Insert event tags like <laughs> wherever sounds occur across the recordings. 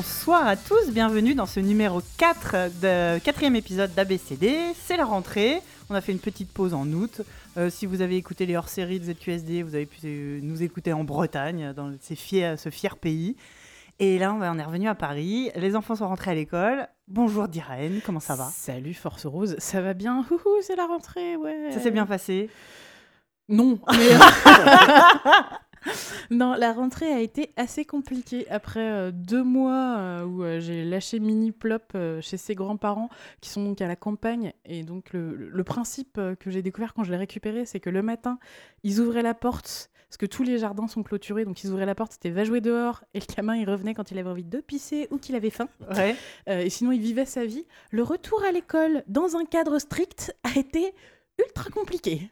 bonsoir à tous, bienvenue dans ce numéro 4 de quatrième épisode d'ABCD. C'est la rentrée, on a fait une petite pause en août. Euh, si vous avez écouté les hors-séries de ZQSD, vous avez pu nous écouter en Bretagne, dans ces fier, ce fier pays. Et là, on est revenu à Paris, les enfants sont rentrés à l'école. Bonjour Diraen, comment ça va? Salut Force Rose, ça va bien? C'est la rentrée, ouais. Ça s'est bien passé? Non, <laughs> <laughs> non, la rentrée a été assez compliquée après euh, deux mois euh, où euh, j'ai lâché Mini Plop chez ses grands-parents qui sont donc à la campagne. Et donc le, principe que j'ai découvert quand je l'ai récupéré, c'est que le matin, ils ouvraient la porte parce que tous les jardins sont clôturés, donc ils ouvraient la porte, c'était va jouer dehors, et le gamin il revenait quand il avait envie de pisser ou qu'il avait faim. <laughs> et sinon il vivait sa vie. Le retour à l'école dans un cadre strict a été ultra compliqué.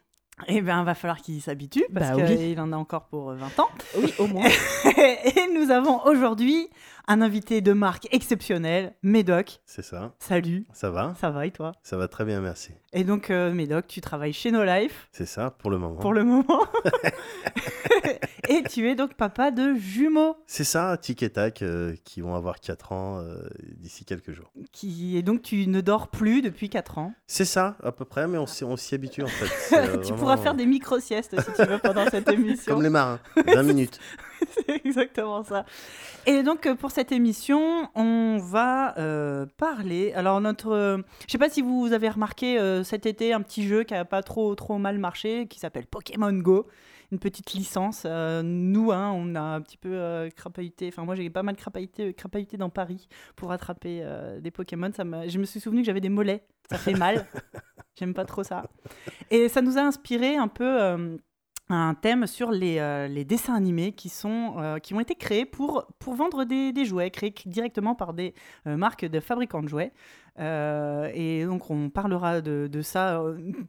Eh bien, va falloir qu'il s'habitue parce bah qu'il en a encore pour 20 ans. Oui, au moins. <laughs> et nous avons aujourd'hui un invité de marque exceptionnel, Médoc. C'est ça. Salut. Ça va? Ça va et toi? Ça va très bien, merci. Et donc, euh, Médoc, tu travailles chez No Life. C'est ça, pour le moment. Pour le moment. <laughs> <laughs> et tu es donc papa de jumeaux. C'est ça, tic et tac, euh, qui vont avoir 4 ans euh, d'ici quelques jours. Qui... Et donc, tu ne dors plus depuis 4 ans. C'est ça, à peu près, mais on s'y habitue en fait. <laughs> tu pourras faire des micro-siestes si tu veux pendant cette <laughs> émission. Comme les marins, 20 minutes. C'est exactement ça. Et donc, euh, pour cette émission, on va euh, parler. Alors, notre. Euh, je sais pas si vous avez remarqué cet été un petit jeu qui a pas trop, trop mal marché, qui s'appelle Pokémon Go. Une petite licence. nous, hein, on a un petit peu crapahuté. Enfin, moi, j'ai pas mal crapahuté, crapahuté dans Paris pour attraper des Pokémon. Ça je me suis souvenu que j'avais des mollets. Ça fait mal. <laughs> J'aime pas trop ça. Et ça nous a inspiré un peu un thème sur les, euh, les, dessins animés qui, sont, euh, qui ont été créés pour, pour vendre des, des jouets, créés directement par des euh, marques de fabricants de jouets. Euh, et donc on parlera de, de ça.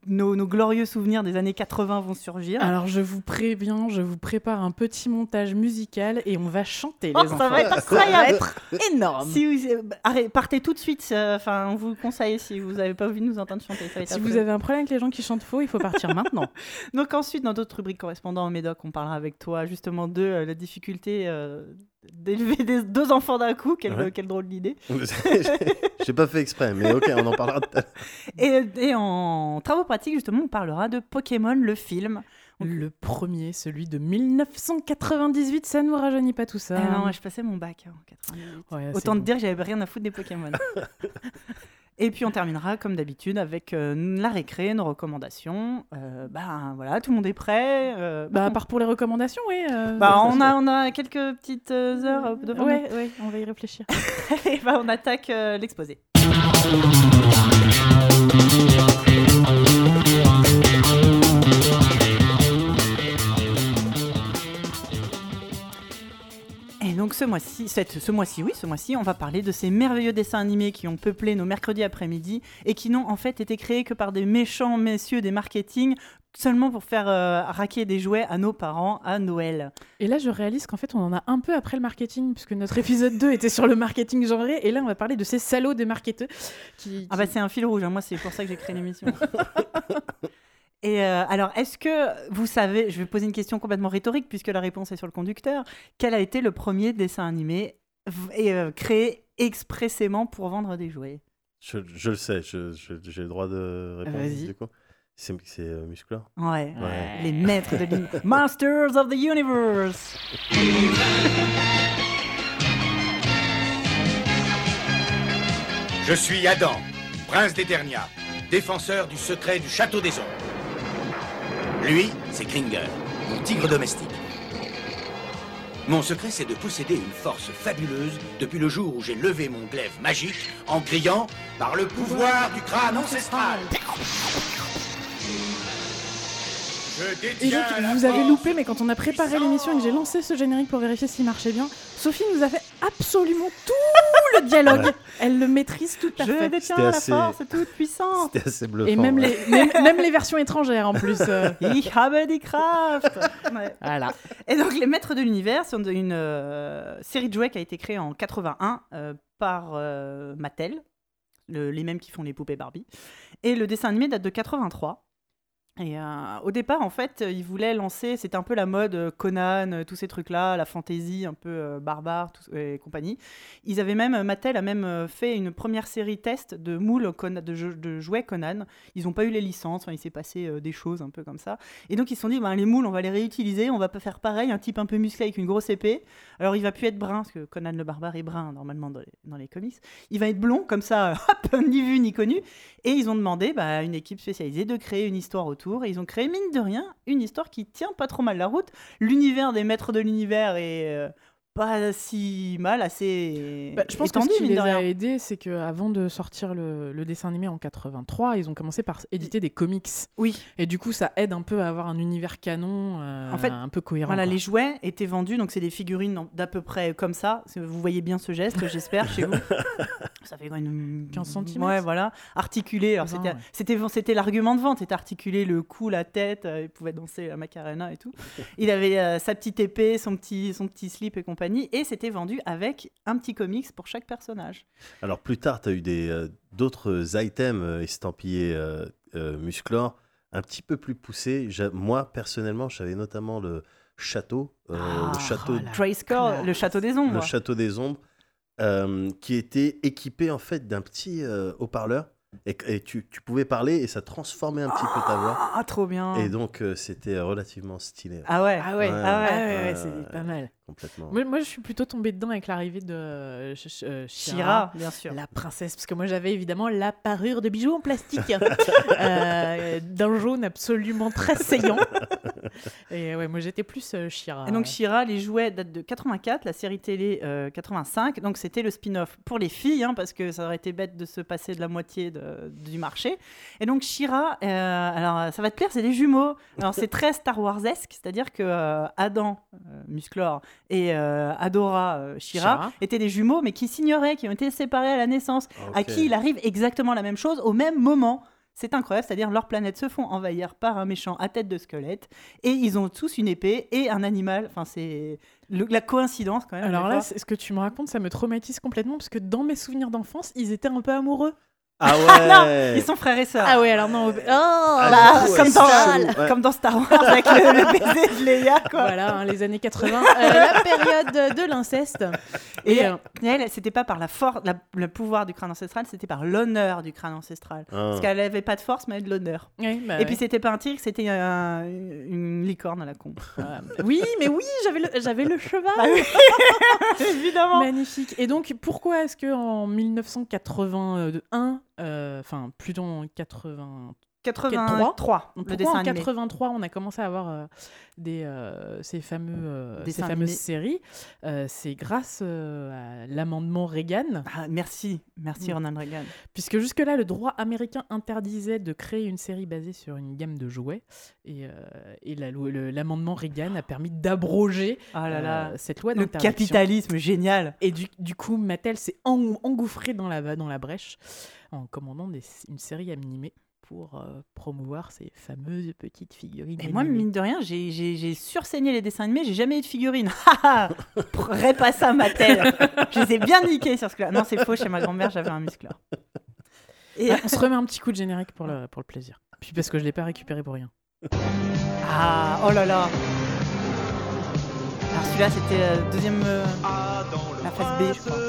Nos, nos, glorieux souvenirs des années 80 vont surgir. Alors je vous préviens, je vous prépare un petit montage musical et on va chanter oh, les ça enfants. Va être ça va être énorme. Si vous, partez tout de suite. Euh, enfin, on vous conseille si vous n'avez pas envie de nous entendre chanter. si vous avez un problème avec les gens qui chantent faux, il faut partir maintenant. <laughs> Donc ensuite, dans d'autres rubriques correspondant au Médoc, on parlera avec toi justement de euh, la difficulté d'élever des, deux enfants d'un coup. Quelle, quelle drôle d'idée. <laughs> J'ai pas fait exprès, mais ok, on en parlera. et, et en travaux pratiques, justement, on parlera de Pokémon, le film. Le premier, celui de 1998, ça nous rajeunit pas tout ça. Ah non, je passais mon bac hein, en 98. Autant te dire que j'avais rien à foutre des Pokémon. <laughs> Et puis on terminera comme d'habitude avec euh, la récré, nos recommandations. Euh, bah voilà, tout le monde est prêt. Euh, bah, à part pour les recommandations, oui. bah on a, on a quelques petites heures devant ouais, nous. Oui, on va y réfléchir. <laughs> Et bah on attaque l'exposé. Donc ce mois-ci, ce mois-ci, oui, ce mois-ci, on va parler de ces merveilleux dessins animés qui ont peuplé nos mercredis après-midi et qui n'ont en fait été créés que par des méchants messieurs des marketing seulement pour faire euh, raquer des jouets à nos parents à Noël. Et là, je réalise qu'en fait, on en a un peu après le marketing, puisque notre épisode 2 était sur le marketing genré, et là, on va parler de ces salauds des marketeurs. Qui, Ah bah c'est un fil rouge, hein. moi c'est pour ça que j'ai créé l'émission. <laughs> Et euh, alors, est-ce que vous savez, je vais poser une question complètement rhétorique puisque la réponse est sur le conducteur, quel a été le premier dessin animé et, euh, créé expressément pour vendre des jouets? Je, le sais, j'ai le droit de répondre. Vas-y. C'est euh, Musclor ouais. ouais. les maîtres de l'univers. <laughs> Masters of the Universe Je suis Adam, prince d'Eternia, défenseur du secret du château des hommes. Lui, c'est Kringer, mon tigre domestique. Mon secret, c'est de posséder une force fabuleuse depuis le jour où j'ai levé mon glaive magique en criant par le pouvoir du crâne ancestral. Et vous avez loupé, mais quand on a préparé l'émission et que j'ai lancé ce générique pour vérifier s'il marchait bien, Sophie nous a fait absolument tout le dialogue. Elle le maîtrise tout à fait. Je détiens la force toute puissante. C'était assez bluffant. Et même, les, même, les versions étrangères en plus. Euh. Ich habe die Kraft. Voilà. Et donc, Les Maîtres de l'Univers sont une euh, série de jouets qui a été créée en 81 euh, par Mattel, les mêmes qui font les poupées Barbie. Et le dessin animé date de 83. Et euh, au départ, en fait, ils voulaient lancer, c'était un peu la mode euh, Conan, euh, tous ces trucs-là, la fantasy un peu barbare tout, et compagnie. Ils avaient même, Mattel a même fait une première série test de moules de, de, jouets Conan. Ils n'ont pas eu les licences, il s'est passé des choses un peu comme ça. Et donc ils se sont dit, ben, les moules, on va les réutiliser, on va faire pareil, un type un peu musclé avec une grosse épée. Alors il va plus être brun, parce que Conan le barbare est brun normalement dans les, dans les comics. Il va être blond, comme ça, <laughs> hop, ni vu ni connu. Et ils ont demandé bah, à une équipe spécialisée de créer une histoire autour. Et ils ont créé, mine de rien, une histoire qui tient pas trop mal la route. L'univers des maîtres de l'univers est euh, pas si mal, assez. Bah, je pense que ce qui les a aidés, c'est qu'avant de sortir le, dessin animé en 83, ils ont commencé par éditer des comics. Oui. Et du coup, ça aide un peu à avoir un univers canon euh, en fait, un peu cohérent. Voilà, les jouets étaient vendus, donc c'est des figurines d'à peu près comme ça. Vous voyez bien ce geste, j'espère, chez vous. <laughs> Ça fait une... 15 cm. Ouais, voilà. Articulé. Alors, c'était, c'était, l'argument de vente, c'était articuler le cou, la tête. Euh, il pouvait danser la Macarena et tout. <laughs> il avait euh, sa petite épée, son petit, son petit slip et compagnie et c'était vendu avec un petit comics pour chaque personnage. Alors plus tard, tu as eu euh, d'autres items euh, estampillés euh, Musclor, un petit peu plus poussés. Moi, personnellement, j'avais notamment le château, le ah, château... Oh le château des ombres. Le château des ombres, qui était équipé en fait d'un petit haut-parleur et, tu, tu, pouvais parler et ça transformait un petit peu ta voix. Ah, trop bien. Et donc, euh, c'était relativement stylé. Ah ouais, ah ouais, ah ouais, ah ouais, c'est pas mal. Complètement. Moi, moi, je suis plutôt tombée dedans avec l'arrivée de euh, Shira, bien sûr. La princesse, parce que moi, j'avais évidemment la parure de bijoux en plastique <laughs> euh, d'un jaune absolument très saillant. <laughs> et ouais, moi, j'étais plus Shira. Et donc, Shira, les jouets datent de 84, la série télé 85. Donc, c'était le spin-off pour les filles, hein, parce que ça aurait été bête de se passer de la moitié de du marché. Et donc Shira, euh, alors ça va te plaire, c'est des jumeaux. Alors c'est très Star Wars-esque, c'est-à-dire que euh, Adam euh, Musclor et Adora Shira, étaient des jumeaux, mais qui s'ignoraient, qui ont été séparés à la naissance, à qui il arrive exactement la même chose au même moment. C'est incroyable, c'est-à-dire leurs planètes se font envahir par un méchant à tête de squelette et ils ont tous une épée et un animal. Enfin, c'est la coïncidence quand même. Alors là, ce que tu me racontes, ça me traumatise complètement parce que dans mes souvenirs d'enfance, ils étaient un peu amoureux. Ah <laughs> ouais Ils sont frères et sœurs. Ah ouais, alors non. Oh, ah, bah, comme, dans, comme dans Star Wars avec le, baiser de Leia, quoi. Voilà, hein, les années 80, euh, <laughs> la période de l'inceste. Et, euh, elle, c'était pas par la force, le pouvoir du crâne ancestral, c'était par l'honneur du crâne ancestral. Ah. Parce qu'elle avait pas de force, mais elle avait de l'honneur. Bah et puis c'était pas un tigre, c'était une licorne à la con. oui, mais oui, j'avais le, j'avais le cheval. Bah <laughs> Évidemment. Magnifique. Et donc, pourquoi est-ce que en 1981 euh, enfin plutôt en 80 83. le dessin en 83, on a commencé à avoir euh, des, euh, ces, fameux, ces fameuses séries. c'est grâce à l'amendement Reagan. Ah, merci, merci mm. Ronald Reagan. Puisque jusque-là, le droit américain interdisait de créer une série basée sur une gamme de jouets. Et, et l'amendement Reagan a permis d'abroger ah cette loi Le capitalisme, génial. Et du, du coup, Mattel s'est engouffré dans la, dans la brèche en commandant une série animée pour euh, promouvoir ces fameuses petites figurines. Et moi, mine de rien, j'ai sursaigné les dessins animés, j'ai jamais eu de figurines. <laughs> pas ça, ma tête Je les ai bien niqués sur ce que là. Non, c'est faux, chez ma grand-mère, j'avais un muscleur. Et... on se remet un petit coup de générique pour le, pour le plaisir. Puis parce que je l'ai pas récupéré pour rien. Ah, oh là là Alors celui-là, c'était euh, deuxième... Euh, la phase B, je crois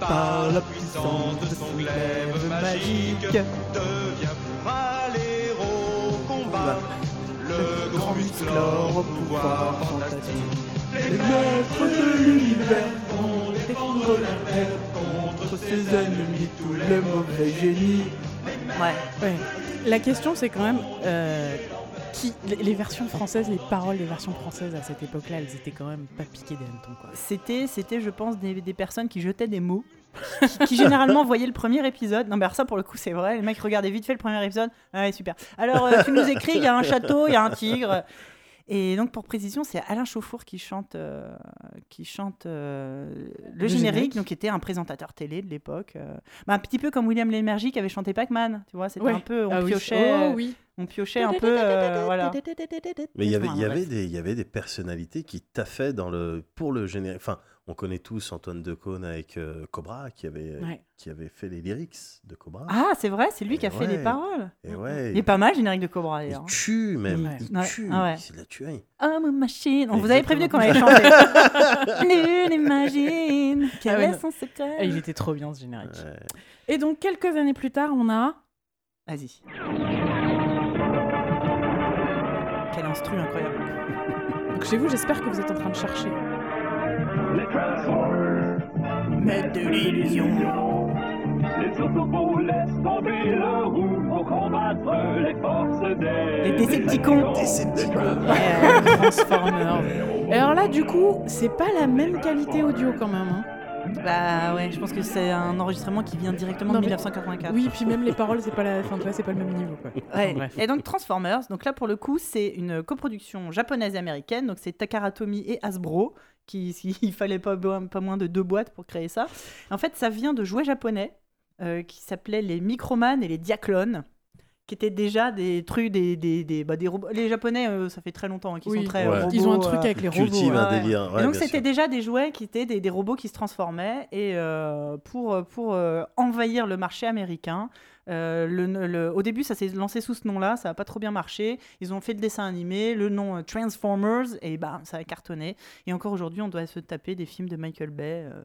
par la puissance de son glaive magique, devient pour aller au combat le grand musclor au pouvoir fantastique. Les maîtres de l'univers vont défendre la terre contre ses ennemis, tous les mauvais génies. Ouais. ouais. La question, c'est quand même. Euh, qui, les, versions françaises, les paroles des versions françaises à cette époque-là, elles étaient quand même pas piquées des hannetons. C'était, c'était, je pense, des, des, personnes qui jetaient des mots, qui, <laughs> généralement voyaient le premier épisode. Non, mais alors ça, pour le coup, c'est vrai. Les mecs regardaient vite fait le premier épisode. Ouais, super. Alors, euh, tu nous écris, il y a un château, il y a un tigre. Et donc, pour précision, c'est Alain Chauffour qui chante, euh, qui chante euh, le, générique, donc qui était un présentateur télé de l'époque. Euh. Bah, un petit peu comme William Lémergie qui avait chanté Pac-Man, tu vois, c'était un peu, on ah piochait, oh, oui. on piochait un peu, voilà. Mais il y avait, y avait des, il y avait des personnalités qui taffaient dans le, pour le générique. Enfin, on connaît tous Antoine Decaune avec euh, Cobra, qui avait, Ouais. qui avait fait les lyrics de Cobra. Ah, c'est vrai, c'est lui qui a fait les paroles. Et ouais, Il est pas mal, le générique de Cobra il d'ailleurs. tue même, Ouais. il tue, Ah ouais. c'est de la tuerie. Oh, ma machine. On vous avait prévenu qu'on allait chanter. Nul imagine quel Ah ouais, est son secret. Et il était trop bien ce générique. Ouais. Et donc quelques années plus tard, on a Vas-y. Quel instru incroyable. donc chez vous, j'espère que vous êtes en train de chercher. Les Transformers, Maître de l'illusion. les Autobots laissent tomber roue pour combattre les forces des... Les Decepticons. Euh, Transformers. Et alors là, du coup, c'est pas la même qualité audio quand même. hein. Bah ouais, je pense que c'est un enregistrement qui vient directement Non, de mais- 1984. Oui, puis même les paroles, c'est pas la, enfin, tu vois, c'est pas le même niveau. Quoi. <laughs> Ouais. Bref. Et donc Transformers, donc là pour le coup c'est une coproduction japonaise et américaine, donc c'est Takara Tomy et Hasbro, qui <laughs> il fallait pas, pas moins de deux boîtes pour créer ça. En fait ça vient de jouets japonais euh, qui s'appelaient les Microman et les Diaclones, qui étaient déjà des trucs, des, des, des, bah, des robots. Les japonais euh, ça fait très longtemps hein, qu'ils Oui. sont très Ouais. euh, robots. Ils ont un truc euh, avec les robots. Cultive ouais. un ouais. délire. et donc c'était déjà des jouets qui étaient des, des robots qui se transformaient et euh, pour, pour euh, envahir le marché américain. Euh, le, le- au début, ça s'est lancé sous ce nom-là, ça n'a pas trop bien marché. Ils ont fait le dessin animé, le nom euh, Transformers, et bah, ça a cartonné. Et encore aujourd'hui, on doit se taper des films de Michael Bay euh,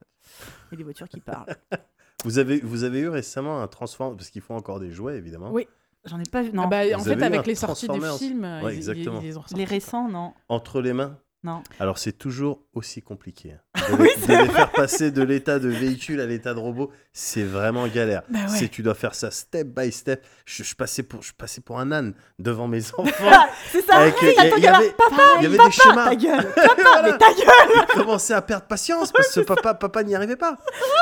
et des voitures qui parlent. <laughs> Vous avez, vous avez eu récemment un Transform, parce qu'ils font encore des jouets évidemment. Oui. J'en ai pas vu. Non, Ah bah, en fait, avec les sorties des Transformers. films, Ouais, ils- ils, exactement. ils les ont ressortis. les récents, non. Entre les mains Non. Alors c'est toujours aussi compliqué. De, les- de les faire passer de l'état de véhicule à l'état de robot, c'est vraiment galère. Bah ouais. C'est tu dois faire ça step by step. Je, je passais pour je passais pour un âne devant mes <laughs> enfants. C'est ça Avec, oui, il y, avait, il y avait des schémas. Ta gueule <laughs> Papa, mais ta gueule Il commençait à perdre patience parce que papa papa n'y arrivait pas.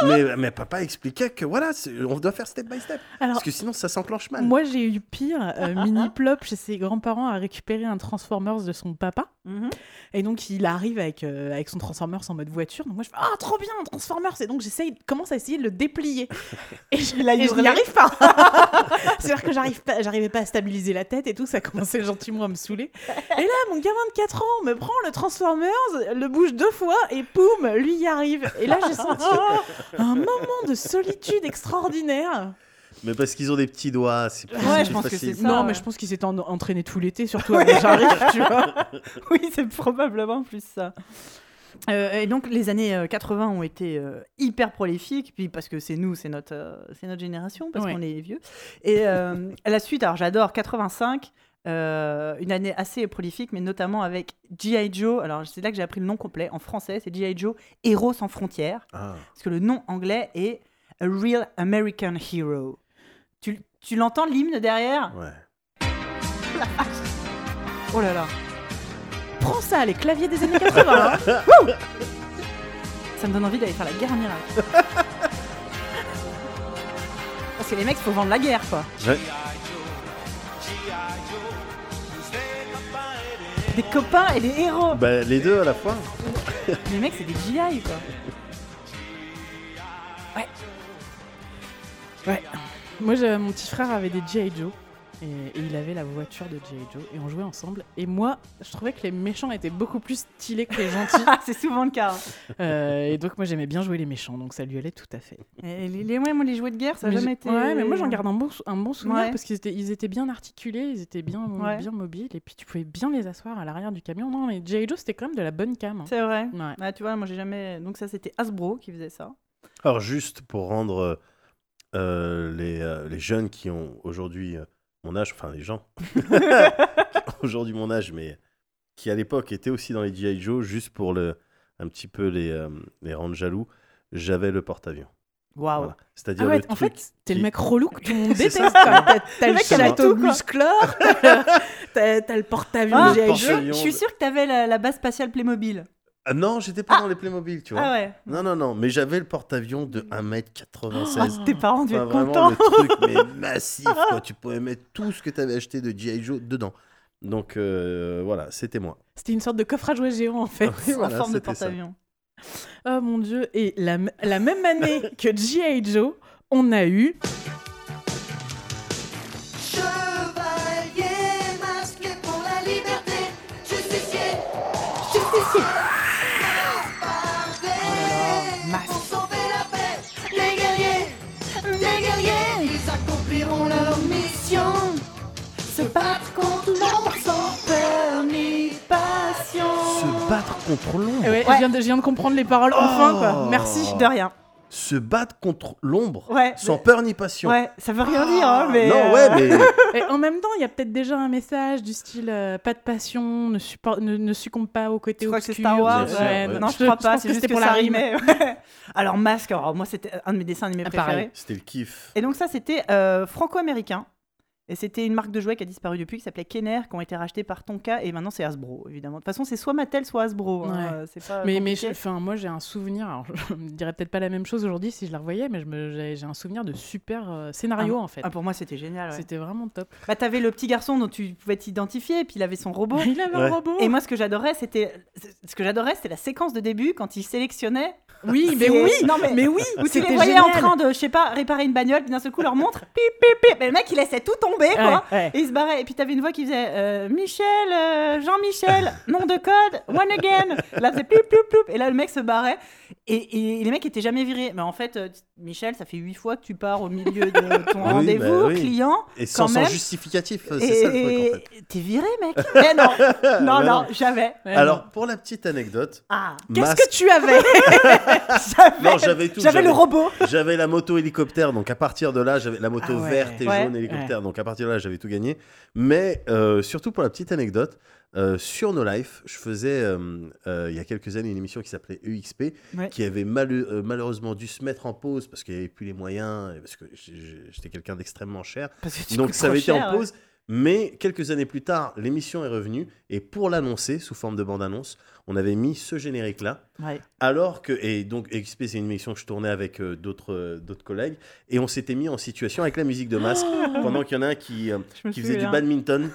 Mais, mais papa expliquait que voilà, on doit faire step by step Alors, parce que sinon ça s'enclenche mal. moi, j'ai eu pire. euh, Mini <laughs> Plop, chez ses grands-parents, a récupéré un Transformers de son papa. Mhm. Et donc, il arrive avec, euh, avec son Transformers en mode voiture. Donc, moi, je fais Ah, trop bien, Transformers Et donc, j'essaye, commence à essayer de le déplier. <laughs> Et je, n'y arrive pas <laughs> C'est-à-dire que j'arrive pas, j'arrivais pas à stabiliser la tête et tout. Ça commençait gentiment à me saouler. Et là, mon gamin de 4 ans me prend le Transformers, le bouge deux fois et poum, lui y arrive. Et là, j'ai senti <laughs> un moment de solitude extraordinaire. Mais parce qu'ils ont des petits doigts, c'est plus, Ouais, plus je pense que facile. c'est ça. non, ouais. mais je pense qu'il s'était en- entraîné tout l'été, surtout avant que j'arrive, tu vois. <laughs> Oui, c'est probablement plus ça. Euh, et donc les années euh, 80 ont été euh, hyper prolifiques, puis parce que c'est nous, c'est notre, euh, c'est notre génération, parce Ouais. qu'on est vieux. Et euh, à la suite, alors j'adore 85, euh, une année assez prolifique, mais notamment avec G.I. Joe. Alors c'est là que j'ai appris le nom complet en français, c'est G.I. Joe, Héros sans frontières, Ah. parce que le nom anglais est A Real American Hero. Tu, l'entends l'hymne derrière? Ouais. <laughs> Oh là là, Prends ça, les claviers des années 80. hein. <laughs> ça me donne envie d'aller faire la guerre en Irak. <laughs> Parce que les mecs, faut vendre la guerre, quoi. Ouais. Des copains et des héros. Bah, les deux à la fois. Les mecs, c'est des GI, quoi. Ouais. Moi, mon petit frère avait des G.I. Joe. Et, et il avait la voiture de G.I. Joe. Et on jouait ensemble. Et moi, je trouvais que les méchants étaient beaucoup plus stylés que les gentils. <laughs> Ah, c'est souvent le cas. Euh, et donc, moi, j'aimais bien jouer les méchants. Donc, ça lui allait tout à fait. Et les, les- ouais, moi, les jouets de guerre, ça n'a Mais jamais été. Ouais, mais moi, j'en garde un bon, un bon souvenir Ouais. parce qu'ils étaient, ils étaient bien articulés, ils étaient bien, Ouais. bien mobiles. Et puis, tu pouvais bien les asseoir à l'arrière du camion. Non, mais G.I. Joe, c'était quand même de la bonne cam. hein. C'est vrai. Ouais. Ah, tu vois, moi, j'ai jamais. Donc, ça, c'était Hasbro qui faisait ça. Alors juste pour rendre euh, les, euh, les jeunes qui ont aujourd'hui euh, mon âge, enfin les gens qui <laughs> ont <laughs> aujourd'hui mon âge, mais qui à l'époque étaient aussi dans les G.I. Joe, juste pour le, un petit peu les, euh, les rendre jaloux, j'avais le porte-avions. Waouh. Voilà. C'est-à-dire Ah ouais, en fait, t'es qui- le mec relou que tout le monde <laughs> déteste. T'as- Le mec, tout, quoi. muscleur, t'as- le porte-avions Ah. Je suis sûre que t'avais la, la base spatiale Playmobil. Ah non, j'étais pas dans les Playmobil, tu vois. Ah ouais. Non, non, non, mais j'avais le porte-avions de 1m96. Ah, tes parents devaient Enfin, être contents. le truc mais <laughs> massif quoi. tu pouvais mettre tout ce que tu avais acheté de G.I. Joe dedans donc euh, voilà c'était moi C'était une sorte de coffre à jouets géant en fait. <laughs> En forme de porte-avions. Oh mon dieu. Et la, la même année que G.I. Joe, on a eu. Battre contre l'ombre. Eh ouais, Je, viens de, je viens de comprendre les paroles enfin, quoi. Oh. Merci. De rien. Se battre contre l'ombre Ouais. sans peur ni passion. Ouais, ça veut rien dire, hein, mais. non, euh, ouais, mais <laughs> Et en même temps, il y a peut-être déjà un message du style euh, pas de passion, ne, suppor- ne, ne succombe pas au côté Je crois que c'est obscur. Star Wars. Ouais. ouais. Non, Je- je crois pas. C'est juste c'était que pour ça la rime. ouais. <laughs> Alors, Masque, alors, moi, c'était un de mes dessins animés Ah, préférés. pareil. c'était le kiff. Et donc, ça, c'était euh, franco-américain. Et c'était une marque de jouets qui a disparu depuis, qui s'appelait Kenner, qui ont été rachetés par Tonka, et maintenant c'est Hasbro, évidemment. De toute façon, c'est soit Mattel, soit Hasbro. hein, Ouais. euh, c'est pas Mais, mais compliqué. je- enfin, moi j'ai un souvenir, alors je <laughs> ne dirais peut-être pas la même chose aujourd'hui si je la revoyais, mais me- j'ai un souvenir de super euh, scénario en fait. Ah, pour moi, c'était génial. ouais. C'était vraiment top. Bah, t'avais le petit garçon dont tu pouvais t'identifier, et puis il avait son robot. <laughs> Il avait Ouais. un robot. Et moi, ce que j'adorais, c'était ce que j'adorais, c'était la séquence de début quand il sélectionnait. <laughs> oui, mais oui, non mais, mais oui, où tu les voyais en génial. train de, je sais pas, réparer une bagnole, puis d'un seul coup leur montre, pip pip pip. Mais le mec, il laissait tout tomber, quoi. Ouais, ouais. Et il se barrait. Et puis t'avais une voix qui faisait euh, Michel, euh, Jean-Michel, <laughs> nom de code, one again. Là, c'est ploup, ploup, ploup. Et là, le mec se barrait. Et, et les mecs étaient jamais virés. Mais en fait, euh, Michel, ça fait huit fois que tu pars au milieu de <laughs> ton Oui, rendez-vous bah oui. client. Et sans, Quand sans justificatif, Et c'est ça le truc en fait. t'es viré, mec. Mais non, <laughs> non, non, non. jamais. Alors, pour la petite anecdote, Ah, Qu'est-ce que tu avais j'avais, Non, j'avais tout. j'avais le robot. J'avais la moto hélicoptère, donc à partir de là, j'avais la moto Ah ouais. verte et Ouais. jaune hélicoptère, donc à partir de là, j'avais tout gagné. Mais euh, surtout pour la petite anecdote, euh, sur No Life, je faisais euh, euh, il y a quelques années une émission qui s'appelait EXP, Ouais. qui avait malheureusement dû se mettre en pause parce qu'il n'y avait plus les moyens, parce que j'étais quelqu'un d'extrêmement cher. Donc ça avait été cher, en pause. Mais quelques années plus tard, l'émission est revenue et pour l'annoncer sous forme de bande-annonce, on avait mis ce générique-là. Ouais. Alors que, et donc XP, c'est une émission que je tournais avec euh, d'autres euh, d'autres collègues, et on s'était mis en situation avec la musique de masque, pendant qu'il y en a un qui, euh, qui faisait du badminton,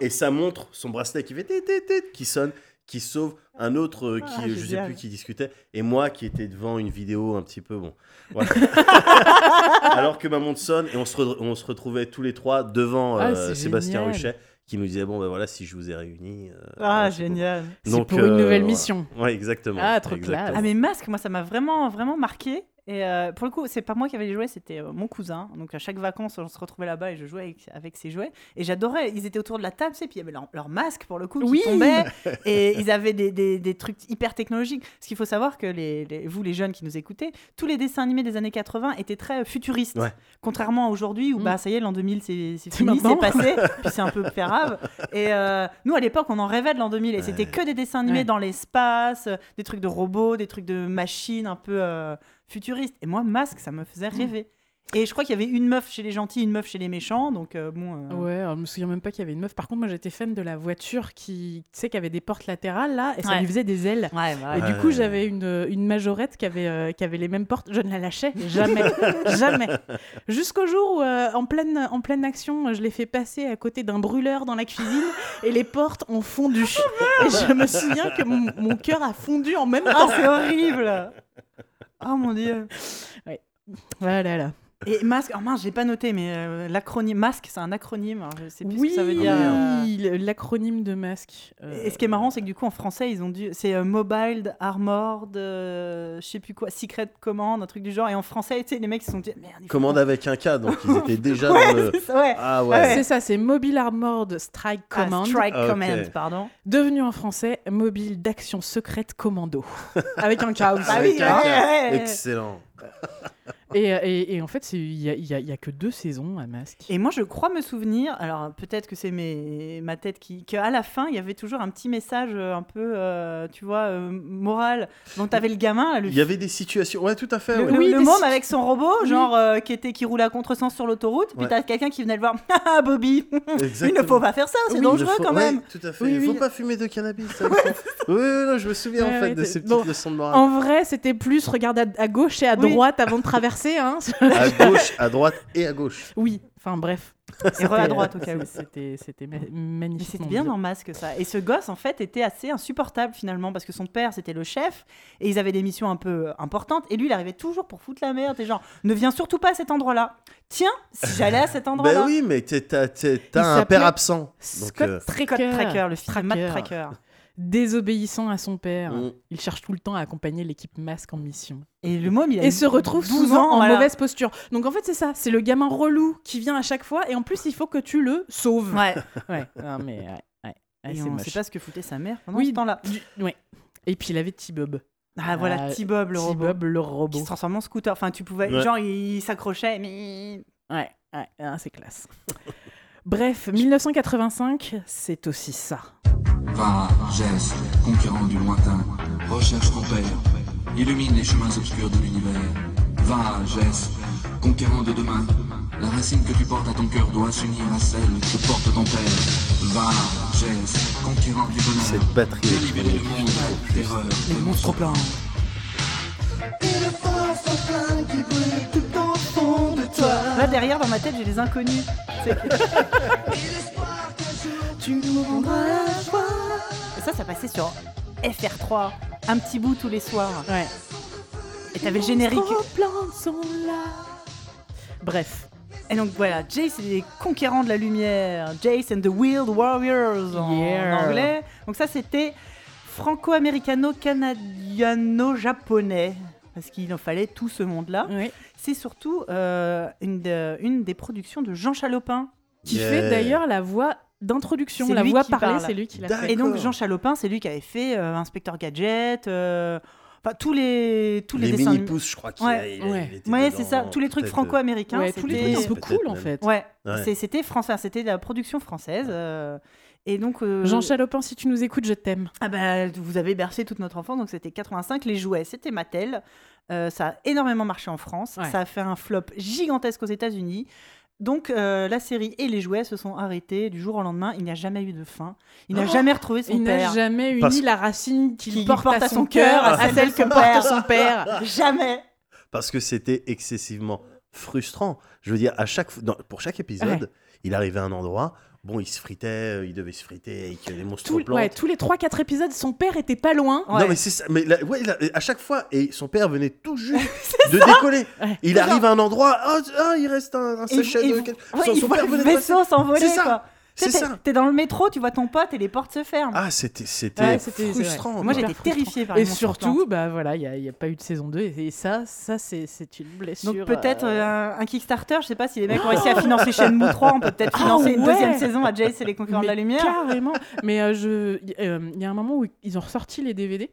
et ça montre son bracelet qui fait tit, tit, tit, qui sonne, qui sauve un autre qui, Ah, je sais plus, qui discutait, et moi qui était devant une vidéo un petit peu, bon, voilà. <laughs> Alors que ma montre sonne, et on se, on se retrouvait tous les trois devant Ah, Sébastien. Ruchet, qui nous disait, bon ben voilà, si je vous ai réunis... euh, Ah, génial. C'est Donc, pour une euh, nouvelle voilà. mission. Ouais, exactement. Ah, trop exactement. classe. Ah mais Masque, moi ça m'a vraiment vraiment marqué. Et euh, pour le coup, c'est pas moi qui avais les jouets, c'était euh, mon cousin. Donc à chaque vacances, on se retrouvait là-bas et je jouais avec, avec ses jouets. Et j'adorais. Ils étaient autour de la table, tu sais, puis il y avait leur, leur masque pour le coup qui Oui. tombait. <laughs> et ils avaient des, des- des trucs hyper technologiques. Ce qu'il faut savoir que les, les- vous, les jeunes qui nous écoutez, tous les dessins animés des années 80 étaient très euh, futuristes. Ouais. Contrairement à aujourd'hui où Mm. bah ça y est, l'an 2000 c'est fini, c'est passé, <laughs> puis c'est un peu grave. Et euh, nous à l'époque, on en rêvait de l'an 2000 et c'était que des dessins animés Ouais. dans l'espace, des trucs de robots, des trucs de machines un peu euh, futuristes. Et moi, Masque, ça me faisait Mm. rêver. Et je crois qu'il y avait une meuf chez les gentils, une meuf chez les méchants, donc euh, bon. euh, Ouais, alors, je me souviens même pas qu'il y avait une meuf. Par contre, moi j'étais fan de la voiture qui, tu sais, qui avait des portes latérales là, et ça Ouais. lui faisait des ailes. Ouais, bah, Et ouais. du coup, j'avais une, une majorette qui avait, euh, qui avait les mêmes portes. Je ne la lâchais jamais. <laughs> jamais. Jusqu'au jour où, euh, en, pleine, en pleine action, je l'ai fait passer à côté d'un brûleur dans la cuisine et les portes ont fondu. et je me souviens que mon, mon cœur a fondu en même Ah, temps. c'est horrible Oh mon dieu Voilà, là. Et masque, oh mince, j'ai pas noté, mais euh, l'acronyme masque, c'est un acronyme. alors je sais plus Oui, ce que ça veut dire. euh. le- l'acronyme de masque. euh, Et ce qui est marrant, c'est que du coup, en français, ils ont dû. C'est euh, Mobile Armored, euh, je sais plus quoi, Secret Command, un truc du genre. Et en français, tu sais, les mecs, ils se sont dit, merde, Commande avec un K, donc <laughs> ils étaient déjà Ouais, dans le. ça, ouais. Ah Ouais. ouais. C'est ça, c'est Mobile Armored Strike Ah, Command. Strike Ok. Command, pardon. Devenu en français Mobile d'action secrète commando. <laughs> Avec un K aussi. Ah Avec oui. Excellent. Et, et- et en fait, il n'y a, y a- il y a que deux saisons à Masque. Et moi, je crois me souvenir, alors peut-être que c'est mes, ma tête qui. qu'à la fin, il y avait toujours un petit message euh, un peu, euh, tu vois, euh, moral. Donc, t'avais le gamin, là, le Il y avait des situations. Ouais, tout à fait. Le, ouais. le- Oui, le des môme avec son robot, Oui. genre euh, qui était qui roulait à contresens sur l'autoroute, puis Ouais. t'as quelqu'un qui venait le voir. <laughs> Ah Bobby, <laughs> il ne faut pas faire ça, c'est Oui, dangereux faut- quand ouais, même. tout à fait. Oui, il faut oui. pas fumer de cannabis. ça, <laughs> faut- oui, oui, non, je me souviens Ouais, en fait ouais, de ces petites bon, leçons de morale. En vrai, c'était plus regarde à, à gauche et à Oui. droite avant de traverser. Hein. À gauche, à droite et à gauche. oui, enfin bref. Et re à droite au cas où. C'était c'était ma- Mais magnifique. c'était bien dans Masque ça. Et ce gosse en fait était assez insupportable finalement parce que son père c'était le chef et ils avaient des missions un peu euh, importantes et lui il arrivait toujours pour foutre la merde et genre ne viens surtout pas à cet endroit-là. Tiens, si j'allais à cet endroit-là. Ben oui, mais t'as un père absent. Donc, Scott euh, Tracker, Scott Tracker, le fils de Matt Tracker. Désobéissant à son père. Mm. Il cherche tout le temps à accompagner l'équipe Masque en mission. Et le môme il a Et se retrouve 12 souvent ans, en voilà. mauvaise posture. Donc en fait, c'est ça. C'est le gamin relou qui vient à chaque fois. Et en plus, il faut que tu le sauves. Ouais. <laughs> Ouais, non, mais ouais, ouais, Ouais, Et c'est on moche. sait pas ce que foutait sa mère pendant Oui, ce temps-là. Du- ouais. Et puis il avait T-Bob. Ah voilà, Euh, T-Bob le robot. T-Bob le Qui robot. se transforme en scooter. Enfin, tu pouvais. Ouais. Genre, il s'accrochait, mais. Ouais, ouais, ah, c'est classe. <laughs> Bref, 1985, c'est aussi ça. Va, Jess, conquérant du lointain, recherche ton père, illumine les chemins obscurs de l'univers. Va, Jess, conquérant de demain, la racine que tu portes à ton cœur doit s'unir à celle que porte ton père. Va, Jess, conquérant du bonheur, Cette batterie le monde d'erreur. Les monstres pleins. En plein qui brûle toi. Là, derrière, dans ma tête, j'ai les inconnus. C'est- <laughs> Tu rendras la joie. Et ça, ça passait sur FR3. Un petit bout tous les soirs. Ouais. Et t'avais le générique. plans sont là. Bref, Et donc voilà, Jace et les conquérants de la lumière. Jace and the Wild Warriors en, Yeah. en anglais. Donc ça, c'était franco-américano-canadiano-japonais. Parce qu'il en fallait tout ce monde-là. ouais. C'est surtout euh, une, de- une des productions de Jean Chalopin. qui Yeah. fait d'ailleurs la voix d'introduction, C'est la voix parlée, parle. c'est lui qui l'a fait. Et donc. Jean Chalopin, c'est lui qui avait fait euh, Inspecteur Gadget, euh, enfin tous les tous les, Les dessins. mini pouces, je crois qu'il Ouais. a- Ouais. Ouais, c'est ça. Tous les trucs franco-américains. Ouais, tous les c'était- trucs un peu cool en même. fait. Ouais, c'était français, c'était de la production française. euh, et donc euh, Jean Chalopin, si tu nous écoutes, je t'aime. Ah bah, vous avez bercé toute notre enfance, donc c'était 85. Les jouets, c'était Mattel. Euh, ça a énormément marché en France. Ouais. Ça a fait un flop gigantesque aux États-Unis. Donc euh, la série et les jouets se sont arrêtés du jour au lendemain. Il n'y a jamais eu de fin. Il n'a Oh jamais retrouvé son Il n'a père. jamais uni Parce- la racine qu'il Qui porte, porte à son cœur à celle que porte son père. <laughs> Jamais. Parce que c'était excessivement frustrant. Je veux dire, à chaque, fois- dans- pour chaque épisode, Ouais. il arrivait à un endroit, bon, il se fritait, euh, il devait se friter avec les monstres Tout- plantes. ouais, tous les 3-4 épisodes, son père était pas loin. Ouais. Non, mais c'est ça. Mais là, ouais, là, à chaque fois, et son père venait tout <laughs> juste de décoller. Ouais. Il arrive à un endroit, ah, ah, il reste un, un Et- sachet et- de. ouais, son, père venait de passer. C'est ça. C'est Tu sais, ça. t'es- dans le métro, tu vois ton pote et les portes se ferment. Ah, c'était, Ouais, frustrant. Moi, j'étais terrifiée par Et surtout, bah voilà, il n'y a, pas eu de saison 2 et, et ça, ça c'est, c'est une blessure. Donc peut-être euh, euh, un, un Kickstarter, je sais pas si les mecs ont réussi à financer Shenmue 3, on peut peut-être Ah financer une ouais. deuxième saison à Jace et les Conquérants de la Lumière. Carrément. Mais euh, je, il euh, il y a un moment où ils ont ressorti les DVD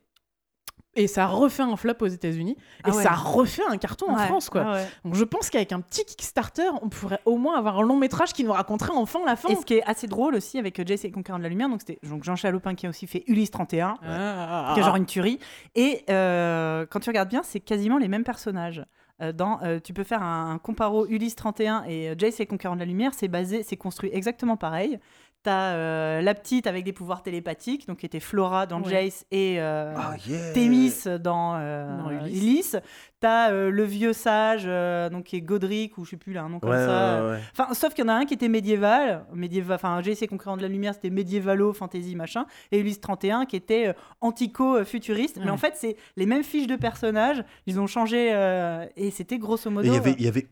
et ça refait un flop aux États-Unis Ah et ouais. ça refait un carton en. France quoi. Ah ouais. Donc je pense qu'avec un petit Kickstarter, on pourrait au moins avoir un long métrage qui nous raconterait enfin la fin. Et ce qui est assez drôle aussi avec Jace et les Conquérants de la Lumière, donc c'était donc Jean Chalopin qui a aussi fait Ulysse 31, Ah, qui est genre une tuerie. Et euh, quand tu regardes bien, c'est quasiment les mêmes personnages. Euh, dans, euh, tu peux faire un, un comparo Ulysse 31 et euh, Jace et les Conquérants de la Lumière, c'est basé, c'est construit exactement pareil. T'as euh, la petite avec des pouvoirs télépathiques, donc qui était Flora dans Ouais. Jace et euh, Ah, yeah. Thémis dans, euh, Dans Ulysse. Ulysse. T'as euh, le vieux sage, euh, donc qui est Godric, ou je sais plus, là, un nom comme Ouais, ça. ouais, ouais. Enfin, sauf qu'il y en a un qui était médiéval, médiéval enfin, GC Conquérant de la Lumière, c'était médiévalo, fantasy, machin, et Ulysse 31 qui était euh, antico-futuriste. Mais en fait, c'est les mêmes fiches de personnages, ils ont changé, euh, et c'était grosso Et modo. il y avait,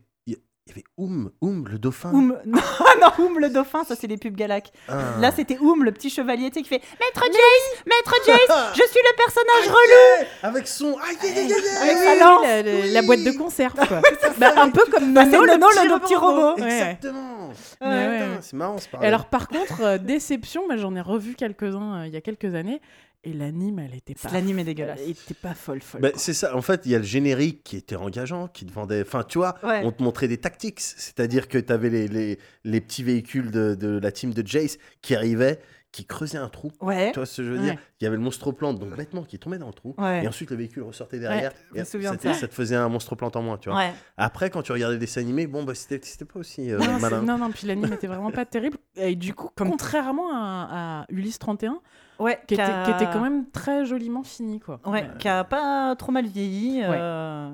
il y avait, Oum, Oum, le dauphin. Oum, <laughs> non, non, Oum le dauphin, ça c'est les pubs Galac. Ah. Là c'était Oum, le petit chevalier, tu sais, qui fait Maître Jace, Maître <laughs> Jace, je suis le personnage relou Avec son. Aïe, aïe, aïe, aïe, aïe. Avec sa lance. la, la- la boîte de conserve quoi. <laughs> Bah, un peu comme Bah, c'est Nono, Nono, le petit robot. Exactement. Ouais, ouais. Putain, C'est marrant, Et pareil. alors par contre, euh, déception, j'en ai revu quelques-uns euh, il y a quelques années et l'anime elle était pas L'anime est dégueulasse. Elle était pas folle folle. Bah, c'est ça, en fait, il y a le générique qui était engageant, qui te vendait. Enfin, tu vois, Ouais. on te montrait des tactics. C'est-à-dire que tu avais les, les, les petits véhicules de, de la team de Jace qui arrivaient, qui creusaient un trou. Ouais. Tu vois ce que je veux dire Ouais. Il y avait le monstre plante, donc bêtement, qui tombait dans le trou. Ouais. Et ensuite, le véhicule ressortait derrière. et de ça. ça te faisait un monstre plante en moins, tu vois. Ouais. Après, quand tu regardais des dessins animés, bon, bah, c'était pas aussi euh, non, malin. non, non, puis l'anime était vraiment pas terrible. Et du coup, Comme- contrairement à, à Ulysse 31, Ouais, qui était, qu'a- qui était quand même très joliment fini, quoi. Ouais, Euh, qui a pas trop mal vieilli. euh,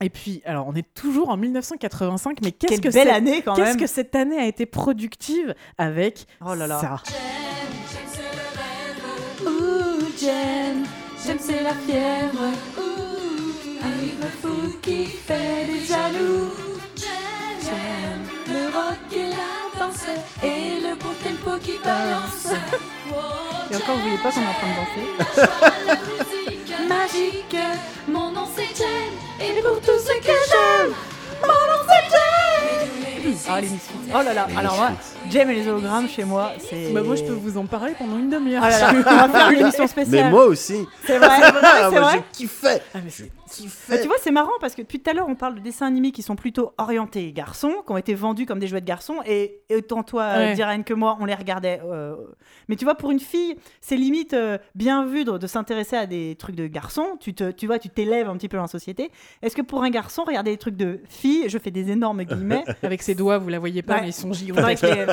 Et puis, alors, on est toujours en 1985, mais qu'est-ce Quelle que belle année quand Qu'est-ce même. que cette année a été productive avec Oh là là. ça? J'aime, j'aime c'est la fièvre. Ouh, un fou qui fait des jaloux. J'aime le rock et la danse et le bon tempo qui balance. Et encore, vous voyez pas qu'on est en train de danser <laughs> Magique, mon nom c'est Jen et pour tout ce que j'aime, Ah, les Misfits. Oh là là. Les Alors, moi. Jem et les hologrammes chez moi, c'est. Bah, moi, je peux vous en parler pendant une demi-heure. Ah là là, <laughs> on va faire une émission Mais spéciale. moi aussi. C'est vrai, <laughs> Ah, c'est moi, vrai. j'ai kiffé. Ah, mais Bah, tu vois, c'est marrant parce que depuis tout à l'heure, on parle de dessins animés qui sont plutôt orientés garçons, qui ont été vendus comme des jouets de garçons, et, et autant toi, euh, Ouais. Diren, que moi, on les regardait. euh, Mais tu vois, pour une fille, c'est limite euh, bien vu de, de s'intéresser à des trucs de garçons. Tu, te, tu vois, tu t'élèves un petit peu dans la société. Est-ce que pour un garçon, regarder des trucs de filles, je fais des énormes guillemets, <laughs> Avec ses doigts, vous la voyez pas, Ouais. mais ils sont <laughs> que les-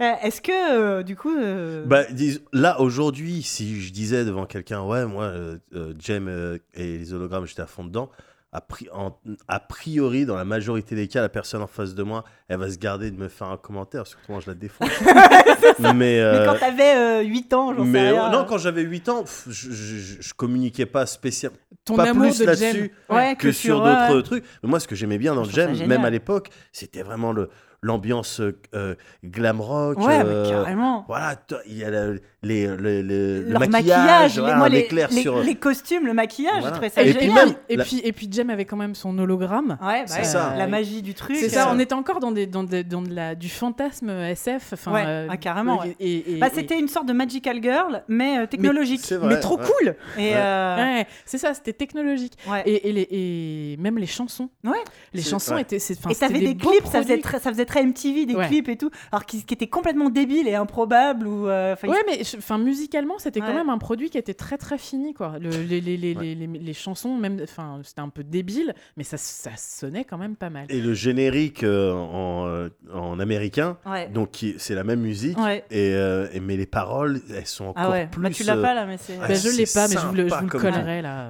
<laughs> Est-ce que, euh, du coup. euh, Bah, dis- là, aujourd'hui, si je disais devant quelqu'un, ouais, moi, euh, euh, Jem euh, et les hologrammes, j'étais à fond dedans, a, pri- en- a priori, dans la majorité des cas, la personne en face de moi, elle va se garder de me faire un commentaire, surtout moi, je la défonce. <laughs> mais, Mais euh, quand t'avais 8 ans, j'en sais rien. euh, non, quand j'avais 8 ans, pff, je, je, je- communiquais pas spécialement. Ton pas amour plus de là-dessus. Ouais, que sur d'autres ouais. trucs. Mais moi, ce que j'aimais bien dans Je le Gem, même à l'époque, c'était vraiment le l'ambiance euh, euh, glam rock. Ouais, euh, mais carrément. Voilà, il y a le, les, le, le- le Leur maquillage, maquillage, les, voilà, moi, les, éclair les- sur. les costumes, le maquillage, Voilà. je trouvais ça Et puis génial. même- et, la- puis, et puis Jem avait quand même son hologramme. Ouais, bah, C'est euh, ça. la magie du truc. C'est ça, ça. on était encore dans, des, dans, des- dans de la, du fantasme SF. enfin, Ouais, euh, ah, carrément, ouais. Et, et- Bah, et- c'était une sorte de Magical Girl, mais euh, technologique. vrai, mais trop ouais. cool. Et Ouais. euh, Ouais, c'est ça, c'était technologique. ouais. Et, et, les, et même les chansons. Ouais. Les chansons étaient. c'est- enfin, Et t'avais des clips, ça faisait, très, ça faisait très MTV, des Ouais. clips et tout, alors qui, qui étaient complètement débiles et improbables. Ou, euh, Ouais, mais enfin, musicalement, c'était Ouais. quand même un produit qui était très très fini, quoi. Le- les, les, les, Ouais. les, les- les chansons, même, enfin, c'était un peu débile, mais ça, ça sonnait quand même pas mal. Et le générique euh, en, euh, en américain, Ouais. donc c'est la même musique, Ouais. et, euh, et- mais les paroles, elles sont encore Ah ouais, plus. bah, tu l'as euh, pas là, mais c'est. Ah, Bah, je l'ai pas, mais je vous le, je vous le collerai là.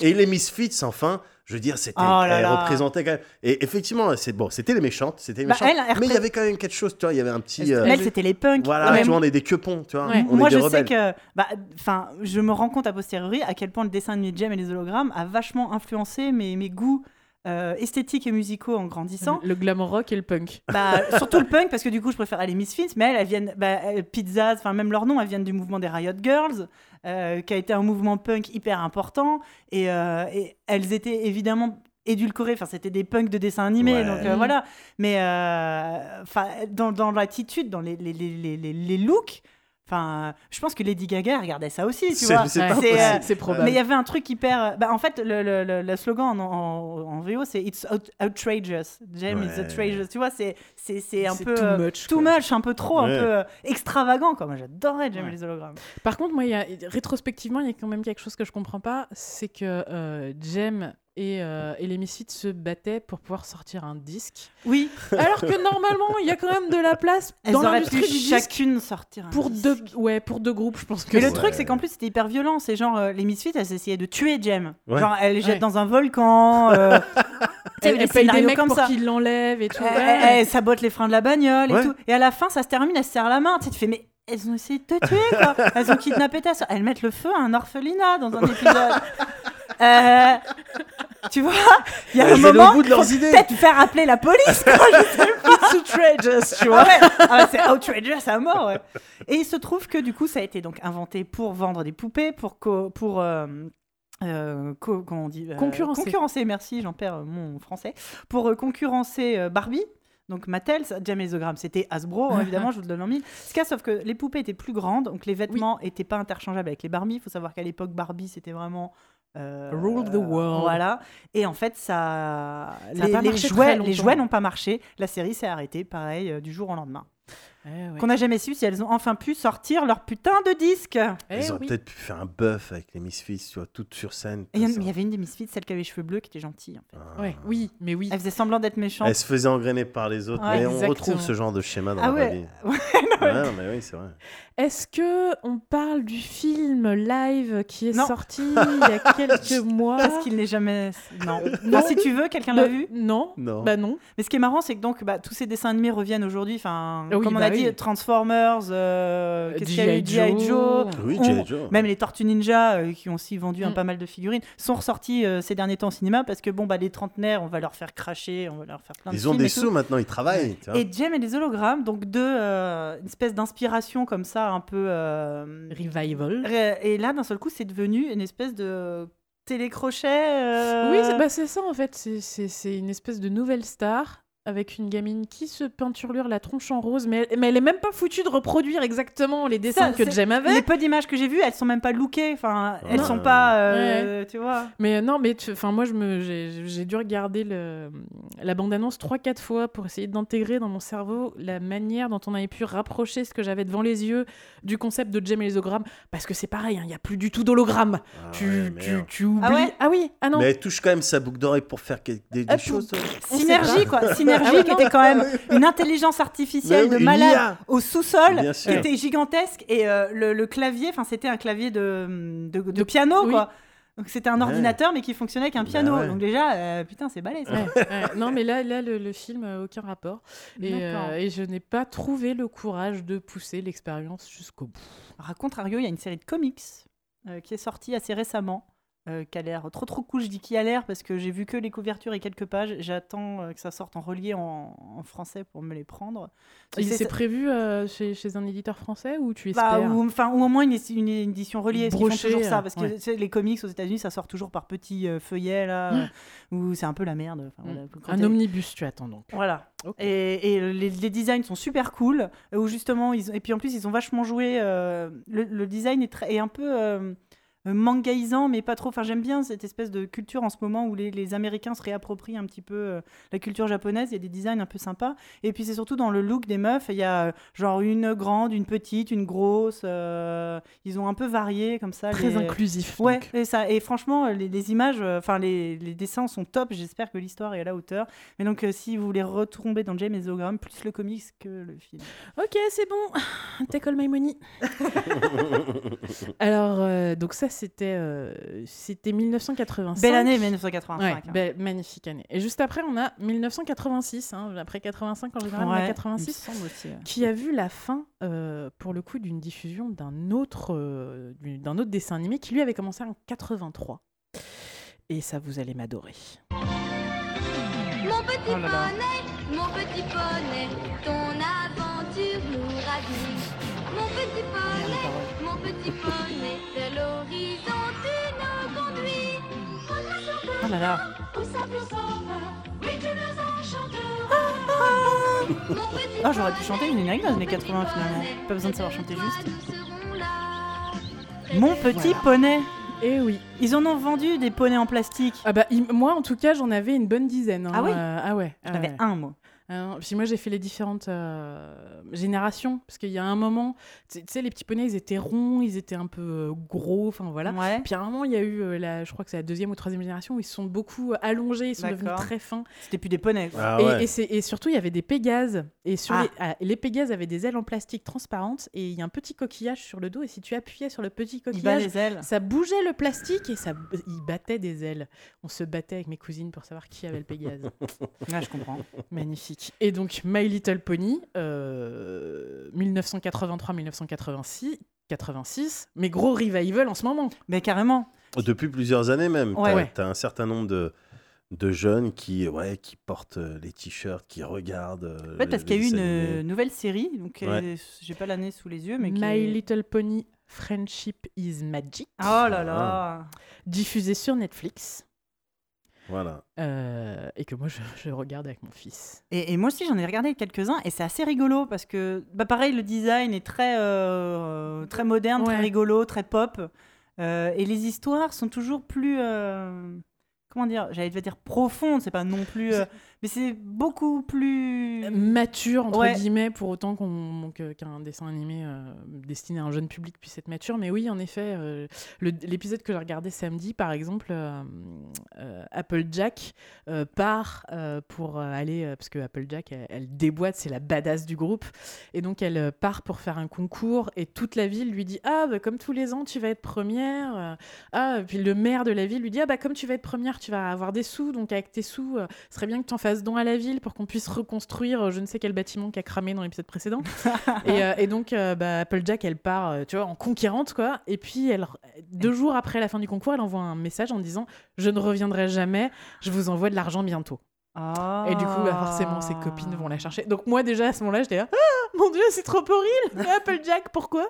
Et les Misfits, enfin, je veux dire, c'était, Oh là. représentaient quand même. Et effectivement, c'est bon, c'était les méchantes, c'était les Bah, méchantes, elle, elle mais il y avait quand même quelque chose, tu vois, il y avait un petit. Elle- euh, elle, c'était les punks. voilà, Ouais, tu vois, on est des quepons, tu vois, Ouais. on Moi, est je sais que, bah, enfin, je me rends compte a posteriori à quel point le dessin animé Jem et les hologrammes a vachement influencé mes, mes goûts euh, esthétiques et musicaux en grandissant. Le glam rock et le punk. Bah, <laughs> surtout le punk, parce que du coup, je préfère les Misfits, mais elles, elles viennent, bah, elles- Pizzas, enfin, même leur nom, elles viennent du mouvement des Riot Girls, euh, qui a été un mouvement punk hyper important, et, euh, et elles étaient évidemment édulcorées, enfin, c'était des punks de dessin animé, Ouais. donc euh, Mhm. voilà, mais euh, enfin, dans, dans l'attitude, dans les, les, les, les, les- les looks, enfin, je pense que Lady Gaga regardait ça aussi, tu vois. c'est euh, c'est probable. Mais il y avait un truc hyper. euh, Bah, en fait, le, le, le- le slogan en, en, en VO, c'est It's out- outrageous. Jem is Ouais. outrageous. Tu vois, c'est, c'est, c'est un peu. too euh, much, too quoi. much, un peu trop, un peu euh, extravagant. Quoi. Moi, j'adorais Ouais. les hologrammes. Par contre, moi, il y a, rétrospectivement, il y a quand même quelque chose que je comprends pas, c'est que euh, Jem et, euh, et les Misfits se battaient pour pouvoir sortir un disque. Oui, Alors que normalement, il y a quand même de la place elles dans auraient l'industrie pu du disque chacune sortir un pour disque. deux, ouais, pour deux groupes, je pense que Mais le truc, c'est qu'en plus, c'était hyper violent. C'est genre, euh, les Misfits, elles essayaient de tuer Jem. Ouais. Genre, elles les jettent Ouais. dans un volcan. euh, elle, des elle paye des scénarios mecs comme pour ça. qu'ils l'enlèvent et tout. Elle, Ouais. elle- elle sabote les freins de la bagnole et tout. Et à la fin, ça se termine, elle se serre la main. Tu sais, tu fais, mais elles ont essayé de te tuer, quoi. elles ont kidnappé ta soeur. Elles mettent le feu à un orphelinat dans un épisode. <laughs> Euh, tu vois, il y a un moment, bout de leurs faut idées. peut-être faire appeler la police, quoi. Je sais pas. It's <laughs> outrageous, tu vois. Ah ouais, ah ouais, c'est outrageous à mort. ouais. Et il se trouve que du coup, ça a été donc inventé pour vendre des poupées, pour co- pour euh, euh, co- comment on dit euh, Concurrencer. concurrencer, merci, j'en perds mon français. Pour concurrencer Barbie. Donc Mattel, ça- Jam et the Gram, c'était Hasbro, hein, évidemment, je vous le donne en mille. Ce sauf que les poupées étaient plus grandes, donc les vêtements étaient pas interchangeables avec les Barbie. Il faut savoir qu'à l'époque, Barbie, c'était vraiment... euh, Rule the world. Voilà. Et en fait, ça... Ça les, les jouets, les jouets n'ont pas marché. La série s'est arrêtée, pareil, euh, du jour au lendemain. Eh ouais. Qu'on n'a jamais su si elles ont enfin pu sortir leur putain de disque. Eh Ils auraient oui. peut-être pu faire un buff avec les Misfits, tu vois, toutes sur scène. Et il y, en- comme ça. il y avait une des Misfits, celle qui avait les cheveux bleus, qui était gentille. En fait. Ah. Ouais, oui, mais oui. Elle faisait semblant d'être méchante. Elle se faisait engrainer par les autres, Ouais, mais on exactement. retrouve ce genre de schéma dans Ah la vraie ouais. vie. <laughs> Ouais, Ouais, non, mais oui, c'est vrai. Est-ce que on parle du film live qui est Non. sorti il y a <laughs> quelques mois? Parce qu'il n'est jamais. Non. non. Enfin, si tu veux, quelqu'un Bah, l'a vu. Non. Non. Bah non. Mais ce qui est marrant, c'est que donc bah, tous ces dessins animés reviennent aujourd'hui. Enfin, Oui, comme on bah a dit, oui. Transformers, euh, qu'est-ce qu'il y a eu G.I. G.I. Joe. Oui. Même les Tortues Ninja, euh, qui ont aussi vendu un Mm. pas mal de figurines, sont ressortis euh, ces derniers temps au cinéma parce que bon, bah, les trentenaires, on va leur faire cracher, on va leur faire plein de Ils ont des sous maintenant, ils travaillent. tu vois. Et Jem et les hologrammes, donc deux, euh, une espèce d'inspiration comme ça, un peu. euh, Revival. et là, d'un seul coup, c'est devenu une espèce de télécrochet. euh, Oui, c'est bah, c'est ça en fait. C'est une espèce de nouvelle star avec une gamine qui se peinturlure la tronche en rose, mais, mais elle est même pas foutue de reproduire exactement les dessins Ça, que Jem avait. Les peu d'images que j'ai vues, elles sont même pas lookées. Enfin, elles Non. sont pas. euh, Tu vois. Mais euh, non, mais enfin moi je me j'ai dû regarder le, la bande-annonce 3-4 fois pour essayer d'intégrer dans mon cerveau la manière dont on avait pu rapprocher ce que j'avais devant les yeux du concept de Jem et les hologrammes parce que c'est pareil, hein, il n'y a plus du tout d'hologramme. Ah tu, ouais, tu, merde. tu oublies. Ah ouais? Oui, ah non. Mais elle touche quand même sa boucle d'oreille pour faire des, des Ah, choses. Synergie, quoi. Synergie Ah oui, qui était quand même une intelligence artificielle de malade au sous-sol qui était gigantesque et euh, le, le clavier, enfin c'était un clavier de, de, de piano oui. quoi. Donc c'était un Ouais. ordinateur mais qui fonctionnait avec un Bah piano. ouais. Donc déjà, euh, putain, c'est balèze. Ouais, ouais. non, mais là, là le, le film n'a aucun rapport. Et, euh, je n'ai pas trouvé le courage de pousser l'expérience jusqu'au bout. Alors, À contrario, il y a une série de comics euh, qui est sortie assez récemment. Euh, qui a l'air trop trop cool, je dis qui a l'air parce que j'ai vu que les couvertures et quelques pages. J'attends euh, que ça sorte en relié en, en français pour me les prendre. Et C'est- prévu euh, chez, chez un éditeur français ou tu Bah, espères ou, enfin, ou au moins une, une édition reliée. Qu'ils font toujours ça. Parce que ouais. les comics aux États-Unis, ça sort toujours par petits euh, feuillets, là, euh, où c'est un peu la merde. Enfin, voilà, quand Un omnibus, tu attends donc. Voilà. Et, et les, les designs sont super cool. Où justement, ils, et puis en plus, ils ont vachement joué. le, le design est, très, est un peu. Euh, mangaisant mais pas trop enfin j'aime bien cette espèce de culture en ce moment où les, les américains se réapproprient un petit peu euh, la culture japonaise il y a des designs un peu sympas et puis c'est surtout dans le look des meufs il y a euh, genre une grande une petite une grosse euh, ils ont un peu varié comme ça Très les- inclusif. Ouais, donc. et, ça, et franchement, les, les images, euh, enfin les, les dessins sont top. J'espère que l'histoire est à la hauteur. Mais donc, euh, si vous voulez retomber dans James et Zogram, plus le comics que le film. Ok, c'est bon. Take all my money. <laughs> Alors, euh, donc ça, c'était euh, c'était 1985. Belle année 1985. Ouais, hein. belle- magnifique année. Et juste après, on a 1986. hein, après 85, en général, on a Ouais, il me 86. semble aussi, ouais. qui a vu la fin, euh, pour le coup, d'une diffusion d'un autre, euh, d'un autre dessin animé qui lui avait commencé en 83. Et ça, vous allez m'adorer. Mon petit Oh là là. poney, mon petit poney, ton aventure nous ravit. Mon petit poney, petit poney, vers l'horizon tu nous conduis. Oh là là. Ah, j'aurais pu poney, chanter une générique dans les années mon petit 80 finalement. Pas besoin de savoir chanter juste. Mon petit poney. Et oui. Ils en ont vendu des poneys en plastique. Ah bah, il- moi, en tout cas, j'en avais une bonne dizaine. hein. Ah oui Euh, Ah ouais. J'en ah avais ouais. un, moi. Hein, puis moi, j'ai fait les différentes euh, générations. Parce qu'il y a un moment, tu sais- les petits poneys, ils étaient ronds, ils étaient un peu euh, gros, enfin voilà. Ouais. Puis à un moment, il y a eu, euh, la, je crois que c'est la deuxième ou troisième génération, où ils se sont beaucoup euh, allongés, ils sont devenus très fins. C'était plus des poneys. Ah et, ouais. et surtout, il y avait des pégases. Et sur Ah. les, ah, les pégases avaient des ailes en plastique transparentes. Et il y a un petit coquillage sur le dos. Et si tu appuyais sur le petit coquillage, les ailes. ça bougeait le plastique et ça, il battait des ailes. On se battait avec mes cousines pour savoir qui avait le pégase. Ouais, je comprends. Magnifique. Et donc, My Little Pony, euh, 1983-1986, 86, mais gros revival en ce moment. Mais carrément. Depuis plusieurs années même. Ouais. T'as Ouais. t'as un certain nombre de, de jeunes qui, ouais, qui portent euh, les t-shirts, qui regardent. euh, En fait, parce qu'il y a eu une euh, nouvelle série, donc euh, Ouais. j'ai pas l'année sous les yeux, mais My est- Little Pony Friendship is Magic, Oh là là. diffusé sur Netflix. Voilà. euh, et que moi je, je regarde avec mon fils. Et, et moi aussi, j'en ai regardé quelques-uns et c'est assez rigolo parce que, bah pareil, le design est très, euh, très moderne, très rigolo, très pop. Euh, et les histoires sont toujours plus. euh, comment dire J'allais te dire profondes, c'est pas non plus. Mais c'est beaucoup plus. Mature entre Ouais. guillemets pour autant qu'on qu'un dessin animé euh, destiné à un jeune public puisse être mature mais oui en effet euh, l'épisode que j'ai regardé samedi par exemple euh, euh, Applejack part pour aller parce que Applejack elle, elle déboîte c'est la badass du groupe et donc elle part pour faire un concours et toute la ville lui dit ah bah, comme tous les ans tu vas être première ah et puis le maire de la ville lui dit ah bah comme tu vas être première tu vas avoir des sous donc avec tes sous ce serait bien que tu en fasses don à la ville pour qu'on puisse reconstruire euh, je ne sais quel bâtiment qui a cramé dans l'épisode précédent. <laughs> et, euh, et donc, euh, bah, Applejack, elle part, euh, tu vois, en conquérante, quoi. Et puis, elle, deux jours après la fin du concours, elle envoie un message en disant Je ne reviendrai jamais, je vous envoie de l'argent bientôt. Ah. Et du coup, bah, forcément, ses copines vont la chercher. Donc, moi, déjà, à ce moment-là, j'étais là Ah, mon Dieu, c'est trop horrible Mais Applejack, pourquoi?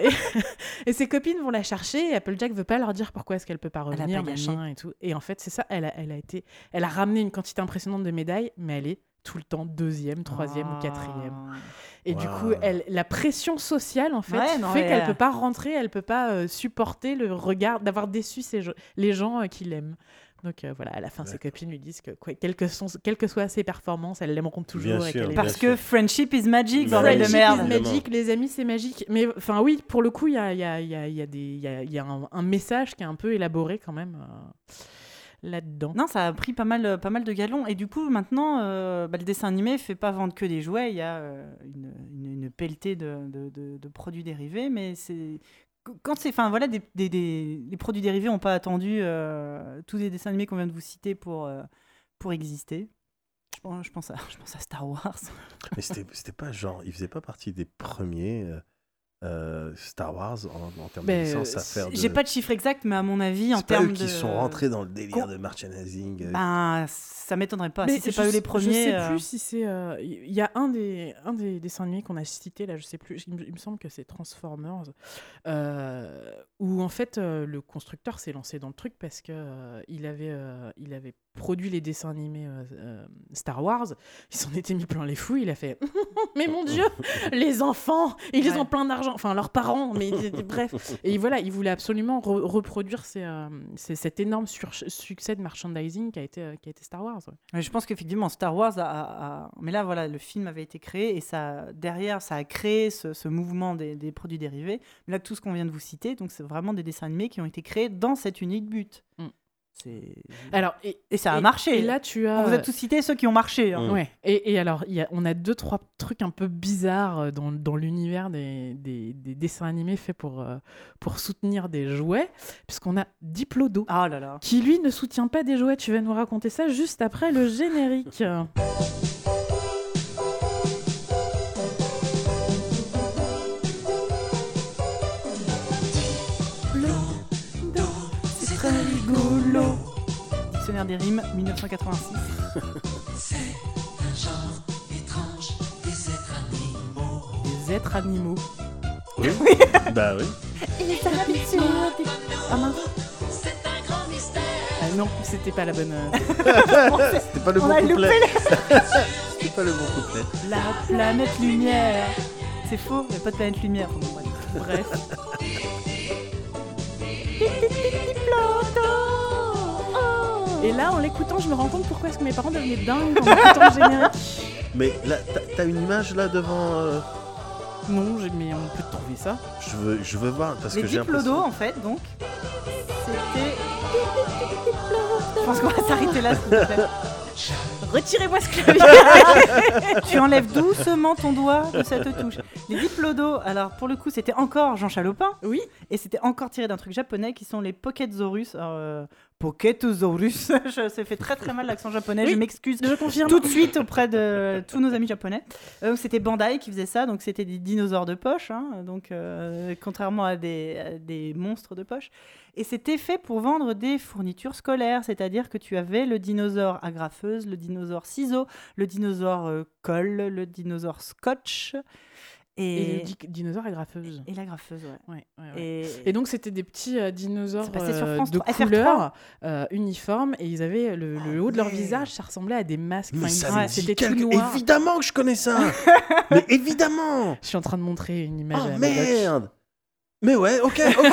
Et, <laughs> et ses copines vont la chercher et Applejack veut pas leur dire pourquoi est-ce qu'elle peut pas revenir, pas machin et tout. Et en fait, c'est ça, elle a, elle a été, elle a ramené une quantité impressionnante de médailles, mais elle est tout le temps deuxième, troisième ou quatrième. Et du coup, elle, la pression sociale, en fait, Ouais, non, fait qu'elle euh, peut pas rentrer, elle peut pas euh, supporter le regard, d'avoir déçu ses les gens euh, qui l'aiment. Donc euh, voilà, à la fin, ses copines lui disent que quoi, quelles, que sont, quelles que soient ses performances, elles l'aimeront toujours. Bien et sûr, qu'elle est- bien Parce sûr. que friendship is magic, bordel de merde. is magic, les amis, c'est magique. Mais enfin, oui, pour le coup, il y a, il y, a, il y, a, il y, a des- il y, a, il y a un, un message qui est un peu élaboré quand même euh, là-dedans. Non, ça a pris pas mal, pas mal de galons. Et du coup, maintenant, euh, bah, le dessin animé fait pas vendre que des jouets. Il y a euh, une, une, une pelletée de, de, de- de produits dérivés. Mais c'est. Quand c'est. Enfin, voilà, des, des, des- les produits dérivés n'ont pas attendu euh, tous les dessins animés qu'on vient de vous citer pour, euh, pour exister. Je pense, à, <laughs> je pense à Star Wars. Mais c'était c'était pas genre, il faisait pas partie des premiers euh, euh, Star Wars en, en termes Ben, de licence à faire. de- J'ai pas de chiffre exact, mais à mon avis, en termes eux qui de. sont rentrés dans le délire Con- de merchandising. euh, Ben, ça m'étonnerait pas. Mais si c'est pas eux les premiers. Je sais euh, plus si c'est. euh, Il y a un des, un des dessins animés qu'on a cité là, je sais plus. Il me, il me semble que c'est Transformers, euh, où en fait euh, le constructeur s'est lancé dans le truc parce que euh, il avait, euh, il avait produit les dessins animés euh, euh, Star Wars. Il s'en était mis plein les fouilles. Il a fait. <laughs> mais mon Dieu, les enfants, ils Ouais. ont plein d'argent. Enfin leurs parents, mais bref. <laughs> Et voilà, il voulait absolument re- reproduire ces, euh, ces- cet énorme succès de merchandising qui a été, euh, qui a été Star Wars. ouais. Mais je pense qu'effectivement, Star Wars a, a- a- Mais là, voilà, le film avait été créé et ça, derrière, ça a créé ce, ce mouvement des, des produits dérivés. Mais là, tout ce qu'on vient de vous citer, donc c'est vraiment des dessins animés qui ont été créés dans cet unique but. Mm. Alors, et, Et ça a et- marché. Et là, tu as. On vous a tous cité ceux qui ont marché. hein. Ouais. Et, et alors, il y a, on a deux, trois trucs un peu bizarres euh, dans, dans l'univers des, des, des dessins animés faits pour, euh, pour soutenir des jouets, puisqu'on a Diplodo. Ah là là. Qui lui ne soutient pas des jouets. Tu vas nous raconter ça juste après le générique. <laughs> Dictionnaire des rimes, 1986. <laughs> Des êtres animaux. Oui. bah oui. <laughs> Ah mince. Ah non, c'était pas la bonne. euh, <laughs> C'était pas le On bon a loupé couplet. C'était pas le bon couplet. La planète lumière. C'est faux, il n'y a pas de planète lumière. Bref. Et là, en l'écoutant, je me rends compte pourquoi est-ce que mes parents devenaient dingues en écoutant le générique. <laughs> Mais là, t'as- une image là devant. euh, Non, j'ai- mais on peut trouver ça. Je veux, je veux voir parce Les que j'ai l'impression. en fait, donc, c'était. Je pense qu'on va s'arrêter là, s'il te plaît. <laughs> Retirez-moi ce clavier <laughs> tu enlèves doucement ton doigt de cette touche. Les diplodos, alors pour le coup, c'était encore Jean Chalopin. Oui. Et c'était encore tiré d'un truc japonais qui sont les. Alors, euh, Pocketosaurus. <laughs> je ça fait très très mal l'accent japonais. Oui. Je m'excuse Je confirme. tout de suite auprès de <laughs> tous nos amis japonais. Euh, c'était Bandai qui faisait ça, donc c'était des dinosaures de poche, hein, donc euh, contrairement à des, à des monstres de poche. Et c'était fait pour vendre des fournitures scolaires, c'est-à-dire que tu avais le dinosaure agrafeuse, le dinosaure ciseau, le dinosaure euh, colle, le dinosaure scotch Et et, le di- dinosaure agrafeuse. et l'agrafeuse, ouais. Ouais, ouais, ouais. Et, Et donc c'était des petits euh, dinosaures euh, France de 3, FR3. couleur euh, uniformes et ils avaient le, le haut de leur visage, ça ressemblait à des masques. Mais Enfin, c'était tout quelque- noir. Évidemment que je connais ça. <laughs> Mais évidemment. Je suis en train de montrer une image Oh à merde. Mais ouais, <laughs> ok, ok,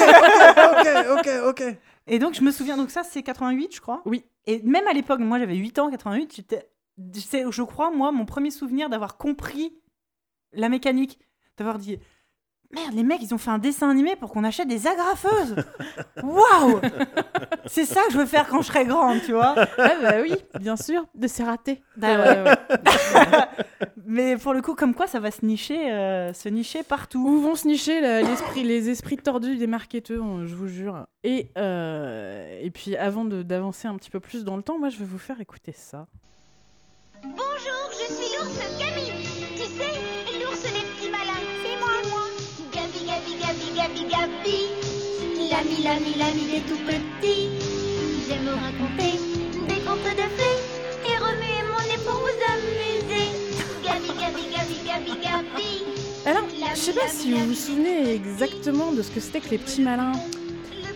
ok, ok, ok, et donc je me souviens, donc ça c'est 88 je crois. Oui. Et même à l'époque, moi j'avais 8 ans, 88, j'étais, je crois, moi, mon premier souvenir d'avoir compris la mécanique, d'avoir dit Merde, les mecs, ils ont fait un dessin animé pour qu'on achète des agrafeuses Waouh C'est ça que je veux faire quand je serai grande, tu vois Ah bah oui, bien sûr, de c'est raté. Bah Euh, ouais. <laughs> Mais pour le coup, comme quoi ça va se nicher, euh, se nicher partout. Où vont se nicher les esprits tordus des marketeurs, on- je vous jure. Et, euh, et puis avant de- d'avancer un petit peu plus dans le temps, moi je vais vous faire écouter ça. Bonjour, je suis l'ours. Gabi. L'ami, l'ami, l'ami des tout petits. J'aime raconter des contes de fées et remuer mon nez pour vous amuser. Gabi, Gabi, Gabi, Gabi, Gabi. Alors, je sais pas si vous vous souvenez exactement de ce que c'était que les petits malins.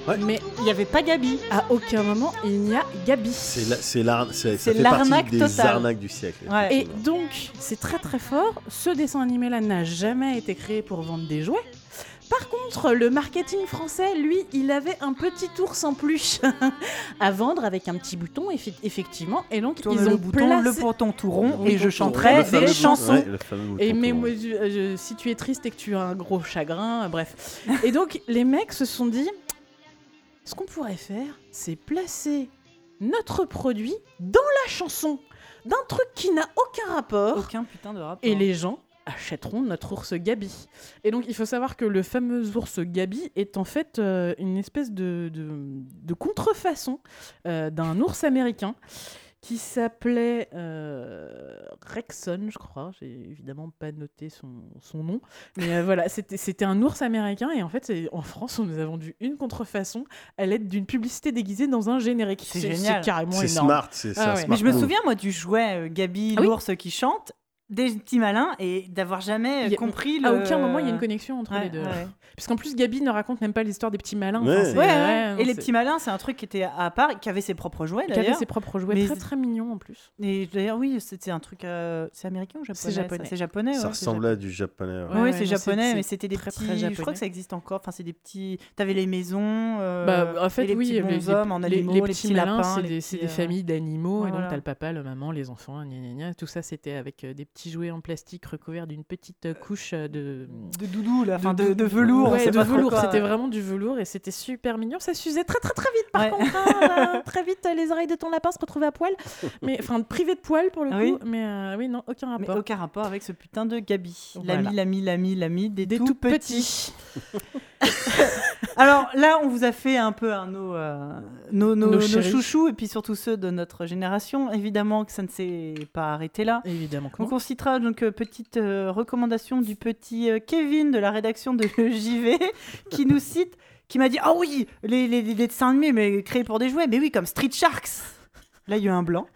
Ouais. Mais Il n'y avait pas Gabi. à aucun moment il n'y a Gabi. C'est la- l'arnaque des totale. arnaques du siècle. Ouais. Et donc, c'est très très fort. Ce dessin animé-là n'a jamais été créé pour vendre des jouets. Par contre, le marketing français, lui, il avait un petit ours en peluche <laughs> à vendre avec un petit bouton, effectivement. Et donc, Tourne ils ont le bouton, le bouton tout rond, et je chanterai des chansons. ouais, Et mais moi, je- si tu es triste et que tu as un gros chagrin, euh, bref. Et donc, les mecs se sont dit, ce qu'on pourrait faire, c'est placer notre produit dans la chanson d'un truc qui n'a aucun rapport. Aucun putain de rapport. Et les gens achèteront notre ours Gabi. Et donc, il faut savoir que le fameux ours Gabi est en fait euh, une espèce de, de, de contrefaçon euh, d'un ours américain qui s'appelait euh, Rexon, je crois. J'ai évidemment pas noté son, son nom. Mais euh, voilà, c'était c'était un ours américain. Et en fait, c'est- en France, on nous a vendu une contrefaçon à l'aide d'une publicité déguisée dans un générique. C'est génial. carrément C'est énorme. smart, c'est Ah ouais. smart Mais je me souviens, moi, du jouet euh, Gabi, Ah oui. l'ours qui chante, des petits malins, et d'avoir jamais euh, a- compris le... À aucun moment, il y a une connexion entre Ouais, les deux. ouais. Puisqu'en plus, Gabi ne raconte même pas l'histoire des petits malins. Ouais. Enfin, c'est- Ouais, ouais. ouais, non, et les petits malins, c'est un truc qui était à part, qui avait ses propres jouets qui avait d'ailleurs. ses propres jouets Mais- très très mignons en plus. Et d'ailleurs, oui, c'était un truc. euh, C'est américain ou japonais C'est japonais. C'est japonais. Ça ouais, c'est ressemblait à du japonais. japonais. Oui, ouais, c'est japonais, mais c'était des très, petits. très je crois japonais. que ça existe encore. Enfin, c'est des petits. T'avais les maisons. euh, Bah, en fait, et les oui, petits les, bonshommes en les- animaux, les les, petits petits malins, lapins. c'est des, familles d'animaux, et donc t'as le papa, le maman, les enfants, gna, gna, gna. tout ça c'était avec des petits jouets en plastique recouverts d'une petite couche euh, de, De doudou, là, enfin de, de velours. Ouais, de c'était vraiment du velours et c'était super mignon. Ça s'usait très très très vite par Ouais. contre. hein, <laughs> très vite, les oreilles de ton lapin se retrouvaient à poil. Mais enfin, privé de poil pour le Ah coup. oui Mais euh, oui, non, aucun Mais rapport. aucun rapport avec ce putain de Gabi. Voilà. L'ami, l'ami, l'ami, l'ami des, Des tout, tout petits. <laughs> <laughs> Alors là, on vous a fait un peu hein, nos, euh, nos, nos- Nos chouchous et puis surtout ceux de notre génération. Évidemment que ça ne s'est pas arrêté là. Évidemment que Donc non. on citera donc euh, petite euh, recommandation du petit euh, Kevin de la rédaction de JV <laughs> qui nous cite, qui m'a dit ah oui les, les, les dessins animés mais créés pour des jouets mais oui comme Street Sharks. Là il y a eu un blanc.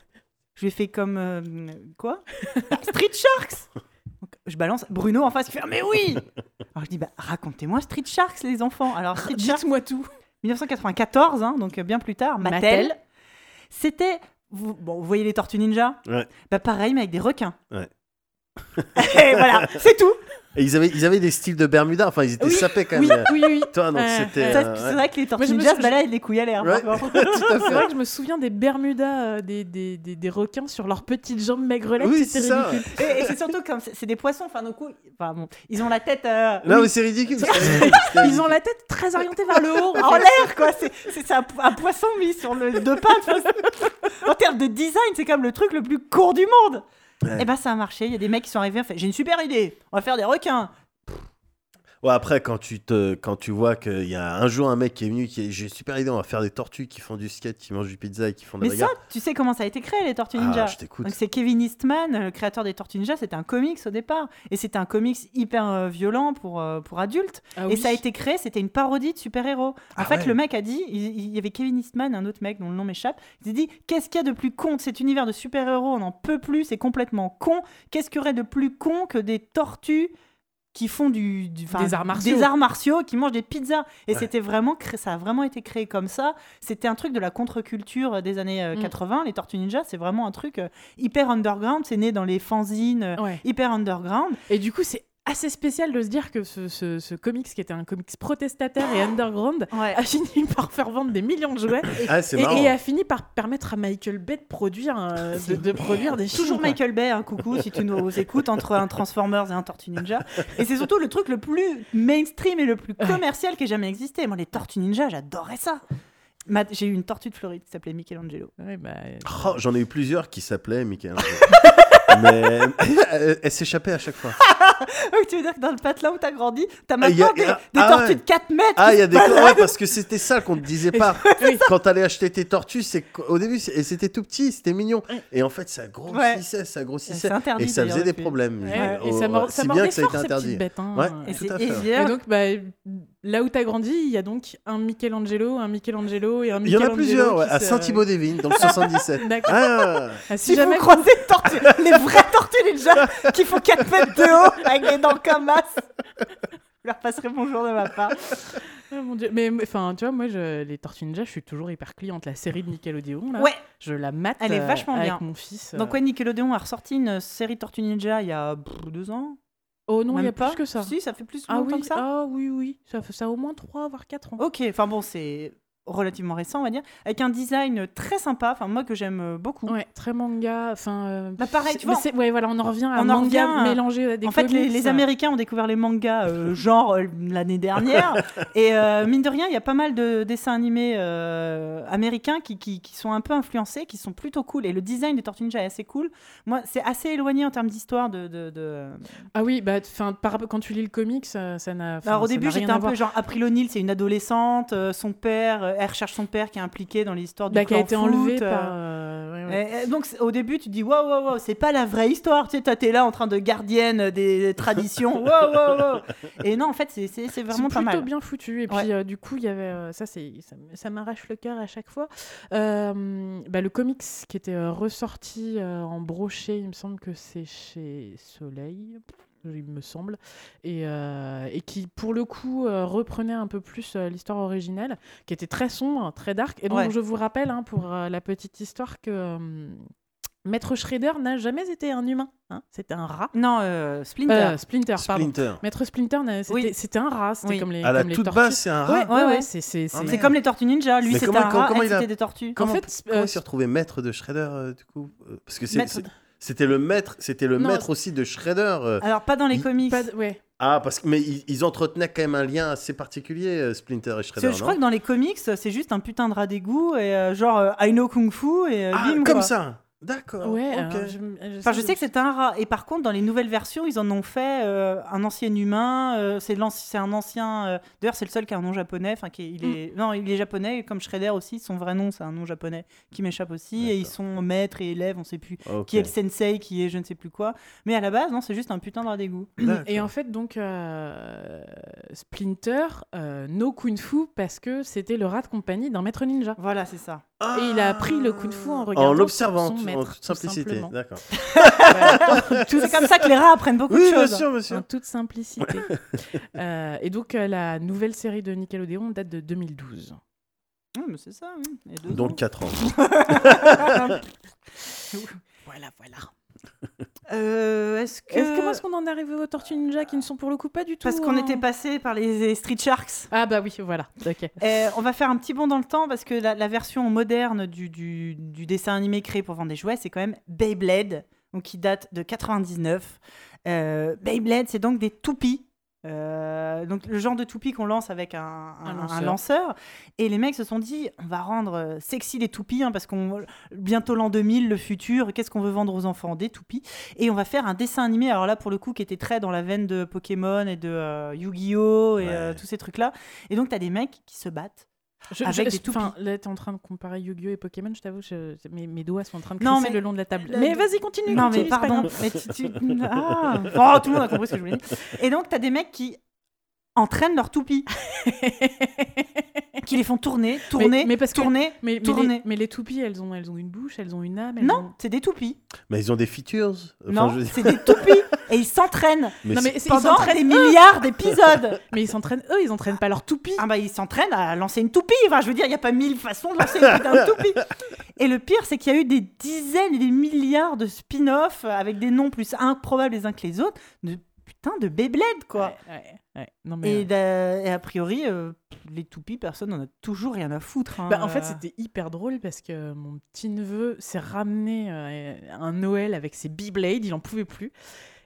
Je lui ai fait comme quoi? <laughs> Street Sharks. Je balance Bruno en face qui fait Ah, mais oui. <laughs> Alors je dis bah racontez-moi Street Sharks les enfants. Alors Street Sharks Dites-moi tout. 1994 hein, donc euh, bien plus tard Mattel. Mattel. C'était vous, bon, vous voyez les Tortues Ninja Ouais. Bah pareil mais avec des requins. Ouais. <laughs> Et voilà, c'est tout. Et ils avaient, ils avaient des styles de Bermuda, enfin ils étaient Oui, sapés quand Oui, même. oui, oui. Toi, donc Ouais, c'était. ouais. Ça, euh, c'est ouais. vrai que les Tortues je me Ninja suis- se baladent des couilles à l'air. Ouais. <laughs> à C'est vrai que je me souviens des Bermudas, euh, des, des, des, des requins sur leurs petites jambes maigrelettes. Oui, c'était c'est ça. ridicule. Et, et c'est surtout comme c'est c'est des poissons, enfin, donc, enfin bon, ils ont la tête euh, Non, oui, mais c'est ridicule. Ils ont la tête très orientée vers le haut. en l'air, quoi. C'est un, un poisson mis sur le deux pattes. <laughs> En termes de design, c'est comme le truc le plus court du monde. Et ben ça a marché. Il y a des mecs qui sont arrivés. J'ai une super idée. On va faire des requins. Ouais, après, quand tu, te, quand tu vois qu'il y a un jour un mec qui est venu, qui est, j'ai une super idée, on va faire des tortues qui font du skate, qui mangent du pizza et qui font de Mais la ça, bagarre. tu sais comment ça a été créé les Tortues Ah, Ninja je t'écoute. Donc c'est Kevin Eastman, le créateur des Tortues Ninja. C'était un comics au départ, et c'était un comics hyper euh, violent pour euh, pour adultes. Ah Et ça a été créé, c'était une parodie de super-héros. En Ah fait, ouais. le mec a dit, il, il y avait Kevin Eastman, un autre mec dont le nom m'échappe, il s'est dit, qu'est-ce qu'il y a de plus con de cet univers de super-héros? On n'en peut plus, c'est complètement con. Qu'est-ce qu'il y aurait de plus con que des tortues qui font du, du- Des arts martiaux. des arts martiaux, qui mangent des pizzas. Et Ouais. c'était vraiment, cré- ça a vraiment été créé comme ça. C'était un truc de la contre-culture des années euh, Mm. 80. Les Tortues Ninja, c'est vraiment un truc euh, hyper underground. C'est né dans les fanzines, euh, Ouais. hyper underground. Et du coup, c'est assez spécial de se dire que ce, ce, ce comics, qui était un comics protestataire et underground, Ouais. a fini <laughs> par faire vendre des millions de jouets Ah, et, a fini par permettre à Michael Bay de produire, euh, de, de produire des. Toujours. Michael Bay, un coucou si tu nous écoutes entre un Transformers et un Tortue Ninja. Et c'est surtout le truc le plus mainstream et le plus commercial qui ait jamais existé. Moi, les Tortues Ninja, j'adorais ça. J'ai eu une tortue de Floride qui s'appelait Michelangelo. Ouais, bah, euh, Oh, J'en ai eu plusieurs qui s'appelaient Michael. <laughs> mais elle, <laughs> elle s'échappait à chaque fois. <laughs> Oui, tu veux dire que dans le patelin où t'as grandi, t'as Ah, il y a- maintenant des, ah, des ah tortues ouais. de 4 mètres Ah, il y a des. Ouais, parce que c'était ça qu'on te disait pas. <laughs> Oui. Quand t'allais acheter tes tortues, c'est qu'au début, c'était tout petit, c'était mignon. Et en fait, ça grossissait, ça grossissait. C'est interdit, Et ça faisait des problèmes. ouais, et Oh, ça, bien que ça a été interdit. bêtes. hein. Ouais. Et Tout c'est à fait. Et donc, bah, là où t'as grandi, il y a donc un Michelangelo, un Michelangelo et un Il y en Michelangelo. a plusieurs, ouais, à Saint-Thibaud-des-Vignes, dans le <laughs> 77. D'accord. Ah, Ah, Si si jamais vous croisez les tortues, les vraies tortues ninja qui font 4 mètres de haut avec des dents comme as. leur passerez bonjour de ma part. Ah, mon Dieu. Mais enfin, tu vois, moi, je- les Tortues Ninja, je suis toujours hyper cliente. La série de Nickelodeon, là, Ouais. je la mate Elle est euh, vachement avec bien. mon fils. Donc euh. ouais, Nickelodeon a ressorti une série Tortue Ninja il y a pff, deux ans. Oh non, il y a pas plus que ça. Si, ça fait plus Ah longtemps oui, que ça. ah oui, oui. Ça, fait- ça au moins 3 voire 4 ans. Ok, enfin bon, c'est relativement récent, on va dire, avec un design très sympa, enfin moi que j'aime euh, beaucoup. Ouais, très manga. Enfin, euh, Bah pareil, tu mais vois, ouais, voilà, on en revient à on manga revient mélangé à des en fait, les, Américains ont découvert les mangas euh, <laughs> genre euh, l'année dernière. et mine de rien, il y a pas mal de dessins animés américains qui, qui, qui sont un peu influencés, qui sont plutôt cool. Et le design des Tortues Ninja est assez cool. Moi, c'est assez éloigné en termes d'histoire de. de, de- Ah oui, bah, enfin, quand tu lis le comics, ça n'a. Alors, au début, j'étais un peu genre April O'Neil, c'est une adolescente, son père, elle recherche son père qui est impliqué dans l'histoire du Bah, qui a été foot, enlevé euh, par. euh, ouais, ouais. Et- donc au début tu dis waouh waouh waouh c'est pas la vraie histoire tu sais t'es là en train de gardienne des traditions <laughs> waouh waouh waouh et non en fait c'est vraiment pas plutôt mal bien foutu. Et puis, Ouais. euh, du coup, il y avait. ça, c'est, ça, m'arrache le cœur à chaque fois. Bah, le comics qui était ressorti en brochet, il me semble que c'est chez Soleil. Il me semble, et, euh, et qui pour le coup euh, reprenait un peu plus euh, l'histoire originelle, qui était très sombre, très dark. Et donc Ouais. je vous rappelle, hein, pour euh, la petite histoire, que euh, Maître Shredder n'a jamais été un humain, hein, c'était un rat. non euh, Splinter Euh, Splinter, pardon. Splinter. Maître Splinter, c'était Oui. un rat, c'était Oui. comme les, À la comme toute tortues. base, c'est un rat. Ouais, ouais, Ouais, ouais, ouais. c'est c'est- Ah, c'est- comme les Tortues Ninja lui c'était un rat comment elle il a- des tortues Comment, En fait, comment euh, il s'est retrouvé maître de Shredder euh, du coup Parce que c'est- Maître- c'est- c'était le maître, c'était le Non, maître aussi de Shredder. euh. alors pas dans les Il- comics pas de- ouais. Ah parce que mais ils, ils entretenaient quand même un lien assez particulier euh, Splinter et Parce Shredder. que je crois que dans les comics c'est juste un putain de rat d'égout et euh, genre euh, I know Kung Fu et euh, Ah, bim comme quoi. ça. D'accord. Ouais, ok. alors, je, Enfin, je sais que c'était un rat. Et par contre, dans les nouvelles versions, ils en ont fait euh, un ancien humain. euh, c'est c'est un ancien. euh, D'ailleurs, c'est le seul qui a un nom japonais. Enfin, qui il est... Non, il est japonais, comme Shredder aussi. Son vrai nom, c'est un nom japonais qui m'échappe aussi. Et ils sont maîtres et élèves, on sait plus. Ok. Qui est le sensei, qui est je ne sais plus quoi. Mais à la base, non, c'est juste un putain de rat d'égout. Et en fait, donc, euh, Splinter, euh, no kung fu parce que c'était le rat de compagnie d'un maître ninja. Voilà, c'est ça. Et il a appris le kung fu en regardant En l'observant, son en toute <laughs> tout simplicité. D'accord. c'est comme ça que les rats apprennent beaucoup Oui, de bien choses. sûr, En monsieur. toute simplicité. <laughs> Euh, et donc, euh, la nouvelle série de Nickelodeon date de 2012. Ouais, mais c'est ça. oui. A deux ans. Donc 4 ans. <laughs> Voilà, voilà. Euh, Est-ce que. Est-ce- Comment est-ce qu'on en est arrivé aux Tortues Ninja qui ne sont pour le coup pas du tout Parce qu'on en- était passé par les Street Sharks. Ah bah oui, voilà. Ok. Euh, on va faire un petit bond dans le temps parce que la, la version moderne du, du- du dessin animé créé pour vendre des jouets, c'est quand même Beyblade, donc qui date de 99. Euh, Beyblade, c'est donc des toupies. Euh, donc le genre de toupie qu'on lance avec un, un- Un un lanceur. Et les mecs se sont dit, on va rendre euh, sexy les toupies, hein, parce qu'on bientôt l'an 2000, le futur, qu'est-ce qu'on veut vendre aux enfants? Des toupies. Et on va faire un dessin animé, alors là pour le coup, qui était très dans la veine de Pokémon et de euh, Yu-Gi-Oh! et Ouais. euh, tous ces trucs-là. Et donc tu as des mecs qui se battent. Je, Avec je- des enfin, là, t'es en train de comparer Yu-Gi-Oh et Pokémon, je t'avoue, je- mes, mes doigts sont en train de Non, mais- le long de la table. le- mais vas-y, continue. Non, continue, mais pardon. grave. mais tu, tu- <laughs> Ah. Oh, tout le monde a compris ce que je voulais dire. Et donc, tu as des mecs qui entraînent leurs toupies, <laughs> qui les font tourner, tourner, mais parce que- tourner. Mais, mais, Tourner. les, mais les toupies, elles ont, elles ont une bouche, elles ont une âme. elles Non, ont- c'est des toupies. Mais ils ont des features. Enfin, non, je c'est des toupies. <laughs> Et ils s'entraînent Mais Non, c'est- mais c'est- ils pendant s'entraînent des milliards d'épisodes. <laughs> Mais ils s'entraînent eux, ils entraînent pas leurs toupies. Ah bah ils s'entraînent à lancer une toupie. Enfin, je veux dire, il n'y a pas mille façons de lancer une putain de toupie. Et le pire, c'est qu'il y a eu des dizaines et des milliards de spin-offs avec des noms plus improbables les uns que les autres. De putain de Beyblade, quoi. Ouais, ouais, ouais. Non, mais, Et, a priori, euh, les toupies, personne n'en a toujours rien à foutre. hein. Bah, en fait, Euh, c'était hyper drôle parce que mon petit neveu s'est ramené euh, un Noël avec ses Beyblades, il en pouvait plus.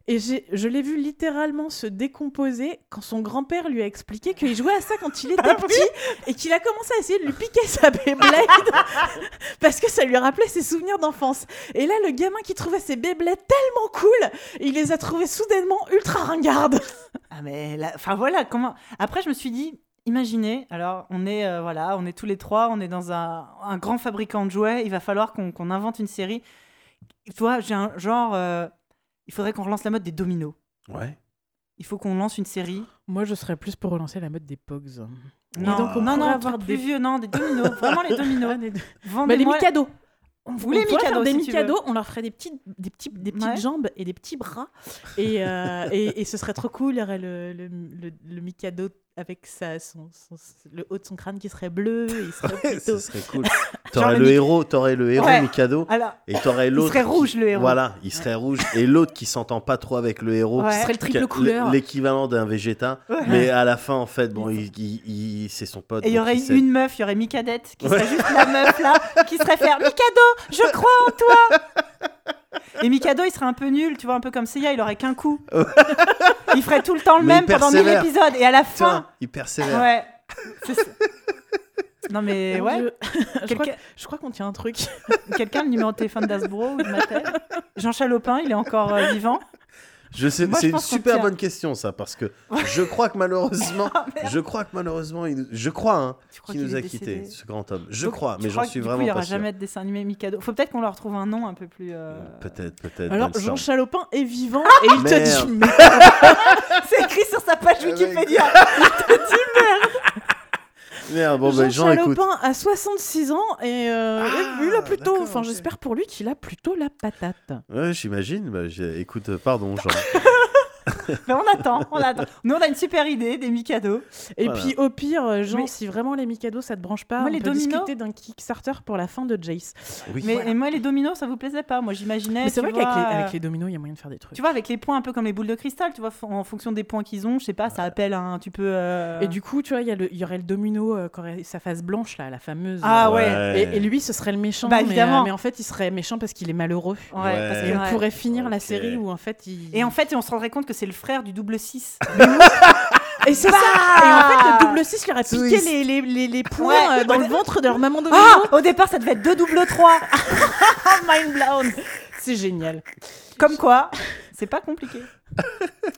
Et je l'ai vu littéralement se décomposer quand son grand-père lui a expliqué qu'il jouait à ça quand il <laughs> était Ah petit et qu'il a commencé à essayer de lui piquer sa Beyblade <laughs> parce que ça lui rappelait ses souvenirs d'enfance. Et là, le gamin qui trouvait ses Beyblades tellement cool, il les a trouvés soudainement ultra ringardes. <laughs> Ah mais là- enfin voilà comment. Après je me suis dit, imaginez, alors on est euh, voilà, on est tous les trois, on est dans un, un grand fabricant de jouets, il va falloir qu'on invente une série. Tu vois, j'ai un genre, euh, il faudrait qu'on relance la mode des dominos. Ouais. Il faut qu'on lance une série. Moi, je serais plus pour relancer la mode des Pogs. Non, donc, on non, non, avoir truc plus des- vieux, non, des dominos, <laughs> vraiment les dominos. Les Bah, les Mikado. on, faire Mikado, des si Mikado, on leur ferait des petites, des petits, des petites Ouais. jambes et des petits bras, et, euh, et, et ce serait trop cool. Il y aurait le, le, le, le Mikado avec sa, son, son- le haut de son crâne qui serait bleu, et il serait plutôt. Ce serait cool. T'aurais le héros, t'aurais le héros Ouais. Mikado Alors, et t'aurais il l'autre. serait qui- rouge, le héros. Voilà, il serait rouge et l'autre qui s'entend pas trop avec le héros. Ouais. Ce serait le qui triple a couleur. L'équivalent d'un Ouais. mais à la fin en fait, bon, il, il- il- c'est son pote. Et il y aurait une meuf, il y aurait Mikadette, qui serait juste la meuf là, qui serait faire Mikado, je crois en toi Et Mikado, il serait un peu nul, tu vois, un peu comme Seiya, il aurait qu'un coup. il ferait tout le temps le Mais même il pendant mille persévère. épisodes, et à la Tiens, fin. il persévère. Ouais. Non mais ouais, je <laughs> crois, quelqu'un je crois qu'on tient un truc. <laughs> quelqu'un le numéro de téléphone d'Asbro ou de Mattel? Jean Chalopin, il est encore euh, vivant? Je sais, c'est une super bonne question ça, parce que je crois que malheureusement, <laughs> Ah, merde. je crois que malheureusement, il je crois hein, qu'il nous a est quitté, décédé ce grand homme. Je Donc, crois, mais j'en suis du coup, vraiment il y aura pas sûr. jamais de dessin animé Mikado? Faut peut-être qu'on leur trouve un nom un peu plus. euh, Peut-être, peut-être. Alors, Jean sens. Chalopin est vivant et il te Merde. dit. mais- C'est écrit sur sa page Ah, mec. Wikipédia. Merde, bon, Jean bah, Jean, écoute. Chalopin a 66 ans et euh, Ah, il a plutôt. Enfin, j'espère pour lui qu'il a plutôt la patate. Ouais, j'imagine. Bah, écoute, euh, pardon, Jean. <laughs> <laughs> Mais on attend, on attend. Nous, on a une super idée des Mikado. Et Voilà. puis au pire, euh, Jean, Mais- si vraiment les Mikado ça te branche pas, Moi, on les peut dominos- discuter d'un Kickstarter pour la fin de Jace. Oui. Mais et moi, les dominos, ça vous plaisait pas Moi, j'imaginais. Mais c'est vrai qu'avec les, euh, avec les dominos, il y a moyen de faire des trucs. Tu vois, avec les points un peu comme les boules de cristal, tu vois, en fonction des points qu'ils ont, je sais pas, ça appelle un. Tu peux. euh, Et du coup, tu vois, il y, a le- il y aurait le domino euh, qui aurait sa face blanche, là, la fameuse. Ah euh, ouais. Et, et lui, ce serait le méchant. Bah, mais, évidemment. euh, mais en fait, il serait méchant parce qu'il est malheureux. Ouais, parce pourrait finir la série où en fait il. Et en fait, on se rendrait compte que c'est le frère du double 6. <laughs> Et c'est ça Et en fait, le double 6 lui aurait piqué Twist. les, les, les, les points Ouais. euh, dans le ventre de leur maman domino. Ah Au départ, ça devait être deux double 3. <laughs> mind blown C'est génial. Comme quoi, c'est pas compliqué.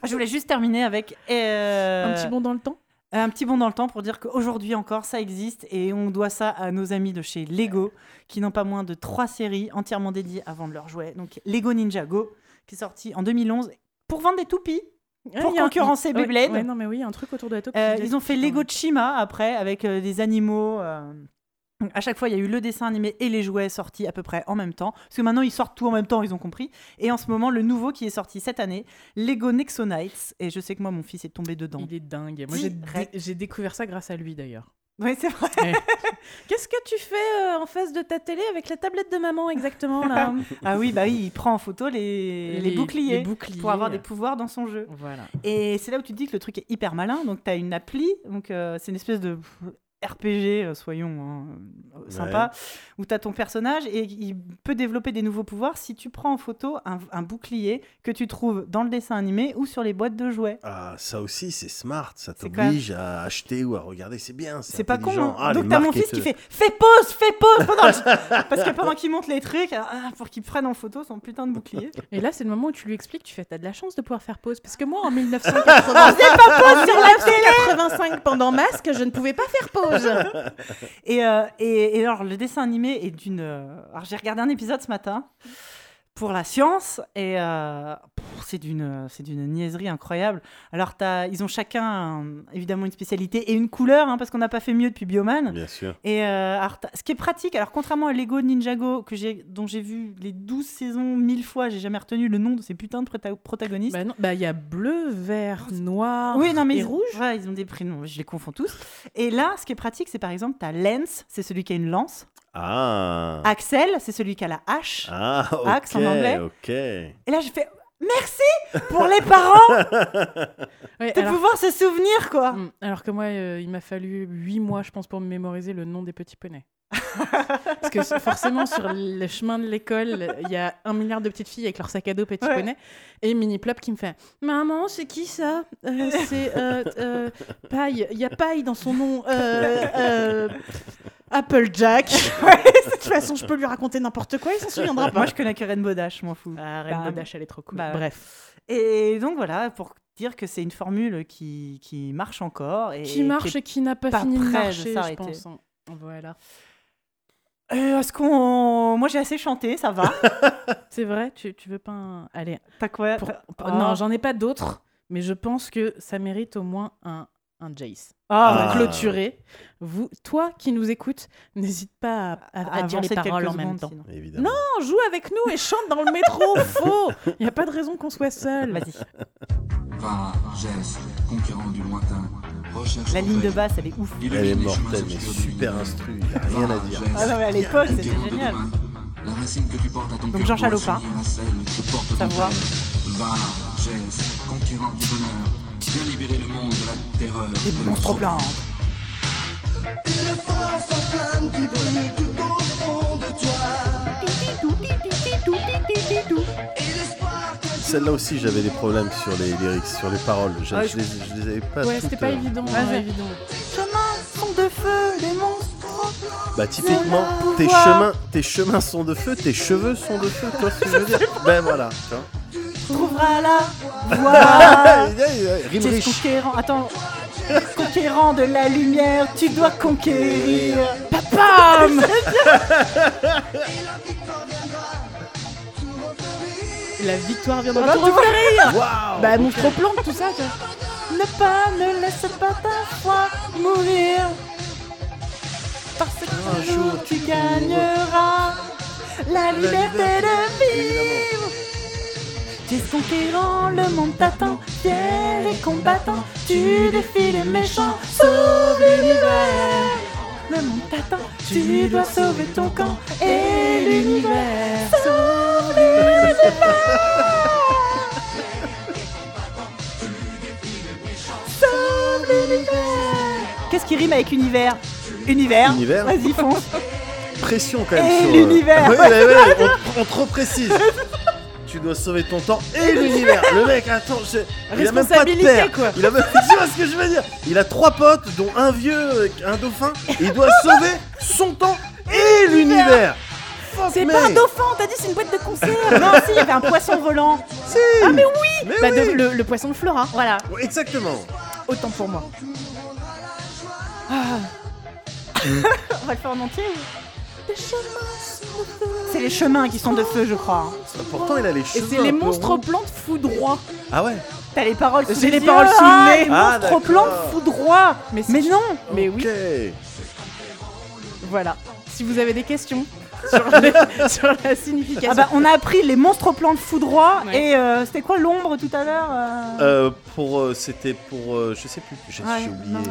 Je voulais juste terminer avec. euh, Un petit bond dans le temps Un petit bond dans le temps pour dire qu'aujourd'hui encore, ça existe et on doit ça à nos amis de chez Lego qui n'ont pas moins de trois séries entièrement dédiées à vendre leurs jouets. Donc Lego Ninjago, qui est sorti en 2011 pour vendre des toupies. Ouais, Pour a un- concurrencer ouais, Beyblade. Ouais, non, mais oui, un truc autour de la taupe. Euh, ils ont fait. Lego Chima après avec euh, des animaux. euh, À chaque fois, il y a eu le dessin animé et les jouets sortis à peu près en même temps. Parce que maintenant, ils sortent tout en même temps, ils ont compris. Et en ce moment, le nouveau qui est sorti cette année, Lego Nexonites. Et je sais que moi, mon fils est tombé dedans. Il est dingue. Moi, j'ai découvert ça grâce à lui d'ailleurs. Oui, c'est vrai. <laughs> Qu'est-ce que tu fais euh, en face de ta télé avec la tablette de maman exactement là? <laughs> Ah oui, bah oui, il prend en photo les, les, boucliers, les boucliers. pour avoir des pouvoirs dans son jeu. Voilà. Et c'est là où tu te dis que le truc est hyper malin. Donc, tu as une appli, donc euh, c'est une espèce de RPG, euh, soyons hein, euh, sympa, où tu as ton personnage et il peut développer des nouveaux pouvoirs si tu prends en photo un, un bouclier que tu trouves dans le dessin animé ou sur les boîtes de jouets. Ah, ça aussi, c'est smart. Ça C'est t'oblige à acheter ou à regarder. C'est bien. C'est pas con. hein. Ah, donc, tu as mon fils qui fait Fais pause, fais pause pendant <laughs> Parce que pendant qu'il monte les trucs, ah, pour qu'il prenne en photo son putain de bouclier. Et là, c'est le moment où tu lui expliques, tu fais, t'as de la chance de pouvoir faire pause. Parce que moi, en <laughs> 1985, pause sur la télé 1985 pendant Masque, je ne pouvais pas faire pause. Et, euh, et, et alors, le dessin animé est d'une. euh, Alors, j'ai regardé un épisode ce matin pour la science et euh, c'est d'une c'est d'une niaiserie incroyable. Alors, t'as- ils ont chacun euh, évidemment une spécialité et une couleur hein, parce qu'on n'a pas fait mieux depuis Bioman. Bien sûr. Et euh, alors, ce qui est pratique, alors contrairement à Lego Ninjago que j'ai dont j'ai vu les 12 saisons mille fois, j'ai jamais retenu le nom de ces putains de prota- protagonistes. Bah non, bah il y a bleu, vert, noir Oui, non, mais et ils, rouge. ouais, ils ont des prénoms, je les confonds tous. Et là, ce qui est pratique, c'est par exemple, t'as Lens, c'est celui qui a une lance. Ah. Axel, c'est celui qui a la hache. Ah, ok. Axe en anglais. Ok. Et là, j'ai fait merci pour les parents <laughs> Ouais, de alors, pouvoir se souvenir, quoi. Mm, alors que moi, euh, il m'a fallu 8 mois, je pense, pour me mémoriser le nom des petits poneys. <laughs> Parce que forcément, sur le chemin de l'école, il y a un milliard de petites filles avec leur sac à dos petits Ouais. Et Mini Plop qui me fait Maman, c'est qui ça? Euh, C'est euh, euh, Paille. Il y a Paille dans son nom. Euh, euh, Applejack. <laughs> de toute façon, je peux lui raconter n'importe quoi, il s'en souviendra pas. Moi, je connais que Rainbow Dash, je m'en fous. Ah, Reine Bah, Dash, elle est trop cool. bah, Bref. Et donc voilà, pour dire que c'est une formule qui, qui marche encore. Et Qui marche et qui n'a pas, pas fini de marcher, je s'arrêter. pense. hein. Voilà. Euh, Est-ce qu'on. Moi, j'ai assez chanté, ça va. <laughs> C'est vrai, tu, tu veux pas un... Allez, T'as quoi? Pour- Ah. Non, j'en ai pas d'autres, mais je pense que ça mérite au moins un un Jace. Ah, Pour clôturer, vous, toi qui nous écoutes, n'hésite pas à, à- à dire les paroles en même temps. Évidemment. Non, joue avec nous et chante dans le métro, faux Il n'y a pas de raison qu'on soit seul. Vas-y. Va, Jess, conquérant du lointain. La ligne de basse, elle est ouf. Elle est les mortelle, mais super instru, y a rien à dire. Ah non, mais à l'époque, c'était de génial. demain. La racine que tu portes à ton Donc Jean Chalopin. Sa voix. père. Va, Jess, conquérant du bonheur. Viens libérer le monde de la terreur. Des monstres blancs. Celle-là aussi, j'avais des problèmes sur les lyrics, sur les paroles. Je, Ouais, je les, je les avais pas Ouais, c'était pas euh, évident. Ouais, pas ouais. évident. Chemins sont de feu, les monstres. Bah typiquement, tes pouvoir. chemins, tes chemins sont de feu, tes cheveux sont de feu, tu vois ce que je veux dire <laughs> Ben voilà, tu vois. Trouvera la <laughs> voie. Ah, Rime Tu es riche. conquérant. Attends. Conquérant de la lumière, tu dois conquérir. Pam <laughs> La victoire viendra te tu vois. refaire Waouh Bah, monstre plante, tout ça. Ne pas, ne laisse pas ta foi mourir. Parce que Un un jour, tu gagneras la liberté liberté, de vivre. Tu es conquérant, le monde t'attend, fier et combattant. Tu défies les méchants, sauve l'univers. Le monde t'attend, tu dois sauver ton camp et l'univers. Sauve Sauve l'univers. Qu'est-ce qui rime avec univers? Univers. Univers. Vas-y, fonce. Pression quand même Et euh, l'univers. Ouais, ouais, ouais, on, <laughs> on trop précise. Tu dois sauver ton temps et l'univers. Le mec, attends, je- il a même pas de père. quoi. Il a même... <laughs> Tu vois ce que je veux dire? Il a trois potes, dont un vieux, un dauphin. Et il doit sauver son temps et l'univers. C'est pas un dauphin, t'as dit c'est une boîte de conserve. non, si, il y avait un poisson volant. Si. Ah, mais oui Mais Bah, oui. de- le, le poisson de Flora. Voilà, Exactement. autant pour moi. Ah. <laughs> On va le faire en entier ou C'est les chemins qui sont de feu, je crois. Pourtant, il a les Et cheveux. c'est un les peu monstres plantes foudroient. Ah ouais T'as les paroles sous J'ai les yeux. paroles sous le Ah, nez. les Ah, monstres d'accord. plantes foudroient. Mais, Mais non Mais oui, Ok. voilà. Si vous avez des questions <laughs> sur, les- sur la signification. Ah bah, on a appris les monstres plantes foudroient Ouais. et euh, c'était quoi l'ombre tout à l'heure euh Euh, pour, euh, c'était pour, euh, je sais plus, j'ai Ouais, j'ai oublié. non.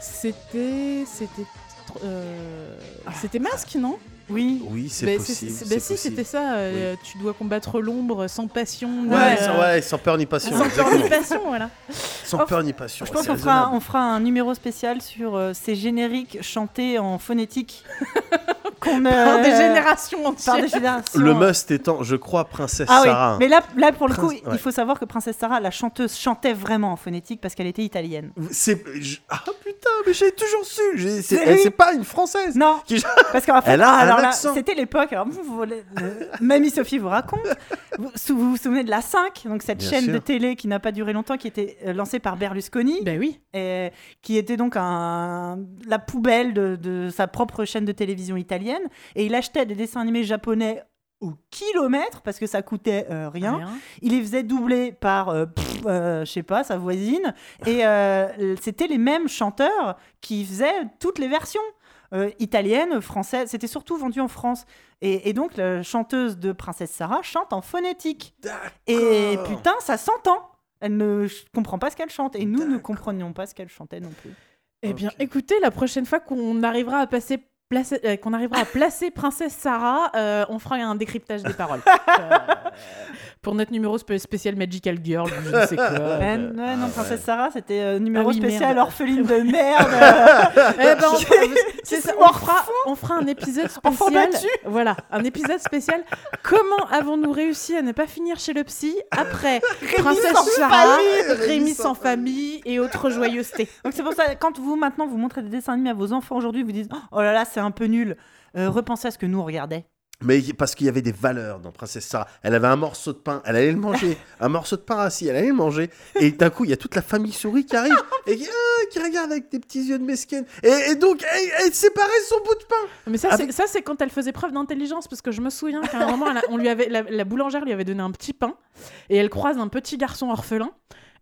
C'était. C'était. Euh, C'était masque, non? Oui. Oui, c'est Bah, possible. bah, si, c'était ça. euh, Tu dois combattre l'ombre sans passion. ni, Ouais, euh, sans, ouais, sans peur ni passion. Sans peur ni passion, voilà. Sans Oh, peur ni passion. Je pense qu'on fera, on fera un numéro spécial sur euh, ces génériques chantés en phonétique. <laughs> qu'on Par euh, des générations Par entières. des générations. Le must étant, je crois, Princesse Ah oui, Sarah. mais là, là pour le coup, ouais. il faut savoir que Princesse Sarah, la chanteuse, chantait vraiment en phonétique parce qu'elle était italienne. C'est. Ah putain, mais j'ai toujours su. C'est elle- c'est pas une française. Non, Qui- parce qu'en <laughs> fait, Elle a alors c'était l'époque. Alors, vous, vous voulez- Mamie Sophie vous raconte. Vous vous, vous souvenez de la 5, donc cette Bien chaîne sûr. de télé qui n'a pas duré longtemps, qui était euh, lancée par Berlusconi, Ben oui. et qui était donc un, la poubelle de, de sa propre chaîne de télévision italienne. Et il achetait des dessins animés japonais au kilomètre parce que ça coûtait euh, rien. Il les faisait doubler par, euh, euh, je sais pas, sa voisine. Et euh, c'était les mêmes chanteurs qui faisaient toutes les versions. Euh, italiennes, françaises, c'était surtout vendu en France. Et, et donc, la chanteuse de Princesse Sarah chante en phonétique. Et putain, ça s'entend Elle ne comprend pas ce qu'elle chante. Et nous ne comprenions pas ce qu'elle chantait non plus. Eh bien, écoutez, la prochaine fois qu'on arrivera à passer. placer- euh, qu'on arrivera à placer Princesse Sarah, euh, on fera un décryptage des paroles. <laughs> Euh, pour notre numéro spé- spécial Magical Girl, je ne sais quoi. <laughs> Ouais, euh. ouais, non, Princesse Sarah, c'était euh, numéro Ah oui, spécial merde. orpheline de <laughs> merde. euh, Eh ben, on, <laughs> fera, ça, on, mords fera, on fera un épisode spécial. Voilà, un épisode spécial. Comment avons-nous réussi à ne pas finir chez le psy après Princesse Sarah. Rémi sans famille et autres joyeusetés Donc c'est pour ça, quand vous maintenant vous montrez des dessins animés à vos enfants aujourd'hui, vous dites Oh là là, c'est un peu nul. Euh, repensez à ce que nous on regardait. Mais parce qu'il y avait des valeurs dans Princesse Sarah. Elle avait un morceau de pain, elle allait le manger. un morceau de pain assis, elle allait le manger. Et d'un coup, il y a toute la famille souris qui arrive <laughs> et qui, ah, qui regarde avec des petits yeux de mesquine. Et, et donc, elle, elle séparait son bout de pain. Mais ça, Avec- c'est, ça, c'est quand elle faisait preuve d'intelligence, parce que je me souviens qu'à un moment, elle a- on lui avait, la, la boulangère lui avait donné un petit pain, et elle croise un petit garçon orphelin.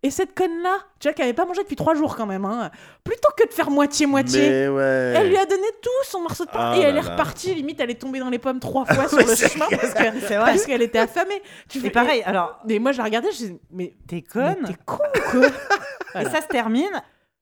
Et cette conne-là, tu vois, qui avait pas mangé depuis trois jours quand même, hein, plutôt que de faire moitié-moitié, ouais. elle lui a donné tout son morceau de pain Ah et elle là est là. repartie. Limite, elle est tombée dans les pommes trois <laughs> fois sur le chemin <laughs> parce qu'elle était affamée. Tu Et fais- pareil, alors, Mais moi, je la regardais, je disais, mais t'es conne. t'es con quoi <laughs> Et ça se termine.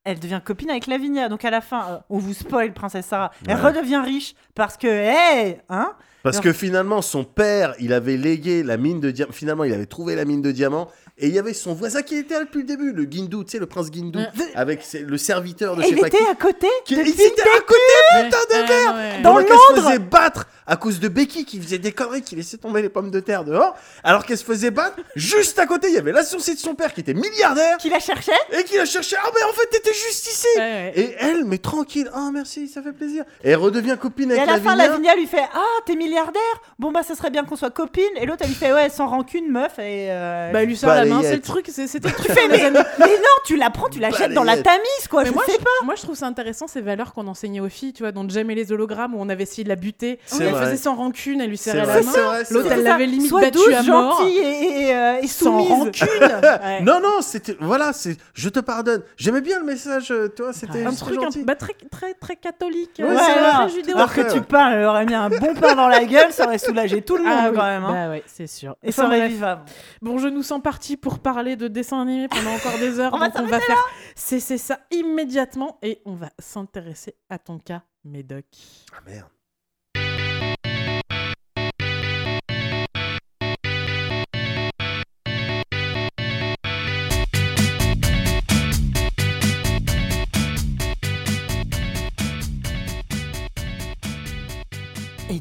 Elle devient copine avec Lavinia. Donc à la fin, euh, on vous spoil, Princesse Sarah. Elle Ouais. redevient riche parce que, hey, hein Parce Alors- que finalement, son père, il avait légué la mine de diamants. Finalement, il avait trouvé la mine de diamants. Et il y avait son voisin qui était là depuis le début, le Guindou, tu sais, le prince Guindou, Ouais. avec ses- le serviteur de Et je il sais pas était à côté qui ils étaient à côté, putain de Ouais, merde ouais. Dans qu'elle se Londres faisait battre à cause de Becky qui faisait des conneries, qui laissait tomber les pommes de terre dehors, alors qu'elle se faisait battre, juste à côté, il y avait l'associé de son père qui était milliardaire Qui la cherchait et qui la cherchait. Ah, mais en fait, t'étais juste ici Ouais, ouais. Et elle, mais tranquille, ah merci, ça fait plaisir. Et elle redevient copine Et avec à la fin, Lavinia. Lavinia lui fait Ah, t'es milliardaire? Bon, bah, ça serait bien qu'on soit copines. Et l'autre, elle lui fait Ouais, sans rancune, meuf. Et. euh, Bah, elle lui sort la main, Balayette. c'est le truc, c'est- c'était le truc. tu fais, mais, mais non, tu la prends, tu la jettes dans la tamise, quoi. Mais je moi, sais je, pas. moi, je trouve ça intéressant ces valeurs qu'on enseignait aux filles, tu vois, et les hologrammes, où on avait essayé de la buter. C'est elle faisait sans rancune, elle lui serrait la main. L'autre, elle l'avait limite Sois battue douce, à mort. gentille et, et, euh, et Sans soumise. rancune. Ouais. <laughs> Non, non, c'était. Voilà, c'est. Je te pardonne. J'aimais bien le message, euh, tu vois, c'était. un truc un, gentil. bah, très, très, très catholique. Ouais, euh, très judéo- Alors que tu parles, elle aurait mis un bon pain dans la gueule, ça aurait soulagé tout le monde Ah oui, quand même. hein. Bah ouais, c'est sûr. Et ça aurait vivable. Bon, je nous sens parti pour parler de dessins animés pendant encore des heures. <laughs> On va donc on va faire cesser ça immédiatement et on va s'intéresser à ton cas, Médoc. Ah merde.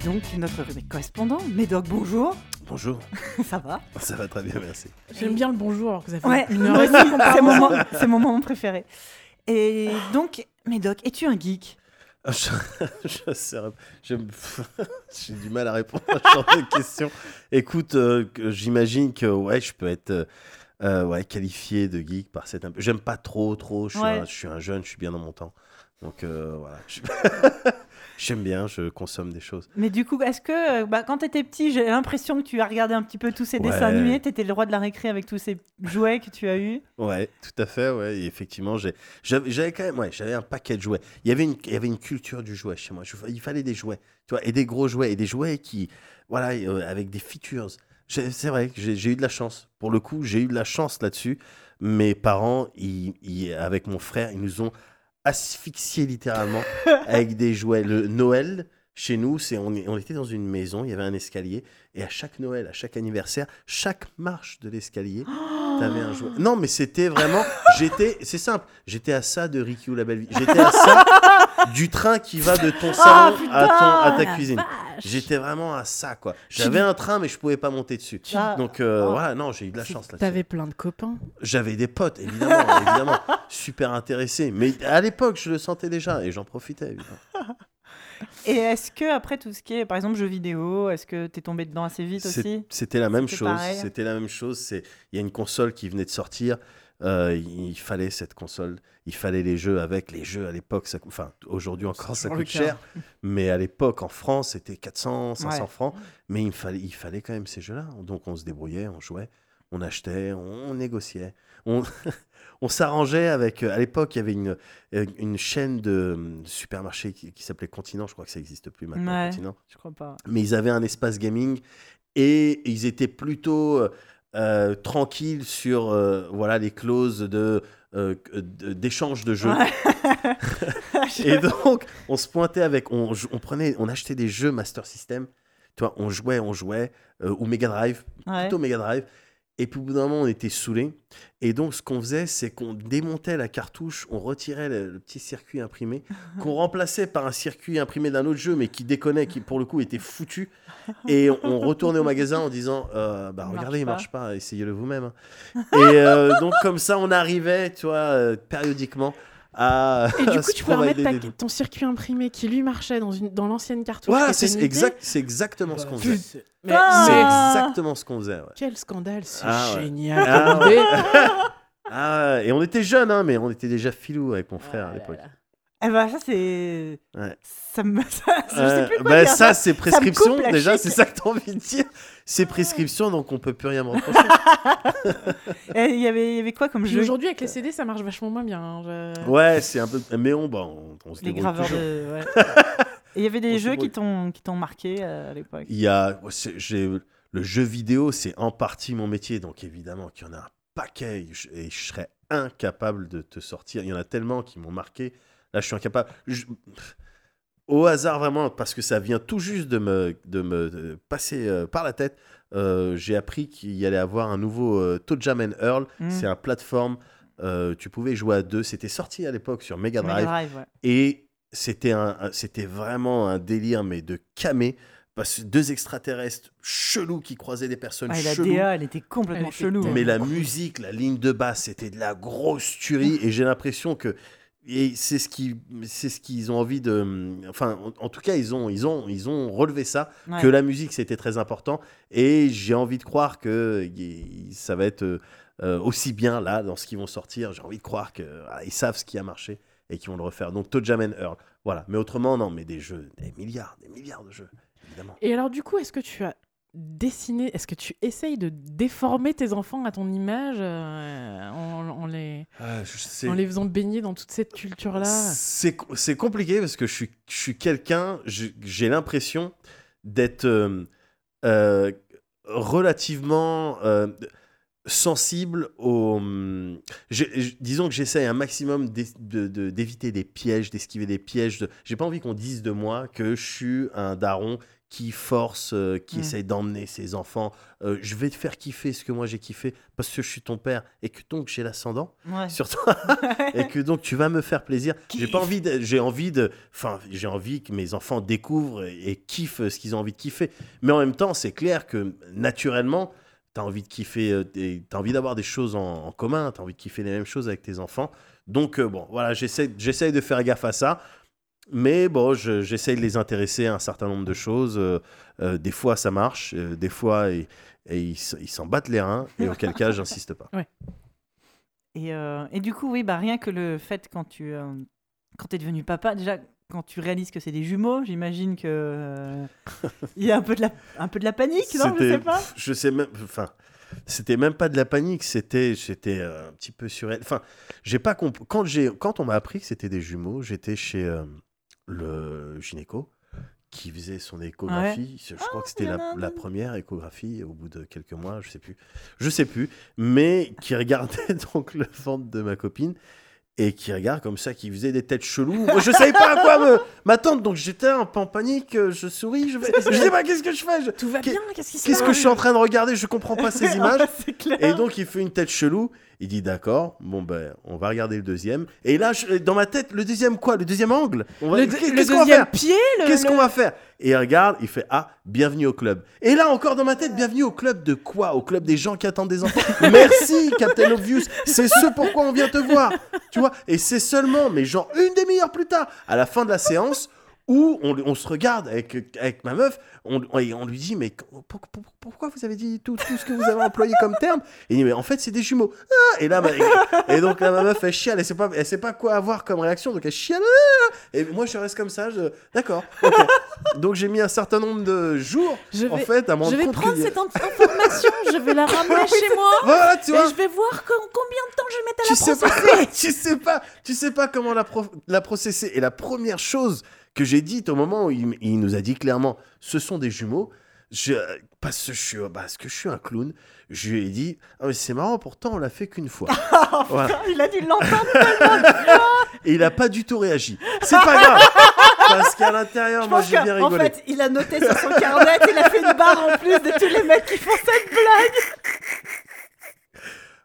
Et donc, notre correspondant, Médoc, bonjour. Bonjour. <laughs> ça va? Ça va très bien, merci. J'aime bien le bonjour alors que ça fait Ouais, une heure moi et demie aussi, qu'on c'est mon, moment- c'est mon moment préféré. Et donc, Médoc, es-tu un geek? Ah, Je, <laughs> je <laughs> j'ai du mal à répondre à ce genre de questions. Écoute, euh, j'imagine que ouais, je peux être euh, euh, ouais, qualifié de geek par cette. J'aime pas trop, trop. Je suis, Ouais. un, je suis un jeune, je suis bien dans mon temps. Donc euh, voilà. J'aime bien, je consomme des choses. Mais du coup, est-ce que euh, bah, quand t'étais petit, j'ai l'impression que tu as regardé un petit peu tous ces Ouais. dessins animés, t'étais le roi de la récré avec tous ces jouets que tu as eus? Ouais, tout à fait, ouais. Et effectivement, j'ai- j'avais quand même, ouais, j'avais un paquet de jouets. Il y avait une, il y avait une culture du jouet chez moi. Je- il fallait des jouets, tu vois, et des gros jouets, et des jouets qui, voilà, euh, avec des features. C'est vrai que j'ai j'ai eu de la chance. Pour le coup, j'ai eu de la chance là-dessus. Mes parents, ils- ils- avec mon frère, ils nous ont asphyxiés littéralement avec des jouets. Le Noël, chez nous, c'est on, était dans une maison, il y avait un escalier, et à chaque Noël, à chaque anniversaire, chaque marche de l'escalier, T'avais un jouet. Non, mais c'était vraiment. <laughs> J'étais. C'est simple. J'étais à ça de Ricky ou la belle vie. J'étais à ça <laughs> du train qui va de ton salon putain, à, ton, à ta cuisine. J'étais vraiment à ça, quoi. J'avais un train, mais je pouvais pas monter dessus. Ah. Donc euh, Oh. voilà, non, j'ai eu de la chance là T'avais plein de copains. J'avais des potes, évidemment, <laughs> évidemment, super intéressés. Mais à l'époque, je le sentais déjà et j'en profitais, évidemment. Et est-ce que après tout ce qui est, par exemple, jeux vidéo, est-ce que t'es tombé dedans assez vite aussi? C'était la même chose. C'était la même chose. C'est il y a une console qui venait de sortir. euh, il fallait cette console. Il fallait les jeux avec les jeux à l'époque. ça- Enfin, aujourd'hui encore, ça coûte cher. Mais à l'époque, en France, c'était 400, 500 Ouais. francs. Mais il fallait, il fallait quand même ces jeux-là. Donc on se débrouillait, on jouait, on achetait, on, on négociait. On, <laughs> on s'arrangeait avec. euh, À l'époque, il y avait une, euh, une chaîne de, hum, supermarchés qui, qui s'appelait Continent. Je crois que ça n'existe plus maintenant. Ouais. Continent Je crois pas. mais ils avaient un espace gaming et ils étaient plutôt euh, tranquilles sur euh, voilà les clauses de euh, d'échange de jeux. Ouais. <laughs> <laughs> Et donc on se pointait avec on, on prenait on achetait des jeux Master System. Tu vois, on jouait, on jouait ou Mega Drive, Ouais. plutôt Mega Drive. Et puis au bout d'un moment, on était saoulés. Et donc, ce qu'on faisait, c'est qu'on démontait la cartouche, on retirait le, le petit circuit imprimé, <laughs> qu'on remplaçait par un circuit imprimé d'un autre jeu, mais qui déconnait, qui pour le coup était foutu. Et on, on retournait au magasin en disant euh, Bah, Il regardez, il marche marche pas, essayez-le vous-même. hein. Et euh, donc, comme ça, on arrivait, tu vois, euh, périodiquement à. Et du <laughs> coup, tu peux remettre ta- ton circuit imprimé qui lui marchait dans, une, dans l'ancienne cartouche. Voilà, c'est exact, c'est exactement ce qu'on faisait. Mais, Ah. C'est exactement ce qu'on faisait. ouais. quel scandale, c'est Ah ouais. génial. Ah ouais. <laughs> Ah, et on était jeunes, hein, mais on était déjà filous avec mon frère à Ah l'époque. Eh ben, ça, c'est. Ouais. Ça me. <laughs> ça- je sais Euh, plus quoi bah, dire. ça, c'est prescription. Déjà, c'est ça que t'as envie de dire. C'est prescription, donc on peut plus rien me <laughs> reprocher. Il y avait, il y avait quoi comme Puis jeu Aujourd'hui, avec les CD, ça marche vachement moins bien. hein, je- ouais, c'est un peu. Mais on, bah, on, on se Les débrouille graveurs de. ouais. <laughs> Et il y avait des jeux qui t'ont qui t'ont marqué euh, à l'époque. Il y a, j'ai le jeu vidéo, c'est en partie mon métier, donc évidemment qu'il y en a un paquet et je, et je serais incapable de te sortir. Il y en a tellement qui m'ont marqué. Là, je suis incapable. Je- au hasard vraiment, parce que ça vient tout juste de me, de me euh, passer euh, par la tête. euh, j'ai appris qu'il y allait avoir un nouveau euh, Toadjam and Earl. Mm. C'est un plateforme. euh, tu pouvais jouer à deux. C'était sorti à l'époque sur Mega Mega Drive. Ouais. Et c'était un, un- c'était vraiment un délire, mais de camé. Parce que deux extraterrestres chelous qui croisaient des personnes Ah, et la. DA, elle était complètement Elle était chelou. Mais la musique, la ligne de basse, c'était de la grosse tuerie. et j'ai l'impression que. Et c'est ce qui, c'est ce qu'ils ont envie de. Enfin, en, en tout cas, ils ont, ils ont, ils ont relevé ça. Ouais. Que la musique, c'était très important. Et j'ai envie de croire que y- ça va être euh, euh, aussi bien là, dans ce qu'ils vont sortir. J'ai envie de croire qu'ils savent ce qui a marché et qu'ils vont le refaire. Donc, Toadjam and Earl. Voilà. Mais autrement, non, mais des jeux, des milliards, des milliards de jeux, évidemment. Et alors, du coup, est-ce que tu as dessiné, est-ce que tu essayes de déformer tes enfants à ton image euh, en, en les, Ah, en les faisant baigner dans toute cette culture-là? C'est c'est compliqué parce que je suis, je suis quelqu'un, j'ai l'impression d'être euh, euh, relativement sensible au. hum, disons que j'essaye un maximum d'éviter des pièges, d'esquiver des pièges. de- J'ai pas envie qu'on dise de moi que je suis un daron qui force, euh, qui Mm. essaye d'emmener ses enfants. Euh, je vais te faire kiffer ce que moi j'ai kiffé parce que je suis ton père et que donc j'ai l'ascendant Ouais. sur toi <laughs> et que donc tu vas me faire plaisir. J'ai pas envie j'ai envie de, enfin j'ai envie que mes enfants découvrent et, et kiffent ce qu'ils ont envie de kiffer. Mais en même temps, c'est clair que naturellement, tu as envie de kiffer, euh, t'as envie d'avoir des choses en, en commun, tu as envie de kiffer les mêmes choses avec tes enfants. Donc bon, voilà, j'essaie, j'essaie de faire gaffe à ça. Mais bon, je- j'essaie de les intéresser à un certain nombre de choses. Euh, euh, des fois, ça marche. euh, des fois, et, et ils s'en battent les reins. Et <laughs> auquel cas, j'insiste pas. Et, euh, et du coup, oui, bah, rien que le fait quand tu quand es devenu papa, déjà, quand tu réalises que c'est des jumeaux, j'imagine que <laughs> il y a un peu de la, un peu de la panique, non? Je sais pas. Je sais même. Enfin, c'était même pas de la panique. C'était, j'étais un petit peu surréel. Enfin, j'ai pas compris. Quand j'ai, quand on m'a appris que c'était des jumeaux, j'étais chez euh, le gynéco qui faisait son échographie. Je crois que c'était y en la, première échographie au bout de quelques mois, je sais plus. Je sais plus. Mais qui regardait <laughs> donc le ventre de ma copine et qui regarde comme ça, qui faisait des têtes cheloues. Moi, je savais pas à quoi me <laughs> m'attendre, donc j'étais un peu en panique. Je souris, je, vais... je sais pas qu'est-ce que je fais. je- Tout va bien Qu'est-ce qui se Qu'est-ce que je suis en train de regarder? Je comprends pas ces <laughs> images. Et donc il fait une tête chelou. Il dit d'accord, bon ben on va regarder le deuxième. Et là je- dans ma tête le deuxième quoi? Le deuxième angle? On va- Le, Qu'est- le Qu'est-ce qu'on va deuxième faire? pied le- Qu'est-ce le- qu'on va faire? Et il regarde, il fait ah bienvenue au club. Et là encore dans ma tête bienvenue au club de quoi? Au club des gens qui attendent des enfants? <laughs> Merci Captain Obvious, c'est ce pourquoi on vient te voir. Tu vois? Et c'est seulement mais genre une demi-heure plus tard à la fin de la séance où on, se regarde avec, avec ma meuf, on, on, lui dit mais pour- pour- pourquoi vous avez dit tout, tout ce que vous avez employé comme terme? Et il dit mais en fait c'est des jumeaux. Ah et là et donc là ma meuf elle chiale, elle sait pas sait pas quoi avoir comme réaction donc elle chiale. Ah Et moi je reste comme ça, d'accord. Donc j'ai mis un certain nombre de jours Je en fait à me je vais prendre cette in- information, je vais la ramener <laughs> chez moi Voilà tu vois. et je vais voir co- combien de temps je vais mettre à tu la sais processer. pas, <laughs> tu sais pas, tu sais pas comment la, pro- la processer. Et la première chose que j'ai dite au moment où il, nous a dit clairement, ce sont des jumeaux. Je, parce, que je suis, parce que je suis un clown, je lui ai dit, ah, c'est marrant, pourtant on l'a fait qu'une fois. <laughs> Voilà. Il a dû l'entendre. Et il a pas du tout réagi. C'est pas grave, parce qu'à l'intérieur, moi j'ai bien rigolé. fait, il a noté sur son carnet, il a fait une barre en plus de tous les mecs qui font cette blague.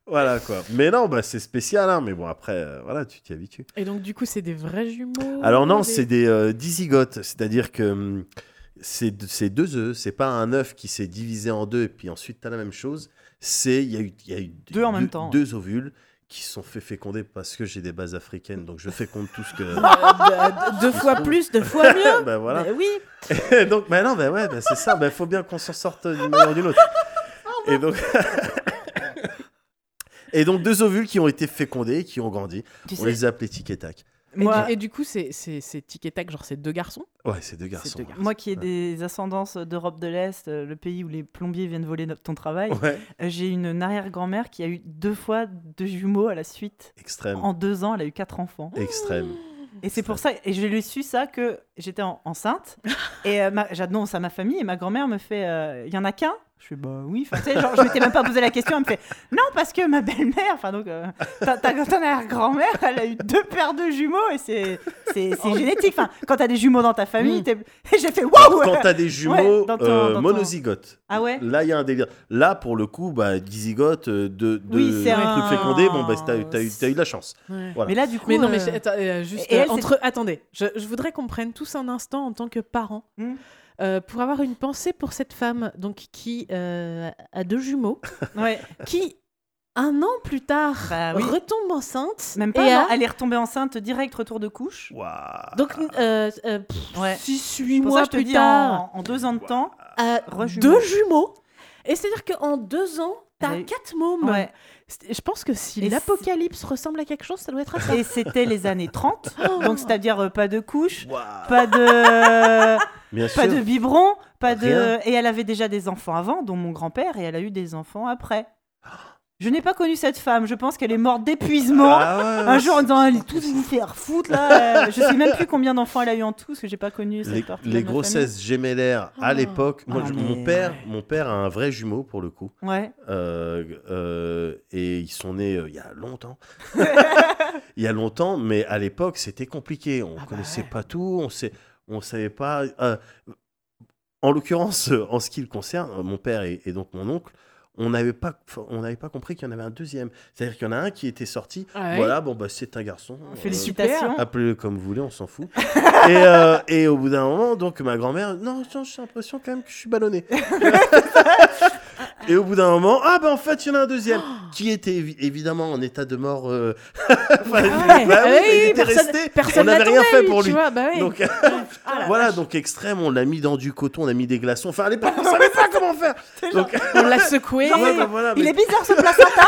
Voilà quoi. Mais non, bah, c'est spécial, hein, mais bon, après, euh, voilà, tu t'y habitues. Et donc du coup c'est des vrais jumeaux Alors non, des- c'est des euh, dizygotes, c'est-à-dire que hum, c'est deux œufs, c'est pas un œuf qui s'est divisé en deux et puis ensuite tu as la même chose. C'est il y a eu, il y a eu Deux en même temps. deux ovules qui sont fait féconder parce que j'ai des bases africaines, donc je féconde tout ce que. <laughs> Euh, d- deux fois plus, deux fois mieux. <laughs> bah voilà. Bah oui. donc bah non, bah ouais, bah c'est ça. Bah faut bien qu'on s'en sorte d'une manière ou d'une autre. Et donc. <laughs> Et donc deux ovules qui ont été fécondés, qui ont grandi. Tu On sais, les a appelés tic et tac. Et, du, et du coup, c'est c'est- c'est tic et tac, genre c'est deux garçons. Ouais, c'est deux garçons. deux garçons. moi qui ai des ascendances d'Europe de l'Est, euh, le pays où les plombiers viennent voler ton travail, Ouais, euh, j'ai une arrière-grand-mère qui a eu deux fois deux jumeaux à la suite. extrême. En deux ans, elle a eu quatre enfants. Extrême. Et c'est pour ça, et je l'ai su ça que j'étais en- enceinte. <laughs> et euh, j'annonce à ma famille et ma grand-mère me fait euh, Il y en a qu'un? Je fais Bah oui. Enfin, tu sais, genre, je m'étais même pas posé la question. Elle me fait Non, parce que ma belle-mère, enfin donc, euh, ta, ta, ton arrière-grand-mère, elle a eu deux paires de jumeaux et c'est, c'est, c'est génétique. Enfin, quand t'as des jumeaux dans ta famille, Mm. t'es- et j'ai fait Waouh Quand t'as des jumeaux Ouais, dans ton- euh, dans ton- monozygotes, Ah ouais? Là il y a un délire. Là pour le coup, bah, dizygotes, euh, de, de Oui, c'est un- fécondés, bon bah t'as eu, t'as eu, t'as eu de la chance. Voilà. Mais là, du coup. Mais non, mais euh, j'ai- attends, euh, juste et elle, c'est- entre. Attendez, je, je voudrais qu'on prenne tous un instant en tant que parents. Hmm. Euh, pour avoir une pensée pour cette femme donc qui euh, a deux jumeaux, <laughs> ouais. qui un an plus tard Bah oui. retombe enceinte Même pas, et non, a- elle est retombée enceinte direct, retour de couche. Donc euh, euh, pff, Ouais. six, huit ça, mois plus tard, en, en deux ans de temps, deux jumeaux. Et c'est-à-dire qu'en deux ans, t'as quatre mômes. ouais. Je pense que si l'apocalypse ressemble à quelque chose, ça doit être à ça. Et c'était les années 30, <laughs> Oh. donc c'est-à-dire euh, pas de couche, Waouh. pas de, <laughs> Bien pas sûr. de biberon, pas de. Et elle avait déjà des enfants avant, dont mon grand-père, et elle a eu des enfants après. Je n'ai pas connu cette femme. Je pense qu'elle est morte d'épuisement. Ah ouais, Un jour, en disant, elle est tous vous faire foutre là. Euh, je sais même plus combien d'enfants elle a eu en tout, parce que j'ai pas connu cette les, partie. les grossesses gémellaires à Ah. l'époque, moi, Ah, je- mais mon père, mon père a un vrai jumeau pour le coup. Ouais. Euh, euh, et ils sont nés euh, il y a longtemps. <laughs> il y a longtemps, mais à l'époque c'était compliqué. On Ah bah connaissait ouais. pas tout, on sait, on savait pas. euh, en l'occurrence, en ce qui le concerne, mon père et, et donc mon oncle, on n'avait pas, on n'avait pas compris qu'il y en avait un deuxième. C'est-à-dire qu'il y en a un qui était sorti. Ouais. Voilà, bon bah c'est un garçon. euh, Félicitations. Appelez-le comme vous voulez, on s'en fout. <laughs> et, euh, et au bout d'un moment, donc ma grand-mère, non, j'ai l'impression quand même que je suis ballonné. <laughs> <laughs> et au bout d'un moment, ah ben en fait, il y en a un deuxième <gasps> qui était évi- évidemment en état de mort. euh, <laughs> enfin, Ouais. bah oui, Ah il était personne- resté. personne on n'avait rien fait pour lui. vois, bah oui. Donc Ah <laughs> voilà, vache. donc extrême, on l'a mis dans du coton, on a mis des glaçons. Enfin à l'époque, on savait <laughs> pas comment faire. Donc On l'a secoué. bah, Il est bizarre ce placenta.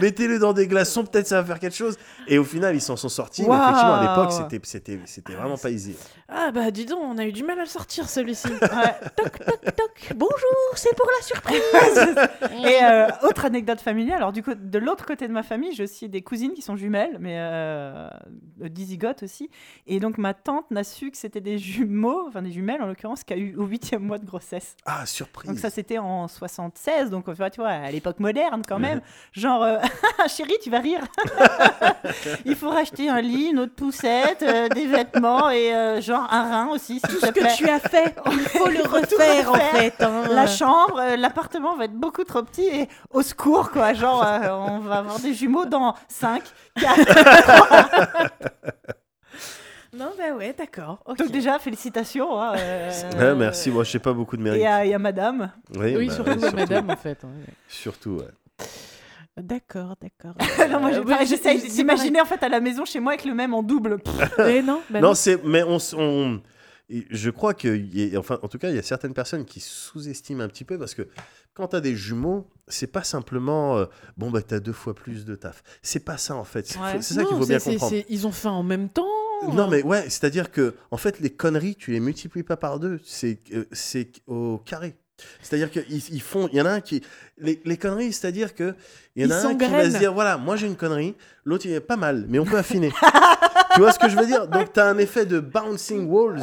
Mettez-le dans des glaçons, peut-être ça va faire quelque chose. Et au final, ils s'en sont sortis. Mais Waouh. effectivement, à l'époque, c'était, c'était, c'était vraiment pas easy. Ah bah dis donc, on a eu du mal à le sortir celui-ci. Ouais. toc toc toc. Bonjour, c'est pour la surprise. <laughs> Et euh, autre anecdote familiale, alors du coup, de l'autre côté de ma famille, j'ai aussi des cousines qui sont jumelles, mais euh, dizygotes aussi. Et donc ma tante n'a su que c'était des jumeaux, enfin des jumelles en l'occurrence, qui a eu au huitième mois de grossesse. Ah, surprise. Donc ça c'était en 76, donc enfin, tu vois, à l'époque moderne quand même. Genre, euh, <laughs> chérie, tu vas rire. <laughs> Il faut racheter un lit, une autre poussette, euh, des vêtements et euh, genre un rein aussi, Tout ce que tu as fait, <laughs> il faut le refaire en fait. hein. La chambre, euh, l'appartement va être beaucoup trop petit et au secours, quoi. Genre, euh, on va avoir des jumeaux dans 5, 4. Non bah ouais, d'accord. ok. Donc, déjà, félicitations. hein, euh, merci, moi je sais pas beaucoup de mérite. Et à, et à madame. Oui, bah, surtout ouais, madame en fait. hein. Surtout, ouais. D'accord, d'accord. <laughs> non, moi, Euh, j'ai oui, d'imaginer en fait à la maison chez moi avec le même en double. <laughs> Mais non, bah non, non. c'est, mais on, on- je crois que, y a- enfin, en tout cas, il y a certaines personnes qui sous-estiment un petit peu parce que quand tu as des jumeaux, c'est pas simplement euh, bon bah t'as deux fois plus de taf. C'est pas ça en fait. C'est, Ouais. ça qu'il faut bien comprendre. Ils ont fait en même temps. Non mais ouais, c'est-à-dire que en fait les conneries, tu les multiplies pas par deux, c'est euh, c'est au carré. C'est-à-dire qu'ils ils font, il y en a un qui les, les conneries, c'est-à-dire que il y en Ils a un qui va se dire voilà, moi j'ai une connerie, l'autre il est pas mal, mais on peut affiner. <laughs> tu vois ce que je veux dire? Donc tu as un effet de bouncing walls,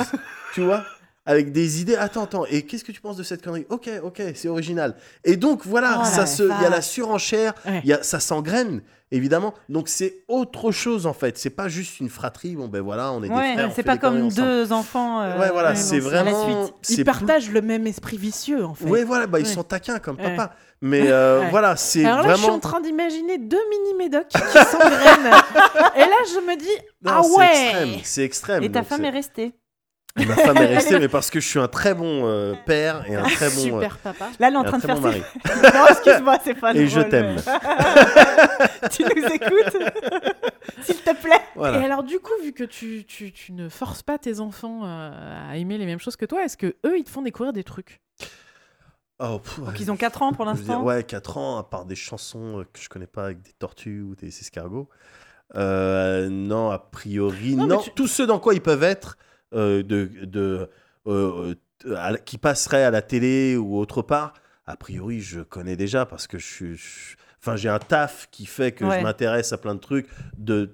tu vois? Avec des idées, attends, attends, et qu'est-ce que tu penses de cette connerie? Ok, ok, c'est original. Et donc voilà, Oh ça la se, il y a la surenchère, Ouais. y a, ça s'engraine, évidemment. Donc c'est autre chose en fait. C'est pas juste une fratrie. Bon ben voilà, on est des Ouais, frères. on c'est pas des comme deux enfants. euh, Ouais, voilà, c'est non, à la vraiment. suite. Ils plus- partagent le même esprit vicieux en fait. Ouais, voilà, bah, ils sont taquins comme Ouais. papa. Mais euh, voilà, c'est Alors là, je suis vraiment. en train d'imaginer deux mini médocs qui s'engrainent. <laughs> Et là, je me dis, Non, ah ouais C'est extrême. Et ta femme est restée. Ma femme est restée, mais parce que je suis un très bon euh, père et un très bon. euh, Super papa. Là, elle est en train de très faire bon ses... mari. <laughs> non, excuse-moi, c'est pas Et je t'aime. mais- <laughs> tu nous écoutes <laughs> S'il te plaît. Voilà. Et alors, du coup, vu que tu, tu, tu ne forces pas tes enfants euh, à aimer les mêmes choses que toi, est-ce que eux, ils te font découvrir des trucs? Oh, pff, Donc, ils ont 4 ans pour dire, l'instant. ouais, 4 ans, à part des chansons euh, que je connais pas avec des tortues ou des escargots. Euh, non, a priori, Non, non. tu- Tous ceux dans quoi ils peuvent être, euh, de, de, euh, à qui passeraient à la télé ou autre part, a priori, je connais déjà parce que je suis. je- Enfin, j'ai un taf qui fait que Ouais. je m'intéresse à plein de trucs. De,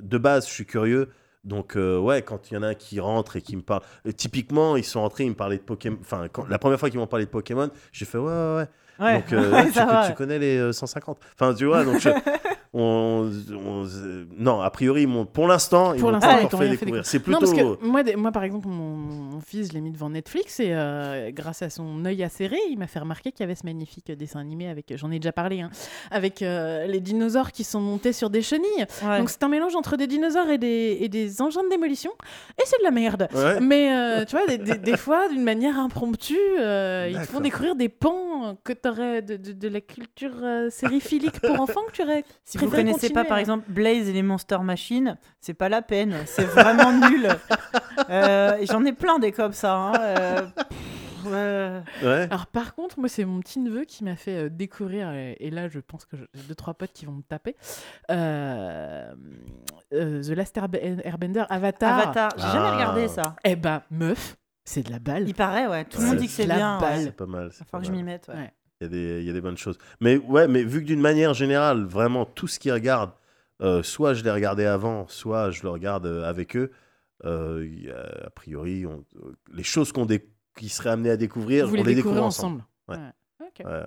de base, je suis curieux. Donc, euh, ouais, quand il y en a un qui rentre et qui me parle. euh, typiquement, ils sont rentrés, ils me parlaient de Pokémon. Enfin, quand- la première fois qu'ils m'ont parlé de Pokémon, j'ai fait ouais, ouais, ouais. Ouais, Donc, euh, <laughs> tu, ça va. tu connais les euh, 150. Enfin, tu vois, donc je- <laughs> on, on- euh, non, a priori, pour l'instant, ils Pour m'ont l'instant, pas encore fait découvrir. C'est Non, plutôt. parce que moi, moi, par exemple, mon, mon fils, je l'ai mis devant Netflix et euh, grâce à son œil acéré, il m'a fait remarquer qu'il y avait ce magnifique dessin animé avec, j'en ai déjà parlé, hein, avec euh, les dinosaures qui sont montés sur des chenilles. Ouais. Donc c'est un mélange entre des dinosaures et des, et des engins de démolition. Et c'est de la merde. Ouais. Mais euh, tu vois, des, des- des fois, d'une manière impromptue, euh, ils te font découvrir des pans que tu de, de- de la culture euh, sériphilique pour <laughs> enfants que tu aurais. Si vous préféré connaissez pas par hein. exemple Blaze et les Monster Machines, c'est pas la peine, c'est vraiment <laughs> nul. Euh, J'en ai plein des comme ça. hein, euh, pff, euh, Ouais. Alors par contre, moi c'est mon petit neveu qui m'a fait euh, découvrir, et, et là je pense que j'ai deux trois potes qui vont me taper, euh, euh, The Last Airb- Airbender, Avatar. Avatar, j'ai jamais Ah. regardé ça. Eh bah meuf, c'est de la balle. Il paraît, ouais. Tout le Ouais, monde dit que c'est la bien. C'est pas mal. Il falloir que je m'y mette. ouais. Ouais. Il y, a des, il y a des bonnes choses. Mais ouais, mais vu que d'une manière générale, vraiment tout ce qu'ils regardent, euh, soit je les regardais avant, soit je le regarde euh, avec eux, euh, a- a priori, on- euh, les choses qu'on dé- qu'ils seraient amenés à découvrir, Vous on les les découvre ensemble. Ouais. Ok. Ouais, ouais.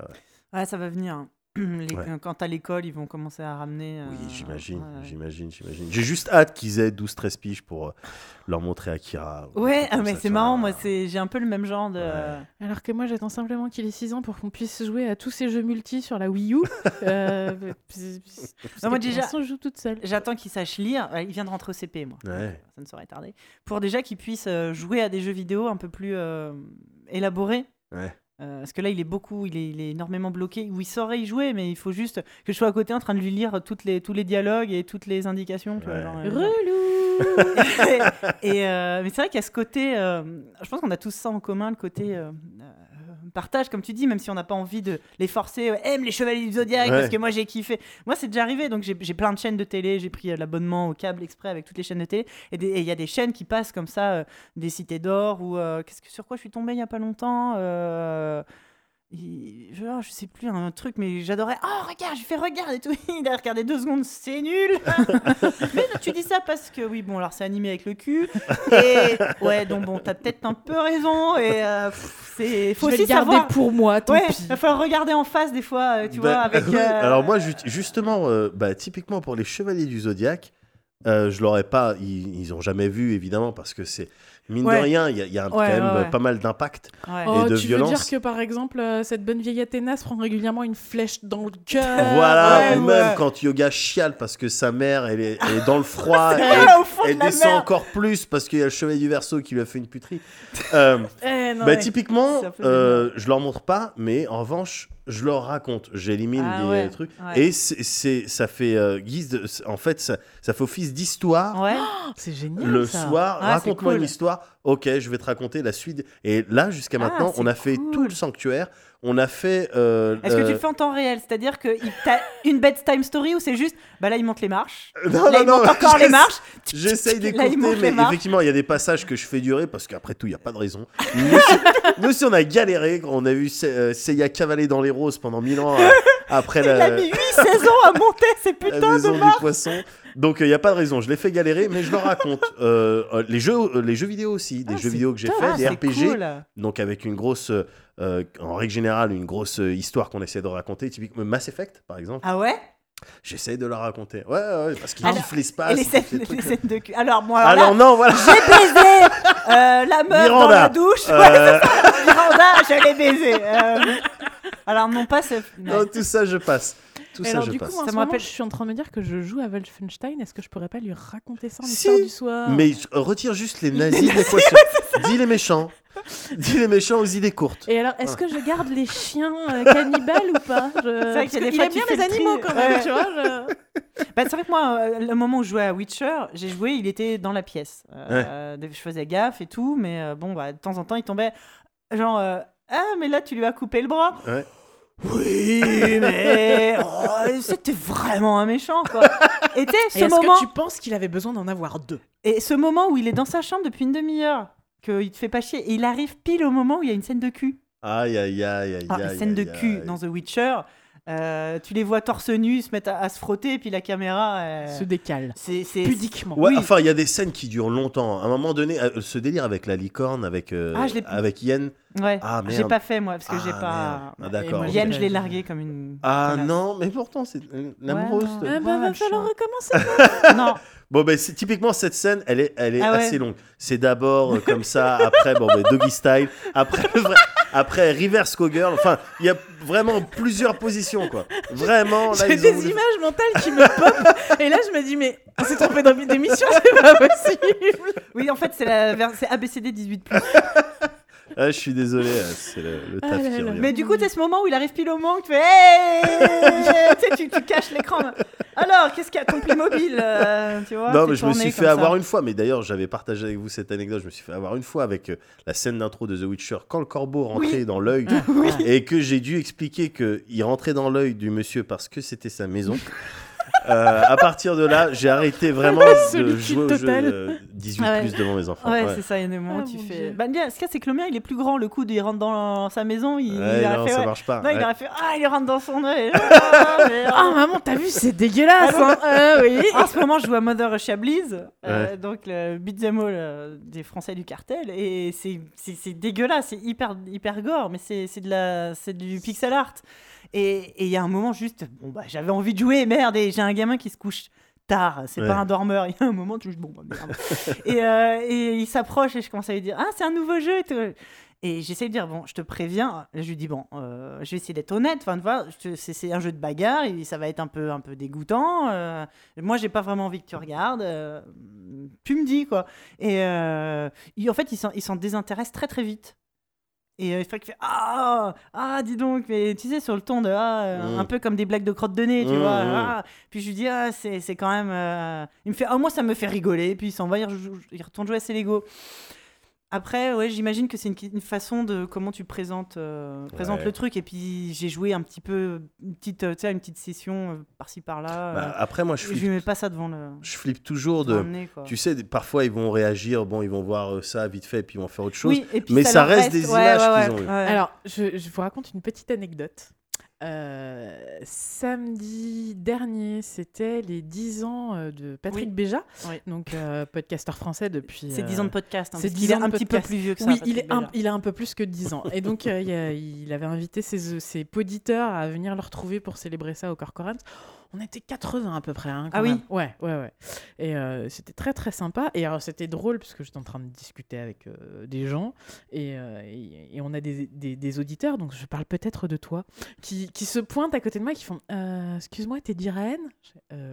Ouais, ça va venir. <clears throat> Les- Ouais. Quand à l'école, ils vont commencer à ramener. euh, Oui, j'imagine, ouais. j'imagine, j'imagine. J'ai juste hâte qu'ils aient 12-13 piges pour euh, leur montrer Akira. ou Ouais, ah, mais c'est marrant, moi c'est j'ai un peu le même genre de. Ouais. Alors que moi j'attends simplement qu'il ait 6 ans pour qu'on puisse jouer à tous ces jeux multi sur la Wii U. <laughs> Euh, <laughs> parce Non, moi, déjà- je joue toute seule. J'attends qu'il sache lire. Il vient de rentrer au CP, moi. Ouais. Ça ne saurait tarder. Pour déjà qu'il puisse jouer à des jeux vidéo un peu plus euh, élaborés. Ouais. Euh, parce que là, il est beaucoup, il est, il est énormément bloqué. Où il saurait y jouer, mais il faut juste que je sois à côté en train de lui lire toutes les, tous les dialogues et toutes les indications. tu vois, Ouais. genre, euh, Relou <laughs> et euh, mais c'est vrai qu'il y a ce côté, euh, je pense qu'on a tous ça en commun, le côté euh, euh, partage, comme tu dis, même si on n'a pas envie de les forcer. euh, Aime les Chevaliers du Zodiac Ouais. parce que moi j'ai kiffé. Moi c'est déjà arrivé, donc j'ai plein de chaînes de télé, j'ai pris euh, l'abonnement au câble exprès avec toutes les chaînes de télé, et il y a des chaînes qui passent comme ça, euh, des cités d'or ou euh, qu'est-ce que sur quoi je suis tombée il y a pas longtemps. euh, il- je, je sais plus un truc mais j'adorais oh regarde je fais regarde et tout. <laughs> Il a regardé deux secondes c'est nul. <laughs> Mais tu dis ça parce que oui bon alors c'est animé avec le cul. Et ouais donc bon t'as peut-être un peu raison et euh, c'est faut Je vais aussi le garder savoir. pour moi, tant ouais pis. il va falloir regarder en face des fois tu Bah, vois avec oui, <laughs> euh, Alors moi, ju- justement, euh, bah, typiquement pour les Chevaliers du Zodiaque, euh, je l'aurais pas, ils, ils ont jamais vu évidemment parce que c'est mine Ouais. de rien, il y a, il y a un- quand Ouais, même ouais, euh, ouais. pas mal d'impact. ouais. Oh, Oh, de tu violence. veux dire que par exemple, euh, cette bonne vieille Athéna se prend régulièrement une flèche dans le cœur <laughs> voilà, ouais, ou même quand Yoga chiale parce que sa mère elle est, elle est dans le <laughs> froid, elle, de descend encore plus parce qu'il y a le Chevalier du Verseau qui lui a fait une puterie. <laughs> Euh, Eh, non, bah, typiquement, euh, je leur montre pas, mais en revanche, je leur raconte. J'élimine Ah des ouais, trucs. ouais. Et c'est, ça fait euh, guise de- en fait, ça, ça fait office d'histoire. ouais <gasps> C'est génial Le ça. soir, Ah, raconte-moi cool. une histoire. Ok, je vais te raconter la suite. Et là, jusqu'à Ah, maintenant, on a fait tout le sanctuaire. On a fait. euh, est-ce que tu euh, le fais en temps réel? C'est-à-dire que t'as une bedtime story où c'est juste bah là il monte les marches? <laughs> Non, là non, il non, monte encore les <laughs> marches <laughs> J'essaye d'écouter, mais effectivement, il y a des passages que je fais durer parce qu'après tout, il n'y a pas de raison. Nous, aussi, nous aussi, on a galéré. quand On a vu euh, Seiya cavaler dans les roses pendant mille ans après il a mis 8 saisons à monter ces la putains maison de du marches poisson. Donc, il n'y a pas de raison. Je les fais galérer, mais je leur raconte. Euh, <laughs> euh, les, jeux, euh, les jeux vidéo aussi, des Ah, jeux vidéo que j'ai fait, Ah, des RPG. cool. Donc avec une grosse, euh, en règle générale, une grosse euh, histoire qu'on essaie de raconter. Typiquement Mass Effect, par exemple. ah ouais? J'essaie de la raconter. Ouais, ouais, parce qu'ils Alors, kiffent l'espace. les scènes, les scènes de cul alors moi alors non, voilà. J'ai baisé euh, la <laughs> meuf dans Miranda. la douche. Euh, Ouais. Miranda, je l'ai baisé. Euh, Alors non pas ce. non, tout ça, je passe. Tout ça, je du passe. coup, en Ça ce me moment, rappelle- je suis en train de me dire que je joue à Wolfenstein. Est-ce que je pourrais pas lui raconter ça en Si, histoire du soir Mais euh, retire juste les nazis de l'équation. <laughs> Dis les méchants. Dis les méchants aux idées courtes. Et alors, est-ce que je garde les chiens euh, cannibales ou pas je... vrai qu'il y a Parce des qu'il fois, aime tu bien fais les le tri. animaux quand même, Ouais. tu vois. je- Bah, c'est vrai que moi, euh, le moment où je jouais à Witcher, j'ai joué, il était dans la pièce. Euh, Je faisais gaffe et tout, mais euh, bon, bah, de temps en temps, il tombait genre euh, ah mais là tu lui as coupé le bras. Ouais. Oui, mais <laughs> oh, c'était vraiment un méchant, quoi. Et ce Est-ce moment, que tu penses qu'il avait besoin d'en avoir deux? Et ce moment où il est dans sa chambre depuis une demi-heure, qu'il te fait pas chier, et il arrive pile au moment où il y a une scène de cul. Aïe, aïe, aïe, aïe. Ah, aïe, les scènes de cul aïe. dans The Witcher, euh, tu les vois torse nu se mettre à, à se frotter, et puis la caméra. euh, Se décale. c'est c'est- Pudiquement. Ouais, Oui. enfin, il y a des scènes qui durent longtemps. À un moment donné, euh, ce délire avec la licorne, avec, euh, Ah, je l'ai- avec Yen. Ouais, Ah, j'ai pas fait moi, parce que j'ai Ah, pas. merde. Ah, d'accord. Yann, j'ai je l'ai largué comme une. Ah non, mais pourtant, c'est l'amoureuse. Ouais, bah, va le falloir recommencer. <laughs> non, Bon, ben, c'est- typiquement, cette scène, elle est, elle est Ah ouais. assez longue. C'est d'abord euh, comme ça, après, bon, ben, doggy style, après, <laughs> après reverse cowgirl. Enfin, il y a vraiment plusieurs positions, quoi. Vraiment, J'ai des voulu- images mentales qui me pop. Et là, je me dis, mais on s'est trompé dans- d'émission, c'est pas possible. <laughs> oui, en fait, c'est la c'est ABCD 18. <laughs> Ah, je suis désolé, euh, c'est le, le Ah taf là qui là. Mais du coup, t'as ce moment où il arrive pile au moment, que tu fais Hey <laughs> Tu sais, tu, tu caches l'écran. Alors, qu'est-ce qu'il y a ton Playmobil euh, tu vois, Non, mais je me suis fait avoir ça. une fois. Mais d'ailleurs, j'avais partagé avec vous cette anecdote. Je me suis fait avoir une fois avec euh, la scène d'intro de The Witcher quand le corbeau rentrait Oui. dans l'œil <laughs> et que j'ai dû expliquer qu'il rentrait dans l'œil du monsieur parce que c'était sa maison. Euh, à partir de là, j'ai arrêté vraiment <laughs> de jouer au jeu totale. euh, 18 Ah ouais. plus devant mes enfants. Ouais, Ouais. c'est ça, il y a des moments où Ah, tu fais. Bah, bien, ce qu'il c'est que le mien, il est plus grand. Le coup, il rentre dans sa maison, il, Ouais, il a non, fait. ça ouais. marche pas. Non, il aurait fait Ah, il rentre dans son œil. <laughs> Ah, mais, Ah, maman, t'as vu, c'est dégueulasse. hein. Euh, oui. En ce moment, je joue à Mother Russia Bleeds, euh, donc le beat'em all euh, des Français du cartel, et c'est- c'est c'est dégueulasse, c'est hyper, hyper gore, mais c'est c'est de la- c'est du pixel art. Et et il y a un moment juste, bon bah j'avais envie de jouer, merde, et j'ai un gamin qui se couche tard, c'est Ouais. pas un dormeur, il y a un moment, tu bon bah merde. et, euh, et il s'approche et je commence à lui dire, ah c'est un nouveau jeu et tout. Et j'essaie de dire, bon, je te préviens. Là, je lui dis, bon, euh, je vais essayer d'être honnête. Enfin, c'est un jeu de bagarre et ça va être un peu, un peu dégoûtant. euh, moi, j'ai pas vraiment envie que tu regardes. euh, tu me dis, quoi. Et il- en fait, il s'en désintéresse très, très vite. Et euh, il fait Ah, ah, dis donc, mais tu sais, sur le ton de Ah, euh, Mm. un peu comme des blagues de crotte de nez, tu Mm, vois. mm. Ah. Puis je lui dis Ah, c'est quand même. euh, Il me fait Ah, moi, ça me fait rigoler. Puis il s'en va, il, il retourne jouer à ses Lego. Après, ouais, j'imagine que c'est une, une façon de comment tu présentes, euh, présentes Ouais. le truc. Et puis j'ai joué un petit peu, une petite, euh, tu sais, une petite session euh, par-ci par-là. Bah, après, moi, je je flippe, lui mets pas ça devant le. je flippe toujours de. Tu sais, parfois ils vont réagir, bon, ils vont voir ça vite fait, puis ils vont faire autre chose. Oui, et puis mais ça reste des ouais, images ouais, qu'ils ouais, ont eues. Alors, je, je vous raconte une petite anecdote. Euh, samedi dernier, c'était les 10 ans euh, de Patrick Oui. Béja, Oui. donc euh, podcasteur français depuis. C'est euh, 10 ans de podcast. hein, c'est parce 10 qu'il est un petit peu plus vieux que ça. Oui, il, est un, il a un peu plus que 10 ans. Et donc, euh, il, a- il avait invité ses, ses poditeurs à venir le retrouver pour célébrer ça au Corcoran. On était 80 à peu près. hein, quand Ah oui. Ouais, ouais, ouais. Et euh, c'était très, très sympa. Et alors, c'était drôle parce que j'étais en train de discuter avec euh, des gens et, euh, et, et on a des, des- des auditeurs, donc je parle peut-être de toi, qui, qui se pointent à côté de moi et qui font Excuse-moi, t'es d'Irène?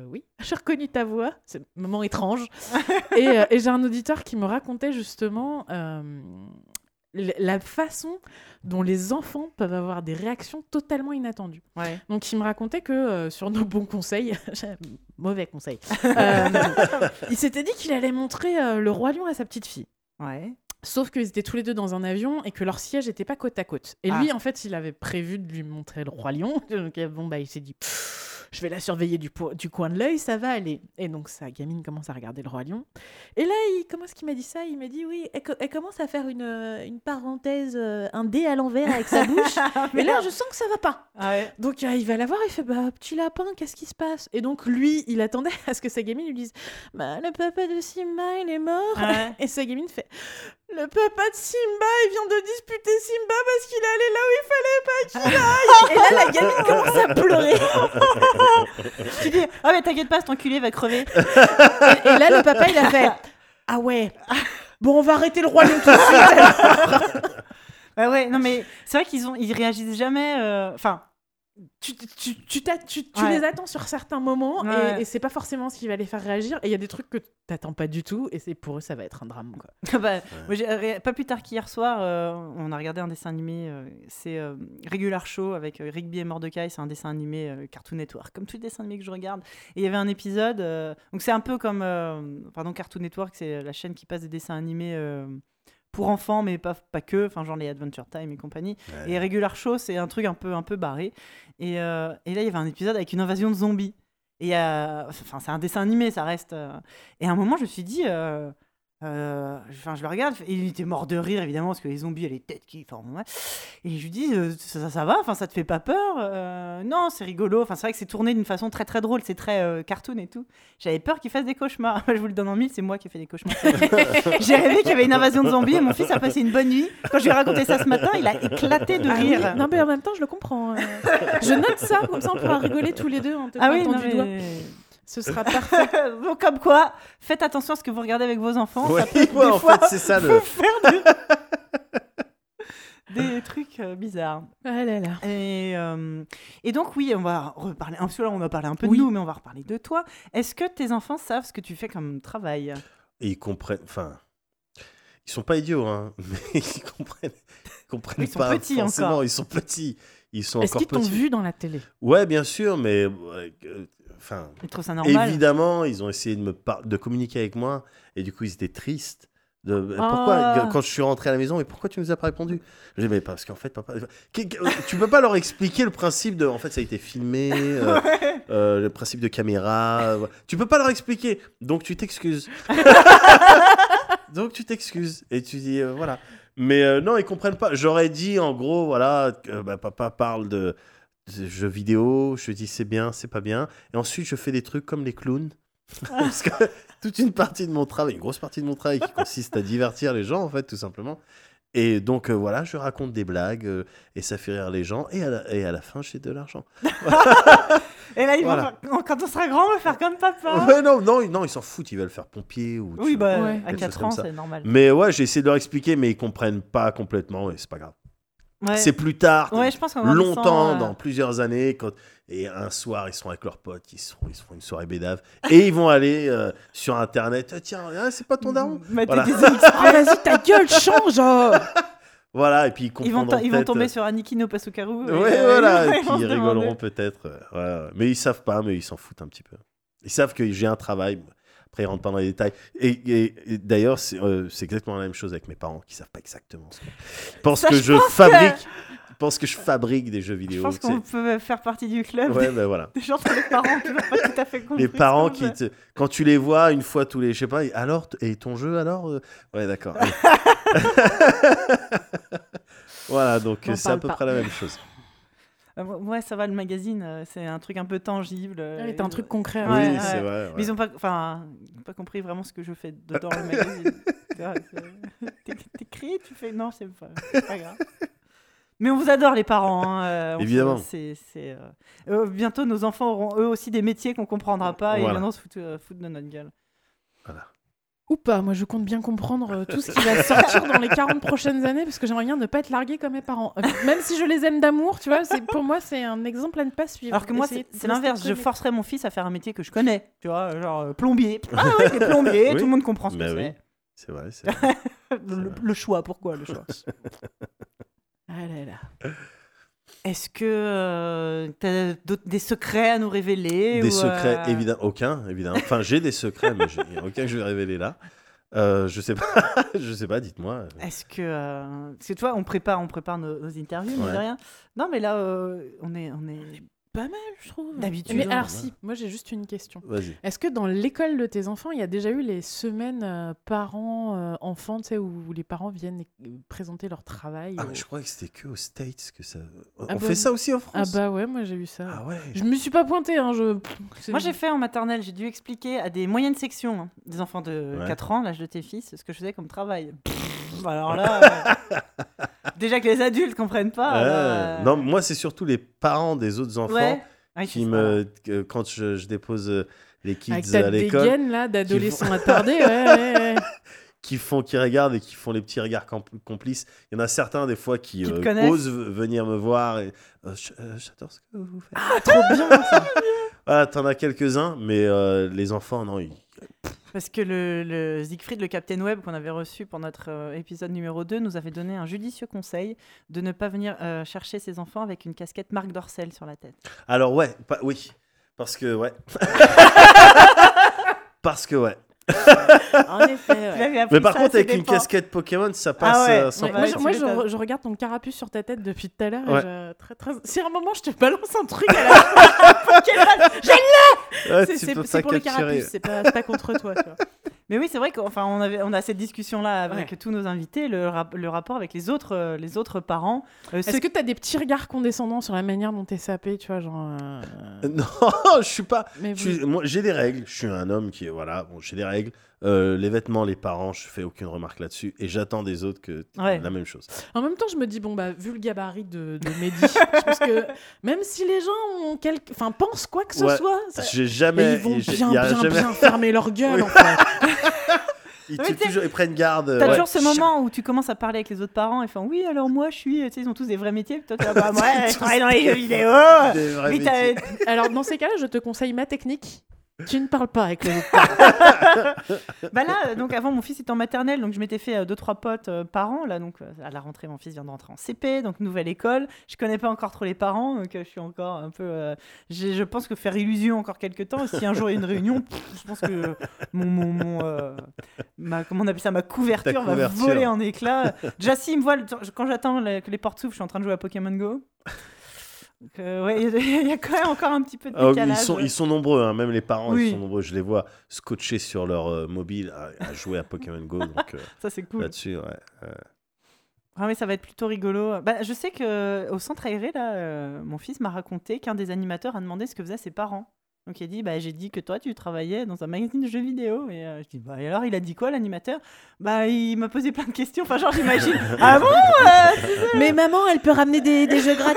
Oui, <laughs> j'ai reconnu ta voix. C'est un moment étrange. <laughs> et et j'ai un auditeur qui me racontait justement la façon dont les enfants peuvent avoir des réactions totalement inattendues. Ouais. Donc il me racontait que euh, sur nos bons conseils, <laughs> mauvais conseils, <laughs> euh, il s'était dit qu'il allait montrer euh, le roi lion à sa petite fille. Ouais. Sauf qu'ils étaient tous les deux dans un avion et que leur siège n'était pas côte à côte. Et lui, en fait, il avait prévu de lui montrer le roi lion. <laughs> Donc, bon, bah, il s'est dit, Pff, je vais la surveiller du, coin de l'œil, ça va aller. Et donc, sa gamine commence à regarder le roi lion. Et là, il, comment est-ce qu'il m'a dit ça? Il m'a dit, oui, elle, co- elle commence à faire une, une parenthèse, euh, un dé à l'envers avec sa bouche. <laughs> et là, je sens que ça va pas. Ah ouais. Donc euh, il va la voir, il fait bah petit lapin, qu'est-ce qui se passe? Et donc lui, il attendait <laughs> à ce que sa gamine lui dise bah le papa de Simba il est mort. Ouais. <laughs> Et sa gamine fait le papa de Simba il vient de disputer Simba parce qu'il est allé là où il fallait pas qu'il aille. Et là la gamine commence à pleurer. Tu dis Ah, mais t'inquiète pas, cet enculé va crever. Et, et là le papa il a fait ah ouais. Bon on va arrêter le roi lion tout de suite. Ouais, ouais, non, mais c'est vrai qu'ils ont, ils réagissent jamais. euh, Enfin, tu, tu, tu- tu Ouais. les attends sur certains moments et- Ouais. et, c'est pas forcément ce qui va les faire réagir. Et il y a des trucs que t'attends pas du tout et c'est pour eux ça va être un drame quoi. <laughs> bah, moi, euh, pas plus tard qu'hier soir, euh, on a regardé un dessin animé. euh, c'est euh, Regular Show avec euh, Rigby et Mordecai. C'est un dessin animé euh, Cartoon Network, comme tous les dessins animés que je regarde. Et il y avait un épisode. euh, donc, c'est un peu comme. euh, pardon, Cartoon Network, c'est la chaîne qui passe des dessins animés. Pour enfants, mais pas, pas que, enfin genre les Adventure Time et compagnie. Ouais. Et Regular Show, c'est un truc un peu, un peu barré. Et, euh, et là, il y avait un épisode avec une invasion de zombies. Et euh, enfin, c'est un dessin animé, ça reste. euh, Et à un moment, je me suis dit. Euh, Enfin, je le regarde, et il était mort de rire évidemment parce que les zombies, les têtes qui. Enfin, ouais. Et je lui dis, euh, ça, ça va, enfin, ça te fait pas peur Euh, Non, c'est rigolo. Enfin, c'est vrai que c'est tourné d'une façon très très drôle, c'est très euh, cartoon et tout. J'avais peur qu'il fasse des cauchemars. <laughs> je vous le donne en mille, c'est moi qui ai fait des cauchemars. <laughs> J'ai rêvé qu'il y avait une invasion de zombies et mon fils a passé une bonne nuit. Quand je lui ai raconté ça ce matin, il a éclaté de Ah oui, rire. Non, mais en même temps, je le comprends. euh. je note ça, comme ça on pourra rigoler tous les deux en te Ah oui, non, du doigt. Ce sera parfait. <laughs> Donc, comme quoi, faites attention à ce que vous regardez avec vos enfants. Ouais, ça peut, <laughs> ouais, des en fois, fait, c'est ça le. vous faire du- <laughs> des trucs euh, bizarres. Ah là là. Et, euh, et donc, oui, on va reparler. Parce que là, on a parlé un peu Oui. de nous, mais on va reparler de toi. Est-ce que tes enfants savent ce que tu fais comme travail? Et ils comprennent. Enfin, ils sont pas idiots, hein, mais ils comprennent, ils comprennent Ils sont pas petits forcément. encore. Ils sont petits. Ils sont Est-ce encore qu'ils t'ont vu dans la télé? Ouais, bien sûr, mais ouais, euh, enfin, Ils trouvent ça normal évidemment, ils ont essayé de me par- de communiquer avec moi et du coup, ils étaient tristes. De, pourquoi Ah. quand je suis rentré à la maison, mais pourquoi tu nous as pas répondu? Je dis mais parce qu'en fait, papa, que- tu peux pas leur expliquer le principe de, en fait, ça a été filmé, euh, <laughs> euh, le principe de caméra. euh, voilà. Tu peux pas leur expliquer, donc tu t'excuses. <laughs> donc tu t'excuses et tu dis euh, voilà. Mais euh, non, ils comprennent pas. J'aurais dit en gros, voilà, que bah, papa parle de jeux vidéo. Je dis c'est bien, c'est pas bien. Et ensuite, je fais des trucs comme les clowns. <laughs> Parce que toute une partie de mon travail, une grosse partie de mon travail qui consiste à divertir les gens, en fait, tout simplement. Et donc, euh, voilà, je raconte des blagues euh, et ça fait rire les gens. Et à la, et à la fin, j'ai de l'argent. <laughs> Et là, ils vont faire- quand on sera grand, on va faire comme papa. Ouais, non, non, non, ils s'en foutent. Ils veulent faire pompier ou. Oui, vois. bah, Ouais. à Quelque 4 chose ans, c'est normal. Mais ouais, j'ai essayé de leur expliquer, mais ils comprennent pas complètement et c'est pas grave. Ouais. C'est plus tard, Ouais, je pense qu'en grandissant, longtemps, euh, dans plusieurs années, quand... et un soir, ils sont avec leurs potes, ils, sont... ils se font une soirée bédave, et ils vont aller euh, sur Internet, Ah, tiens, ah, c'est pas ton daron Voilà. extraits. Ah, vas-y, ta gueule, change oh <laughs> Voilà, et puis ils Ils vont, ils vont tomber sur Aniki no Pasukaru. et, Ouais, euh, voilà, ils et puis ils rigoleront peut-être. euh, ouais, ouais. Mais ils savent pas, mais ils s'en foutent un petit peu. Ils savent que j'ai un travail. Après, ils rentrent pas dans les détails. Et, et- et d'ailleurs, c'est euh, c'est exactement la même chose avec mes parents qui savent pas exactement ce que. Ils pensent Ça, que je je, pense que- fabrique. Ils pensent que je fabrique des jeux Je vidéo. pense tu sais. qu'on peut faire partie du club Ouais, ben voilà. <laughs> des gens qui les parents qui pas tout à fait compris. Les parents qui, te- quand tu les vois une fois tous les, je sais pas, alors et ton jeu alors, euh, ouais d'accord. <laughs> <laughs> voilà, donc c'est à peu pas. près la même chose. Euh, ouais, ça va, le magazine, euh, c'est un truc un peu tangible. euh, Ouais, T'as un truc concret. Oui, ouais. c'est vrai. ouais. Mais ils ont pas, pas compris vraiment ce que je fais dedans le magazine. <laughs> Tu vois, c'est- T'é- T'écris, tu fais non, c'est pas, c'est pas grave. Mais on vous adore les parents. hein, euh, Évidemment. c'est- c'est, euh, euh, bientôt nos enfants auront eux aussi des métiers qu'on comprendra pas et Voilà. maintenant se foutent, euh, foutent de notre gueule. Ou pas, moi je compte bien comprendre euh, tout ce qui va sortir dans les 40 prochaines années parce que j'aimerais bien ne pas être larguée comme mes parents. Euh, Même si je les aime d'amour, tu vois, c'est pour moi c'est un exemple à ne pas suivre. Alors que moi, c'est l'inverse. Je forcerais mon fils à faire un métier que je connais. Tu vois, genre euh, plombier. <laughs> Ah oui, plombier. Oui. Tout le monde comprend ce Bah que oui. c'est. C'est vrai. <laughs> c'est vrai. Le, le choix, pourquoi le choix <laughs> Ah là là. Est-ce que tu as des secrets à nous révéler Des ou, secrets, euh, évidemment, aucun, évidemment. Enfin, j'ai des secrets, mais j'ai- il n'y a aucun que je vais révéler là. Euh, je sais pas, <laughs> je sais pas, dites-moi. Est-ce que. euh, Parce que toi, on prépare, on prépare nos, nos interviews, mais Ouais. rien. Non, mais là, euh, on est. On est... Pas mal, je trouve. D'habitude, Mais hein, alors ouais. si, moi j'ai juste une question. Vas-y. Est-ce que dans l'école de tes enfants, il y a déjà eu les semaines euh, parents-enfants, tu sais, où les parents viennent euh, présenter leur travail Ah, au- mais je croyais que c'était que aux States que ça. On Ah bah, fait ça aussi en Ah France? bah ouais, moi j'ai eu ça. Ah ouais. Je me suis pas pointée, hein, je... Moi, j'ai fait en maternelle, j'ai dû expliquer à des moyennes sections, hein, des enfants de Ouais. 4 ans, l'âge de tes fils, ce que je faisais comme travail. Pff, <laughs> alors là. euh, <laughs> Déjà que les adultes comprennent pas. Euh, Non, moi, c'est surtout les parents des autres enfants ouais. Qui me. que quand je, je dépose euh, les kids Avec ta à l'école, dégaine là d'adolescent <laughs> attardé, ouais, ouais, ouais. qui font, qui regardent et qui font les petits regards compl- complices. Il y en a certains, des fois, qui, euh, osent venir me voir. Et, euh, euh, J'adore ce que vous faites. Ah, trop bien ça. <laughs> Voilà, t'en as quelques-uns, mais euh, les enfants, non, ils- Parce que le, le Siegfried, le Captain Web qu'on avait reçu pour notre euh, épisode numéro 2, nous avait donné un judicieux conseil de ne pas venir euh, chercher ses enfants avec une casquette Marc Dorcel sur la tête. Alors ouais, pas- oui, parce que ouais, <laughs> parce que ouais, En effet, ouais. Mais par ça contre, avec une casquette Pokémon, ça passe ouais. euh, sans Ouais, moi, je, moi, je m'étonnes. re- je regarde ton carapuce sur ta tête depuis tout à l'heure. et Ouais. je- très, très... Si à un moment je te balance un truc à la Ouais, c'est pour le carapuce, c'est pas, contre toi. tu vois. Mais oui, c'est vrai qu'enfin on avait on a cette discussion là avec Ouais. tous nos invités, le, rap- le rapport avec les autres euh, les autres parents. Euh, ceux Est-ce que t'as des petits regards condescendants sur la manière dont t'es sapé, tu vois, genre. euh, <laughs> Non, je suis pas. Mais je suis- moi, j'ai des règles. Je suis un homme qui est voilà. Bon, j'ai des règles. Euh, les vêtements, les parents, je fais aucune remarque là-dessus et j'attends des autres que Ouais. la même chose. En même temps, je me dis, bon, bah, vu le gabarit de, de Mehdi, <laughs> je pense que même si les gens ont quelque... enfin, pensent quoi que ce Ouais. soit, ça- J'ai et jamais. ils vont j'ai- bien, y a bien, jamais- bien <laughs> fermer leur gueule, Oui. en fait. Ils, Ouais, toujours, prennent garde. T'as ouais. toujours ce moment où tu commences à parler avec les autres parents et font oui alors moi je suis tu sais ils ont tous des vrais métiers toi là <laughs> bah moi je travaille dans les jeux vidéo. Des vrais Oui, t'as- métiers. Alors, dans ces cas-là, je te conseille ma technique. Tu ne parles pas avec les <laughs> autres. Bah là, donc avant mon fils était en maternelle, donc je m'étais fait euh, deux trois potes euh, par an là, donc euh, à la rentrée mon fils vient de rentrer en CP, donc nouvelle école. Je connais pas encore trop les parents, donc euh, je suis encore un peu. euh, je pense que faire illusion encore quelques temps. Si un jour il y a une réunion, pff, je pense que mon mon, mon, euh, ma comment on appelle ça ma couverture, va voler en éclats. Déjà si il me voit quand j'attends que les portes s'ouvrent, je suis en train de jouer à Pokémon Go. Euh, ouais, <laughs> il y a quand même encore un petit peu de Ah, décalage. ils, sont, ils sont nombreux, hein, même les parents, Oui. ils sont nombreux. Je les vois scotchés sur leur euh, mobile à, à jouer à Pokémon Go. Donc euh, <laughs> Ça c'est cool. là-dessus, ouais. euh, Ah mais ça va être plutôt rigolo. Bah, je sais que au centre aéré là, euh, mon fils m'a raconté qu'un des animateurs a demandé ce que faisaient ses parents. Donc il a dit bah j'ai dit que toi tu travaillais dans un magazine de jeux vidéo et euh, je dis bah et alors il a dit quoi l'animateur? Bah il m'a posé plein de questions. Enfin genre j'imagine <laughs> ah bon euh, Mais maman, elle peut ramener des, des jeux gratuits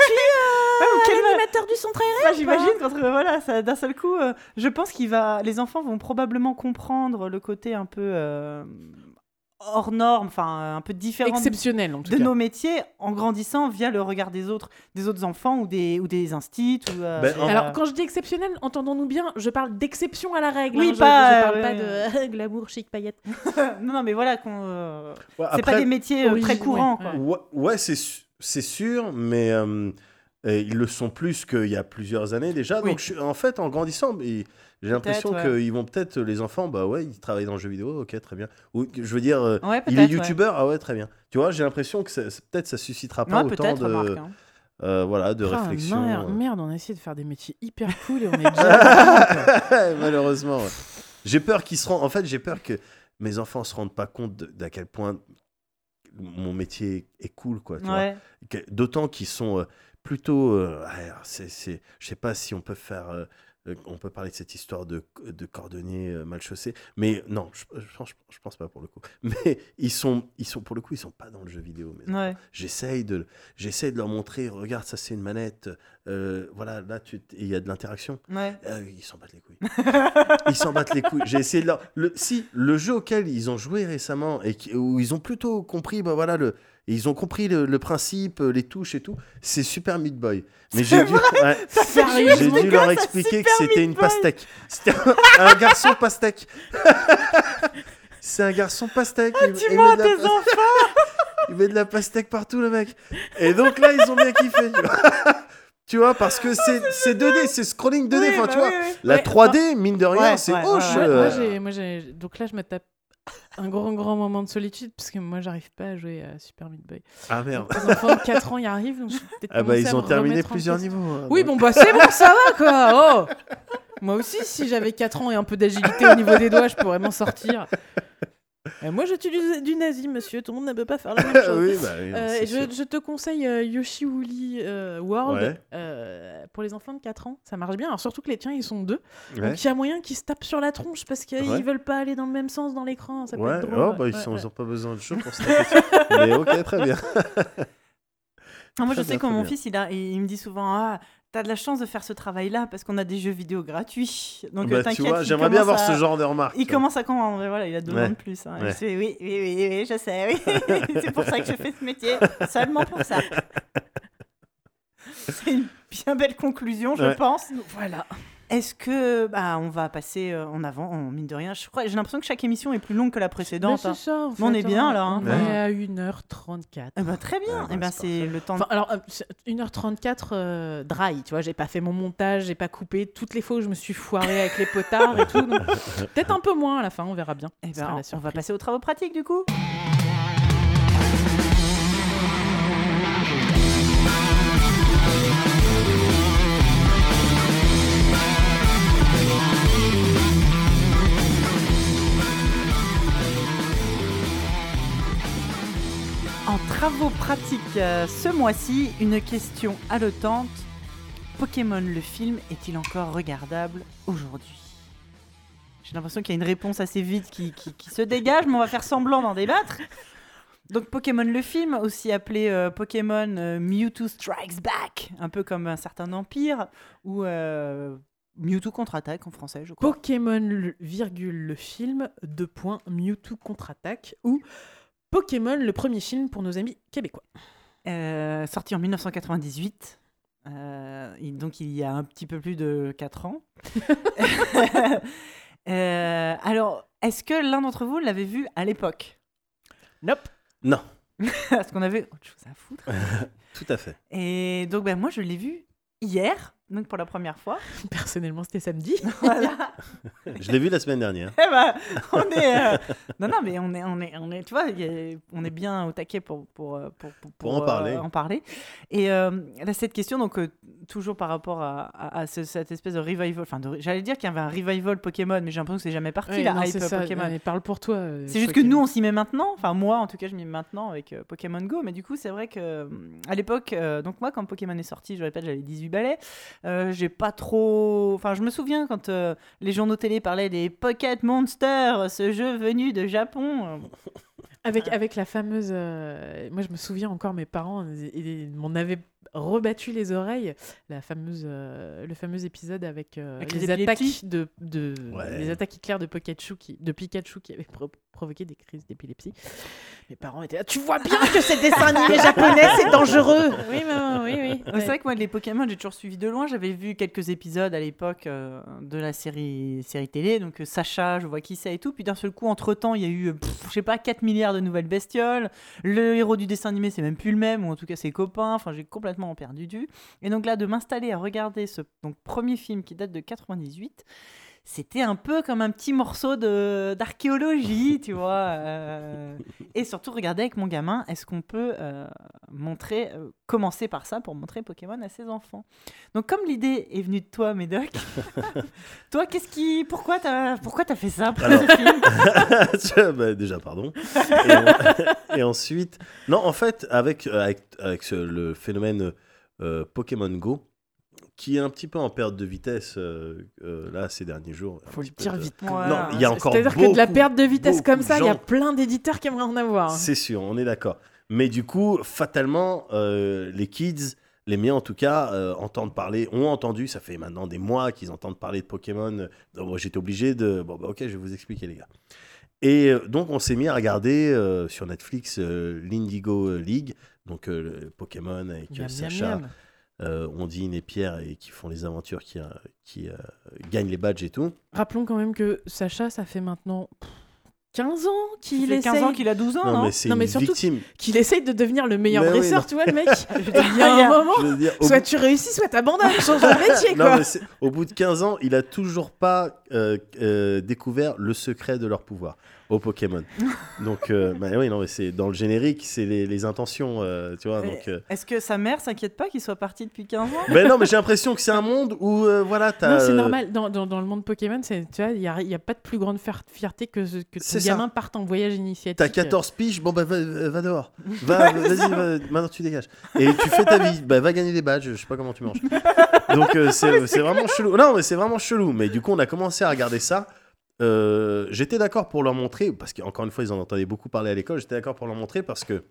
ouais, quel- l'animateur du centre aéré Enfin, j'imagine quand euh, voilà ça d'un seul coup euh, je pense qu'il va les enfants vont probablement comprendre le côté un peu euh, hors norme enfin un peu différent de- Exceptionnel, en tout de cas. nos métiers en grandissant via le regard des autres, des autres enfants ou des, ou des instits. Ou, euh, Ben, en- euh, Alors, quand je dis exceptionnel, entendons-nous bien, je parle d'exception à la règle. Oui, hein, je- pas, je, parle euh, pas de <laughs> glamour, chic, paillettes. <laughs> non, non, mais voilà, qu'on, euh, ouais, c'est pas des métiers euh, origine- très courants. ouais, quoi. Ouais, ouais, c'est su- c'est sûr, mais ils le sont plus qu'il y a plusieurs années déjà. Oui. Donc, je en fait, en grandissant, j'ai l'impression ouais. qu'ils vont peut-être, les enfants, bah ouais, ils travaillent dans le jeu vidéo, ok, très bien. Ou je veux dire, euh, Ouais, il est youtubeur, ah ouais, très bien. Tu vois, j'ai l'impression que peut-être ça suscitera pas Ouais, autant de, remarque, hein. euh, voilà, de Ah, réflexion. merde, euh. merde, on a essayé de faire des métiers hyper <laughs> cool et on est déjà. <laughs> Malheureusement. ouais. J'ai peur qu'ils se rendent. En fait, j'ai peur que mes enfants se rendent pas compte d'à quel point mon métier est cool, quoi. tu vois. Ouais. D'autant qu'ils sont euh, plutôt. euh, c'est, c'est- je sais pas si on peut faire. euh, euh, on peut parler de cette histoire de, de cordonnier euh, mal chaussé, mais non, je, je, pense- je pense pas pour le coup. <laughs> Mais ils sont, ils sont pour le coup, ils sont pas dans le jeu vidéo. Ouais. J'essaye de, j'essaye de leur montrer. Regarde, ça c'est une manette. voilà, là, tu, il y a de l'interaction. Ouais. Ils s'en battent les couilles. ils s'en battent les couilles. J'ai essayé de leur. Le, si, le jeu auquel ils ont joué récemment et qui- où ils ont plutôt compris, bah voilà, le, ils ont compris le, le principe, euh, les touches et tout, c'est Super Meat Boy. Mais j'ai dû, ouais, Sérieux j'ai dû leur expliquer que c'était une pastèque. C'était un, un garçon pastèque. <laughs> c'est un garçon pastèque. Il- il Tu met mens de la tes enfants <laughs> il met de la pastèque partout, le mec. Et donc là, ils ont bien kiffé. Tu vois, <laughs> Tu vois, parce que c'est c'est 2D, c'est scrolling 2D. Oui, enfin, bah tu vois, oui, oui. la Ouais, 3D, mine de rien, Ouais, c'est ouais, hoche. ouais, ouais. Moi, euh, moi, moi, j'ai- Donc là, je me tape un grand, grand moment de solitude parce que moi, j'arrive pas à jouer à Super Meat Boy. Ah merde. Les enfants de 4 ans y arrivent, donc je peut-être Ah bah, ils ont terminé plusieurs niveaux. hein. Oui, bon, bah c'est bon, ça va quoi. Oh moi aussi, si j'avais 4 ans et un peu d'agilité au niveau des doigts, je pourrais m'en sortir. Euh, moi, j'utilise du nazi, monsieur. Tout le monde ne peut pas faire la <laughs> même chose. oui, bah, oui, Euh, je, te conseille euh, Yoshi Woolly euh, World Ouais. euh, pour les enfants de 4 ans. Ça marche bien. Alors, surtout que les tiens, ils sont deux. Ouais. Donc, il y a moyen qu'ils se tapent sur la tronche parce qu'ils Ouais. veulent pas aller dans le même sens dans l'écran. Ça peut Ouais, être drôle. oh, bah, ils Ouais, sont- ouais. ils ont pas besoin de chaud pour se taper. Mais ok, très bien. <laughs> Ah, moi, je sais bien, que mon bien. fils, il, a, il me dit souvent Ah, t'as de la chance de faire ce travail-là parce qu'on a des jeux vidéo gratuits. Donc, Bah, tu vois, j'aimerais bien avoir à- ce genre de remarques. Il commence à comprendre, voilà, il a deux Ouais. ans de plus. hein. Ouais. Je sais, oui, oui, oui, oui, je sais, oui. <laughs> c'est pour ça que je fais ce métier, seulement pour ça. <laughs> C'est une bien belle conclusion, je Ouais. pense. Voilà. Est-ce que bah, on va passer euh, en avant, en mine de rien? Je crois, j'ai l'impression que chaque émission est plus longue que la précédente. c'est hein. ça, en on est bien, là, hein. On est à 1h34. Eh ben, très bien. Eh ben, c'est c'est le temps. de- Enfin, alors, euh, c'est 1h34 euh, dry, tu vois, j'ai pas fait mon montage, j'ai pas coupé toutes les fois où je me suis foirée avec les potards et tout. donc Peut-être un peu moins à la fin, on verra bien. Eh ben, on va passer aux travaux pratiques du coup. Travaux pratiques euh, ce mois-ci, une question haletante. Pokémon le film est-il encore regardable aujourd'hui? J'ai l'impression qu'il y a une réponse assez vite qui, se dégage, mais on va faire semblant d'en débattre. Donc Pokémon le film, aussi appelé euh, Pokémon euh, Mewtwo Strikes Back, un peu comme un certain empire, ou Mewtwo contre-attaque en français, je crois. Pokémon, le- virgule, le film, deux points, Mewtwo contre-attaque, ou Pokémon, le premier film pour nos amis québécois. Euh, sorti en 1998. euh, donc il y a un petit peu plus de 4 ans. <laughs> Euh, alors, est-ce que l'un d'entre vous l'avait vu à l'époque? Nope. Non, <laughs> Parce qu'on avait autre chose à foutre. <laughs> tout à fait. Et donc, ben, moi, je l'ai vu hier, donc pour la première fois. <laughs> Personnellement, c'était samedi. <laughs> Voilà. Je l'ai vu la semaine dernière. <laughs> Eh ben, on est. euh, Non, non, mais on est, on est, on est, tu vois, on est bien au taquet pour, pour, euh, pour, Pour en euh, parler. en parler. Et euh, là, cette question, donc, euh, toujours par rapport à, à- à ce- cette espèce de revival. Enfin, de- j'allais dire qu'il y avait un revival Pokémon, mais j'ai l'impression que c'est jamais parti, Ouais, la non, hype c'est ça, Pokémon. mais parle pour toi. euh, C'est juste que nous, on s'y met maintenant. Enfin, moi, en tout cas, je m'y mets maintenant avec euh, Pokémon Go. Mais du coup, c'est vrai que à l'époque, euh, donc moi, quand Pokémon est sorti, je répète, j'avais 18 balais. Euh, j'ai pas trop. Enfin, je me souviens quand euh, les journaux télé parlaient des Pocket Monsters, ce jeu venu de Japon. euh, Avec, avec la fameuse. moi, je me souviens encore, mes parents ils- ils m'en avaient rebattu les oreilles. La fameuse, euh, le fameux épisode avec, euh, Avec les, attaques de, de Ouais. les attaques éclairs de Pikachu qui, de Pikachu qui avaient pro- provoqué des crises d'épilepsie. Mes parents étaient là. Tu vois bien que ces dessins animés <laughs> japonais, c'est dangereux. Oui, maman, oui, oui. C'est vrai que moi, les Pokémon, j'ai toujours suivi de loin. J'avais vu quelques épisodes à l'époque euh, de la série, série télé. Donc, euh, Sacha, je vois qui c'est et tout. Puis d'un seul coup, entre-temps, il y a eu, pff, je sais pas, 4 milliards de nouvelles bestioles. Le héros du dessin animé, c'est même plus le même, ou en tout cas ses copains. Enfin, j'ai perdu du. Et donc là, de m'installer à regarder ce donc, premier film qui date de 98. C'était un peu comme un petit morceau de d'archéologie, tu vois. euh, et surtout, regarder avec mon gamin, est-ce qu'on peut euh, montrer, euh, commencer par ça pour montrer Pokémon à ses enfants. Donc comme l'idée est venue de toi, Médoc, <laughs> toi, qu'est-ce qui, pourquoi t'as, pourquoi t'as fait ça pour Alors- ce film? Tiens, <laughs> bah, déjà, pardon. Et, en- et ensuite, non, en fait, avec, avec, avec ce- le phénomène Pokémon Go, qui est un petit peu en perte de vitesse euh, euh, là ces derniers jours. un Faut le dire de- vite. Voilà. Non, il y a encore C'est-à-dire que de la perte de vitesse comme ça, il y a plein d'éditeurs qui aimeraient en avoir. C'est sûr, on est d'accord. Mais du coup, fatalement, euh, les kids, les miens en tout cas, entendent parler, ont entendu, ça fait maintenant des mois qu'ils entendent parler de Pokémon. Donc, moi, j'étais obligé de. Bon, bah, ok, je vais vous expliquer, les gars. Et donc, on s'est mis à regarder euh, sur Netflix euh, l'Indigo League, donc euh, Pokémon avec Sacha. Euh, Ondine et Pierre, et qui font les aventures, qui, euh, qui euh, gagnent les badges et tout. Rappelons quand même que Sacha, ça fait maintenant pff, 15 ans qu'il Il fait 15 essaye, ans qu'il a 12 ans, non, Non, mais c'est Non, une mais surtout- victime. qu'il essaye de devenir le meilleur Mais dresseur, tu vois, le mec. <laughs> Il y a un moment, dire, soit bout- tu réussis, soit t'abandonnes, <laughs> change de métier, Non, quoi. mais c'est- au bout de 15 ans, il a toujours pas euh, euh, découvert le secret de leur pouvoir au Pokémon. <laughs> donc, euh, bah oui, non, mais c'est dans le générique, c'est les, les intentions, euh, tu vois. Mais Donc, euh, Est-ce que sa mère s'inquiète pas qu'il soit parti depuis 15 ans? Mais non, mais j'ai l'impression que c'est un monde où, euh, voilà, t'as. Non, c'est normal. Dans, dans, dans le monde Pokémon, c'est- tu vois, il n'y a, y a pas de plus grande fier- fierté que, ce- que ton gamin parte en voyage initiatique. T'as 14 piges, bon bah va, va dehors. <laughs> Va, vas-y, va- maintenant tu dégages. Et tu fais ta vie, bah va gagner des badges, je sais pas comment tu manges. <laughs> Donc euh, c'est c'est vraiment chelou. Non, mais c'est vraiment chelou. Mais du coup, on a commencé à regarder ça. Euh, j'étais d'accord pour leur montrer, parce qu'encore une fois, ils en entendaient beaucoup parler à l'école. J'étais d'accord pour leur montrer parce que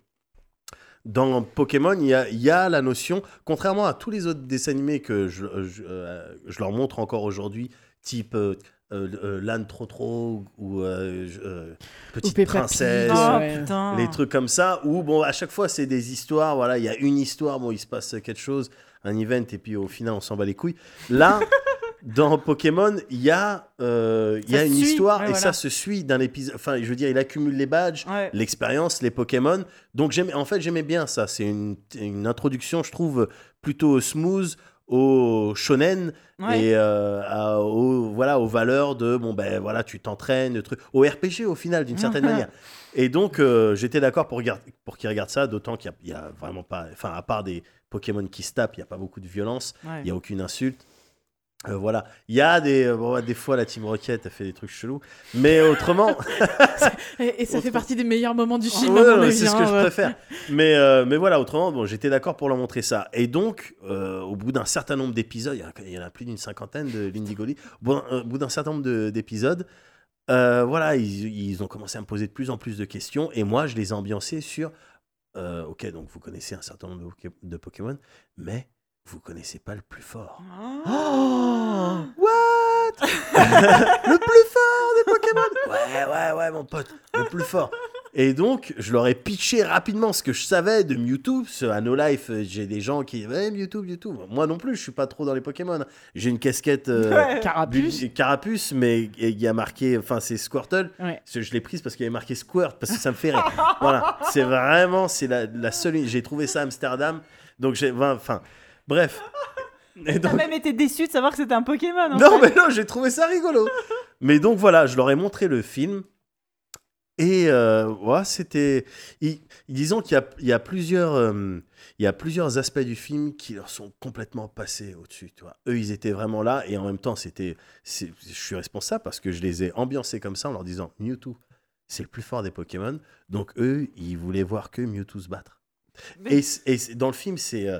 dans Pokémon, il y a, il y a la notion, contrairement à tous les autres dessins animés que je, je, euh, je leur montre encore aujourd'hui, type euh, euh, euh, L'âne trop trop ou euh, euh, Petite Pig. princesse. Oh Les trucs comme ça, où bon, à chaque fois, c'est des histoires. Voilà, il y a une histoire, bon, il se passe quelque chose, un event, et puis au final, on s'en bat les couilles. Là, <laughs> dans Pokémon, il y a, euh, y a une suit, histoire ouais, et voilà. ça se suit d'un épisode. Enfin, je veux dire, il accumule les badges, Ouais. l'expérience, les Pokémon. Donc, en fait, j'aimais bien ça. C'est une, une introduction, je trouve, plutôt smooth au shonen Ouais. et euh, à- au, voilà, aux valeurs de bon ben voilà tu t'entraînes truc au RPG au final d'une certaine <laughs> manière et donc euh, j'étais d'accord pour, regarder- pour qu'ils regardent ça d'autant qu'il y y, a vraiment pas enfin à part des Pokémon qui se tapent il n'y a pas beaucoup de violence il n'y a aucune insulte Euh, voilà, il y a des, euh, bon, des fois la Team Rocket a fait des trucs chelous, mais autrement, <laughs> <laughs> Et, et ça fait partie des meilleurs moments du film. ouais, c'est ce hein, que je préfère. Mais, euh, mais voilà, autrement, bon, j'étais d'accord pour leur montrer ça. Et donc, euh, au bout d'un certain nombre d'épisodes, il y en a- il y, en a plus d'une cinquantaine de l'Indigoli, euh, au bout d'un certain nombre de- d'épisodes, voilà, ils, ils ont commencé à me poser de plus en plus de questions. Et moi, je les ai ambiancés sur. ok, donc vous connaissez un certain nombre de Pokémon, mais vous connaissez pas le plus fort. Oh. What? <laughs> Le plus fort des Pokémon Ouais, ouais, ouais, mon pote, le plus fort. Et donc, je leur ai pitché rapidement ce que je savais de Mewtwo. Ce, à No Life, j'ai des gens qui disent Mewtwo, Mewtwo. Moi non plus, je suis pas trop dans les Pokémon. J'ai une casquette euh, Ouais. Carapuce. Carapuce, mais il y a marqué, enfin, c'est Squirtle. Ouais. Je l'ai prise parce qu'il y avait marqué Squirt, parce que ça me fait rire. voilà, c'est vraiment, c'est la, la seule. J'ai trouvé ça à Amsterdam. Donc, j'ai. Enfin, bref. <laughs> Et T'as donc- même été déçu de savoir que c'était un Pokémon. en non, fait. mais non, j'ai trouvé ça rigolo. mais donc voilà, je leur ai montré le film. Et euh, ouais, c'était. il- Disons qu'il y a, il y, a plusieurs, euh, il y a plusieurs aspects du film qui leur sont complètement passés au-dessus. Tu vois. Eux, ils étaient vraiment là. Et en même temps, c'était. Je suis responsable parce que je les ai ambiancés comme ça en leur disant Mewtwo, c'est le plus fort des Pokémon. Donc eux, ils voulaient voir que Mewtwo se battre. Mais- Et, dans le film, c'est. euh,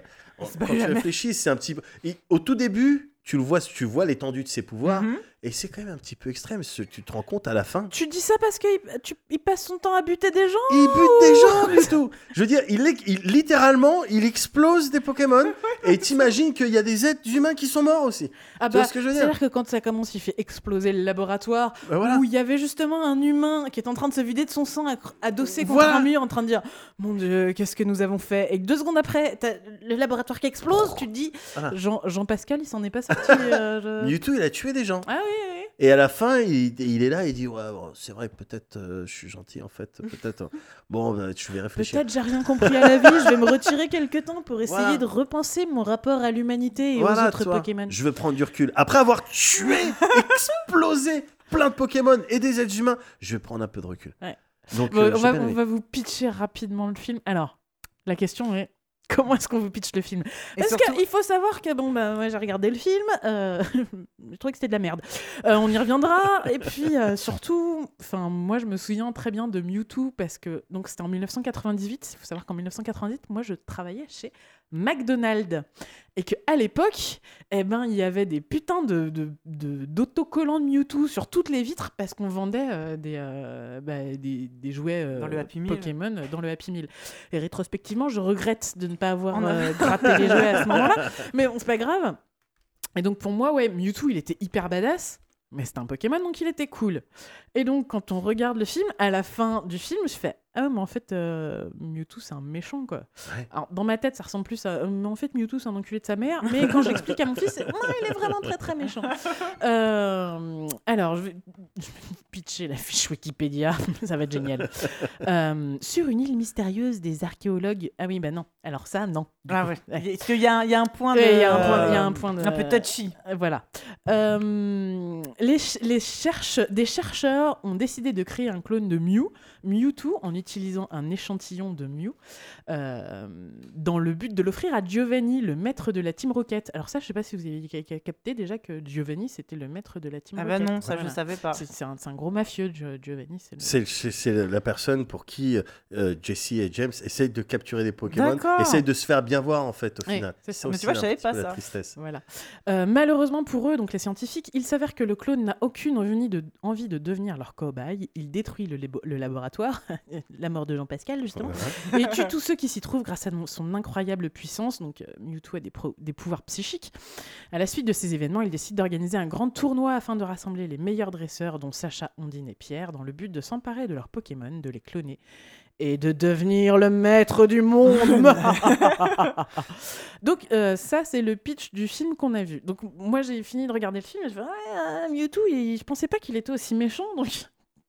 quand tu réfléchis, c'est un petit peu. il- Au tout début, tu le vois, tu vois l'étendue de ses pouvoirs. Mhm. Et c'est quand même un petit peu extrême. ce- Tu te rends compte à la fin. Tu dis ça parce qu'il tu- il passe son temps à buter des gens Il bute des gens, <laughs> Mewtwo. Je veux dire, il, littéralement, il explose des Pokémon. <laughs> et t'imagines qu'il y a des êtres humains qui sont morts aussi. Ah bah, ce que je veux dire C'est-à-dire que quand ça commence, il fait exploser le laboratoire, Bah voilà. où il y avait justement un humain qui est en train de se vider de son sang, adossé contre Voilà. un mur, en train de dire Mon Dieu, qu'est-ce que nous avons fait? Et deux secondes après, t'as le laboratoire qui explose, tu te dis Voilà. Jean, Jean-Pascal, il s'en est pas sorti. euh, je- <laughs> Mewtwo, il a tué des gens. Ah oui, oui. Et à la fin, il, il est là, il dit Ouais, bon, c'est vrai, peut-être euh, je suis gentil en fait. Peut-être. euh, bon, bah, je vais réfléchir. Peut-être j'ai rien compris à la vie, je vais me retirer quelque temps pour essayer Voilà. de repenser mon rapport à l'humanité et Voilà, aux autres Pokémon. Je veux prendre du recul. Après avoir tué, <laughs> explosé plein de Pokémon et des êtres humains, je vais prendre un peu de recul. Ouais. Donc, Bon, euh, on, va vous pitcher rapidement le film. Alors, la question est <laughs> comment est-ce qu'on vous pitch le film? Et Parce surtout- qu'il faut savoir que bon bah moi j'ai regardé le film, euh, <laughs> je trouvais que c'était de la merde. Euh, on y reviendra et puis euh, surtout, enfin moi je me souviens très bien de Mewtwo parce que donc c'était en 1998. Il faut savoir qu'en 1998, moi je travaillais chez McDonald's et que à l'époque, eh ben il y avait des putains de de- de- d'autocollants de, Mewtwo sur toutes les vitres parce qu'on vendait euh, des, euh, bah, des des jouets euh, Dans le Happy Meal. Pokémon dans le Happy Meal. Et rétrospectivement, je regrette de ne pas avoir gratté les jouets à ce moment-là. <laughs> Mais bon, c'est pas grave. Et donc pour moi, ouais, Mewtwo, il était hyper badass. Mais c'était un Pokémon, donc il était cool. Et donc, quand on regarde le film, à la fin du film, je fais Ah, mais en fait, euh, Mewtwo, c'est un méchant, quoi. Ouais. Alors, dans ma tête, ça ressemble plus à. euh, Mais en fait, Mewtwo, c'est un enculé de sa mère. Mais quand j'explique à mon fils, non, il est vraiment très, très méchant. Euh, alors, je vais, je vais vous pitcher la fiche Wikipédia. <laughs> ça va être génial. Euh, sur une île mystérieuse des archéologues. Ah oui, bah non. Alors, ça, non. Ah ouais. <laughs> Ouais. Est-ce qu'il y, a un- il y a un point de. Ouais, il y a un point- il y a un point de- Un peu touchy. Voilà. Euh, les, ch- les cherche- des chercheurs ont décidé de créer un clone de Mew, Mewtwo, en utilisant un échantillon de Mew, euh, dans le but de l'offrir à Giovanni, le maître de la Team Rocket. Alors ça, je sais pas si vous avez ca- ca- capté déjà que Giovanni, c'était le maître de la Team Ah bah Rocket. non, ça je Voilà. savais pas. C'est un, gros mafieux, Gio- Giovanni. c'est le- la personne pour qui euh, Jesse et James essayent de capturer des Pokémon, essayent de se faire bien voir en fait au Oui, final. ça. Mais tu vois, je savais pas peu la ça. tristesse. Voilà. Euh, malheureusement pour eux, donc les scientifiques, il s'avère que le clone n'a aucune envie de, envie de devenir leur cobaye. Il détruit le laboratoire, <laughs> la mort de Jean-Pascal justement, Voilà. et tue tous ceux qui s'y trouvent grâce à son incroyable puissance. Donc euh, Mewtwo a des, pouvoirs psychiques. À la suite de ces événements, il décide d'organiser un grand tournoi afin de rassembler les meilleurs dresseurs, dont Sacha, Ondine et Pierre, dans le but de s'emparer de leurs Pokémon, de les cloner et de devenir le maître du monde. <laughs> <laughs> Donc euh, ça, c'est le pitch du film qu'on a vu. Donc moi, j'ai fini de regarder le film et je fais, ouais, euh, Mewtwo, il- je pensais pas qu'il était aussi méchant. Donc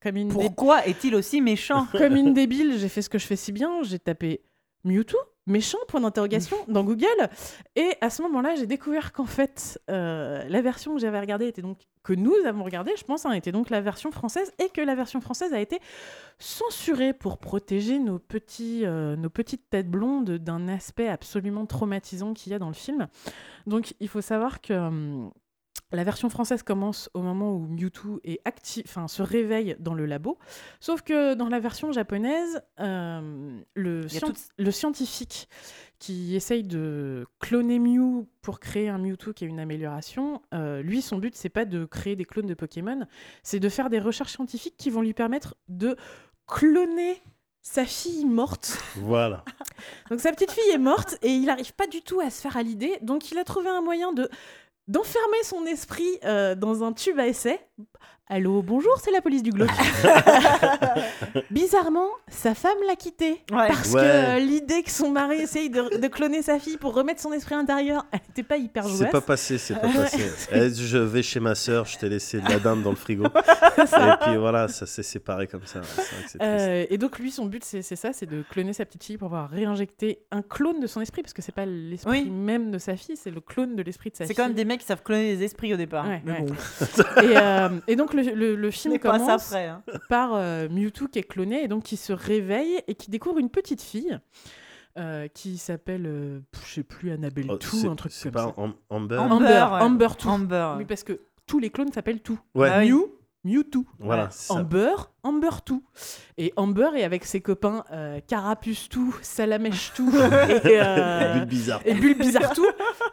comme une, dé- Pourquoi est-il aussi méchant <laughs> comme une débile, j'ai fait ce que je fais si bien, j'ai tapé Mewtwo méchant point d'interrogation <laughs> dans Google. Et à ce moment-là j'ai découvert qu'en fait euh, la version que j'avais regardée était donc que nous avons regardée je pense hein, était donc la version française et que la version française a été censurée pour protéger nos petits euh, nos petites têtes blondes d'un aspect absolument traumatisant qu'il y a dans le film. Donc il faut savoir que hum, la version française commence au moment où Mewtwo est actif, enfin se réveille dans le labo. Sauf que dans la version japonaise, euh, le, tout- scientifique qui essaye de cloner Mew pour créer un Mewtwo qui a une amélioration, euh, lui, son but, c'est pas de créer des clones de Pokémon, c'est de faire des recherches scientifiques qui vont lui permettre de cloner sa fille morte. Voilà. <laughs> Donc sa petite fille est morte et il n'arrive pas du tout à se faire à l'idée. Donc il a trouvé un moyen de d'enfermer son esprit euh, dans un tube à essai. Allô, bonjour, c'est la police du glauque. <laughs> Bizarrement, sa femme l'a quitté. Ouais. Parce Ouais. que euh, l'idée que son mari essaye de, de cloner sa fille pour remettre son esprit intérieur, elle n'était pas hyper C'est jouasse. pas passé, c'est pas passé. <laughs> Eh, je vais chez ma soeur, je t'ai laissé de la dinde dans le frigo. <laughs> Et puis voilà, ça s'est séparé comme ça. C'est vrai que c'est triste. Euh, et donc lui, son but, c'est c'est ça, c'est de cloner sa petite fille pour pouvoir réinjecter un clone de son esprit, parce que c'est pas l'esprit Oui. même de sa fille, c'est le clone de l'esprit de sa C'est fille. quand même des mecs qui savent cloner les esprits au départ. Ouais, Mais ouais. bon, et, euh, et donc le, le- le film commence après. hein. <laughs> par euh, Mewtwo qui est cloné et donc qui se réveille et qui découvre une petite fille euh, qui s'appelle, euh, je sais plus, Annabelle Oh, Two, c'est- un truc comme pas ça. Am- Amber Amber, ouais. Amber Two. Amber. Oui, parce que tous les clones s'appellent Two. Ouais, Ah oui. Mew, Mewtwo. voilà. Ça. Amber, Amber Two. Et Amber est avec ses copains euh, Carapuce Two, Salamèche Two <laughs> et, euh, Bulle bizarre. et Bulbizarre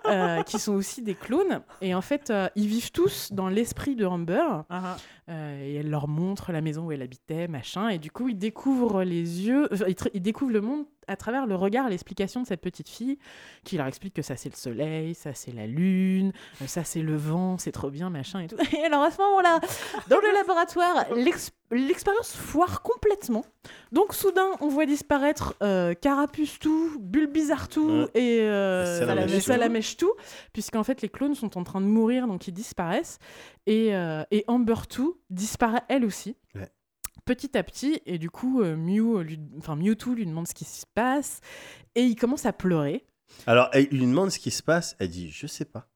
euh, qui sont aussi des clones. Et en fait, euh, ils vivent tous dans l'esprit de Amber. Ah, Euh, et elle leur montre la maison où elle habitait, machin. Et du coup, ils découvrent les yeux, ils découvrent le monde à travers le regard et l'explication de cette petite fille qui leur explique que ça c'est le soleil, ça c'est la lune, euh, ça c'est le vent, c'est trop bien, machin et tout. <laughs> Et alors à ce moment-là, dans le laboratoire, l'ex- l'expérience foire complètement. Donc soudain, on voit disparaître euh, Carapuce tout, Bulbizarre tout Ouais. et euh, Salamèche tout. Tout, puisqu'en fait les clones sont en train de mourir, donc ils disparaissent. Et, euh, et Amber 2 disparaît elle aussi. Ouais. Petit à petit, et du coup, euh, Mew, lui, enfin, Mewtwo lui demande ce qui se passe, et il commence à pleurer. Alors, elle lui demande ce qui se passe. Elle dit Je sais pas.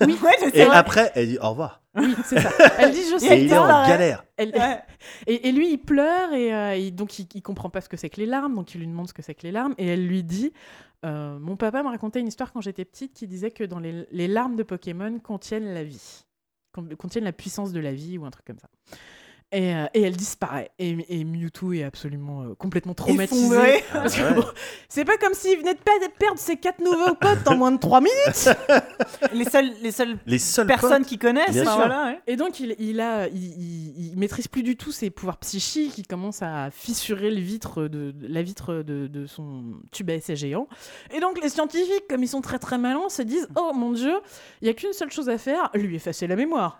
Oui, ouais, je sais. Et après, elle dit Au revoir. Oui, c'est ça. Elle dit Je Et sais il est en pas. galère. Elle- Ouais. Et, et lui, il pleure, et, euh, il- donc il, il comprend pas ce que c'est que les larmes, donc il lui demande ce que c'est que les larmes, et elle lui dit euh, Mon papa m'a raconté une histoire quand j'étais petite qui disait que dans les, les larmes de Pokémon contiennent la vie, con- contiennent la puissance de la vie, ou un truc comme ça. Et, euh, et elle disparaît. Et, et Mewtwo est absolument euh, complètement traumatisé. Effondré. <laughs> Parce que Ah ouais. bon, c'est pas comme s'il venait de perdre ses quatre nouveaux potes en moins de 3 minutes. <laughs> Les seules, les seules Les seules personnes qui connaissent. Enfin, voilà, ouais. Et donc, il, il, a, il, il- il maîtrise plus du tout ses pouvoirs psychiques. Il commence à fissurer le vitre de, de- la vitre de, de son tube à essai géant. Et donc, les scientifiques, comme ils sont très très malins, se disent Oh mon dieu, il y a qu'une seule chose à faire lui effacer la mémoire.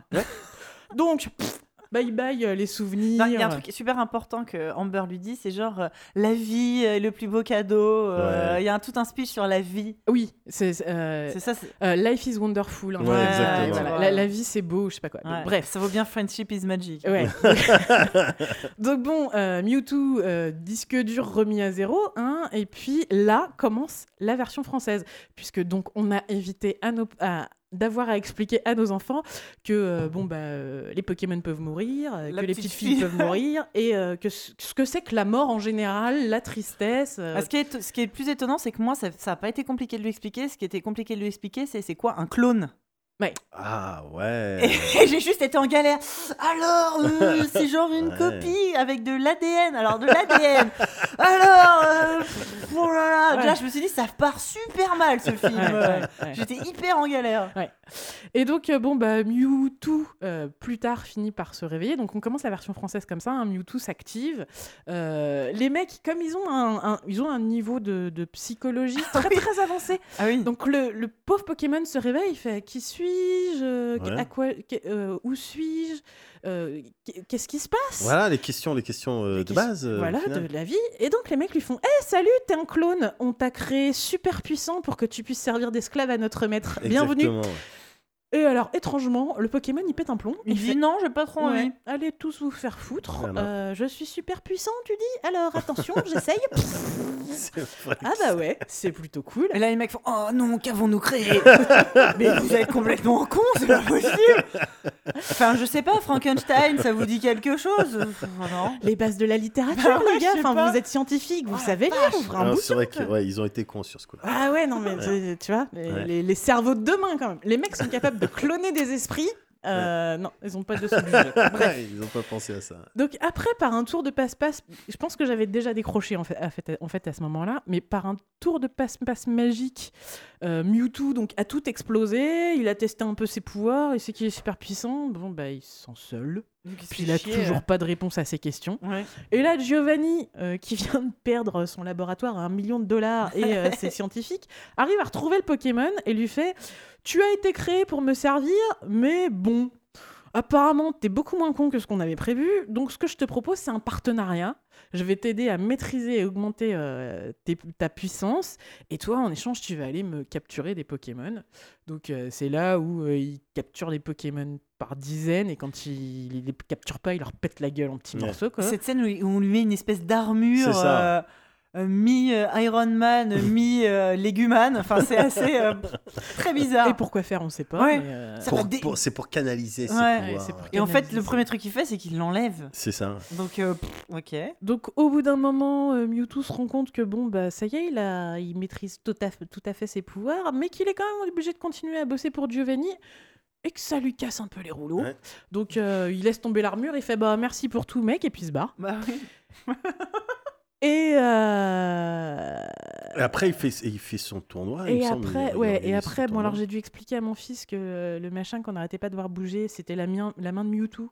donc, pff, bye bye euh, les souvenirs. Non, Il y a un truc super important que Amber lui dit, c'est genre euh, la vie est le plus beau cadeau. euh, Il Ouais. y a un, tout un speech sur la vie. Oui, c'est. euh, ça. euh, life is wonderful. hein. Ouais, exactement. voilà, Ouais. la, la vie, c'est beau, je sais pas quoi. Donc, bref. ça vaut bien Friendship is Magic. Ouais. <laughs> <laughs> Donc bon, euh, Mewtwo, euh, disque dur remis à zéro, hein, et puis là commence la version française, puisque donc on a évité à nos, à- d'avoir à expliquer à nos enfants que euh, bon bah euh, les Pokémon peuvent mourir, euh, que les petite petites filles fille. peuvent mourir, et que ce que c'est que la mort en général, la tristesse. Ah, ce, qui est, ce qui est le plus étonnant, c'est que moi, ça n'a pas été compliqué de lui expliquer. Ce qui était compliqué de lui expliquer, c'est c'est quoi un clone? Ah ouais. Et <laughs> j'ai juste été en galère. Alors, euh, <laughs> c'est genre une Ouais. copie avec de l'ADN. Alors, de l'ADN. Alors, euh, oh là là. Ouais. Déjà, je me suis dit, ça part super mal ce film. Ouais, ouais, ouais. J'étais hyper en galère. Et donc, euh, bon, bah, Mewtwo, euh, plus tard, finit par se réveiller. Donc, on commence la version française comme ça. hein, Mewtwo s'active. Euh, les mecs, comme ils ont un, un- ils ont un niveau de, de psychologie très, Oui. très avancé. Ah oui. Donc, le, le pauvre Pokémon se réveille. Il fait Qui suis-je? Euh, Ouais. à quoi, que- euh, Où suis-je? Euh, qu'est-ce qui se passe? Voilà les questions, les questions euh, Les de questions- base. voilà, de la vie. Et donc les mecs lui font Eh, salut, t'es un clone. On t'a créé super puissant pour que tu puisses servir d'esclave à notre maître. Bienvenue. Exactement. Et alors, étrangement, le Pokémon il pète un plomb. Il dit non, j'ai pas trop Ouais, envie. Allez tous vous faire foutre. Voilà. Euh, je suis super puissant, tu dis Alors attention, <laughs> j'essaye. C'est vrai ah bah ouais, c'est plutôt cool. Et là, les mecs font Oh non, qu'avons-nous créé? <laughs> Mais vous êtes complètement con, c'est pas possible Enfin, je sais pas, Frankenstein, ça vous dit quelque chose? Non. Les bases de la littérature, Bah ouais, les gars. Enfin, pas. vous êtes scientifiques, vous Oh savez lire, un. C'est vrai qu'ils ont été cons sur ce coup-là. Ah ouais, non mais tu vois, les, Ouais. les- les cerveaux de demain quand même. Les mecs sont capables de cloner des esprits. Euh, Non, ils ont pas de. <laughs> Bref. Ils n'ont pas pensé à ça. Donc après, par un tour de passe-passe, je pense que j'avais déjà décroché en fait- en fait à ce moment-là, mais par un tour de passe-passe magique, euh, Mewtwo donc a tout explosé, il a testé un peu ses pouvoirs, il sait qu'il est super puissant, bon bah il se sent seul, puis il a toujours pas de réponse à ses questions. Ouais. Et là, Giovanni, euh, qui vient de perdre son laboratoire à un million de dollars et euh, <laughs> ses scientifiques, arrive à retrouver le Pokémon et lui fait Tu as été créé pour me servir, mais bon. Apparemment, t'es beaucoup moins con que ce qu'on avait prévu. Donc, ce que je te propose, c'est un partenariat. Je vais t'aider à maîtriser et augmenter euh, tes- ta puissance. Et toi, en échange, tu vas aller me capturer des Pokémon. Donc, euh, c'est là où euh, il capture des Pokémon par dizaines. Et quand il, il les capture pas, il leur pète la gueule en petits Ouais. morceaux. Quoi. Cette scène où on lui met une espèce d'armure C'est ça. Euh, euh, mi-Iron Man, <laughs> mi-Légumane. Enfin, c'est assez euh, très bizarre. Et pourquoi faire, on sait pas. Ouais. euh, Ça Pour- va dé- pour- C'est pour canaliser ses Ouais. pouvoirs. c'est pour- Et en fait, le premier truc qu'il fait, c'est qu'il l'enlève. C'est ça. Donc, euh, pff, ok. Donc au bout d'un moment, euh, Mewtwo se rend compte que bon bah ça y est, il, a, il maîtrise tout à, fait- tout à fait ses pouvoirs, mais qu'il est quand même obligé de continuer à bosser pour Giovanni et que ça lui casse un peu les rouleaux. Ouais. Donc euh, il laisse tomber l'armure, il fait bah merci pour tout mec et puis il se barre. Bah oui. <laughs> Et euh, Et après, il fait, il fait son tournoi. il et semble, après, il ouais, et après, bon alors j'ai dû expliquer à mon fils que euh, le machin qu'on n'arrêtait pas de voir bouger, c'était la, la main de Mewtwo.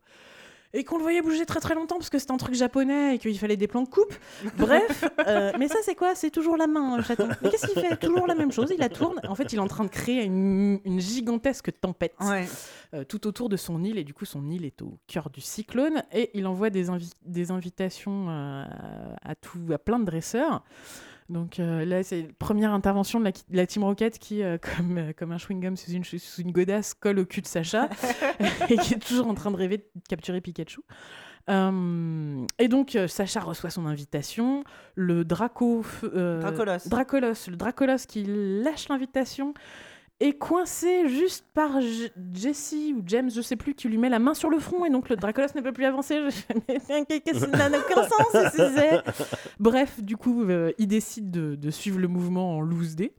Et qu'on le voyait bouger très très longtemps parce que c'était un truc japonais et qu'il fallait des plans de coupe. Bref, <laughs> euh, mais ça c'est quoi? C'est toujours la main, le chaton. Mais qu'est-ce qu'il fait? Toujours la même chose, il la tourne. En fait, il est en train de créer une, une gigantesque tempête Ouais. euh, tout autour de son île et du coup son île est au cœur du cyclone et il envoie des, invi- des invitations euh, à, tout, à plein de dresseurs. Donc euh, là, c'est la première intervention de la, Team Rocket qui, euh, <laughs> comme, euh, comme un chewing-gum sous une, sous une godasse, colle au cul de Sacha <laughs> et qui est toujours en train de rêver de capturer Pikachu. Et donc Sacha reçoit son invitation. Le Draco, Dracolos. Dracolos, le Dracolos qui lâche l'invitation est coincé juste par J- Jessie ou James, je sais plus, qui lui met la main sur le front et donc le Dracolos ne peut plus avancer. <laughs> Qu'est-ce- n'a <laughs> aucun sens, Bref, du coup, euh, il décide de, de suivre le mouvement en loose day.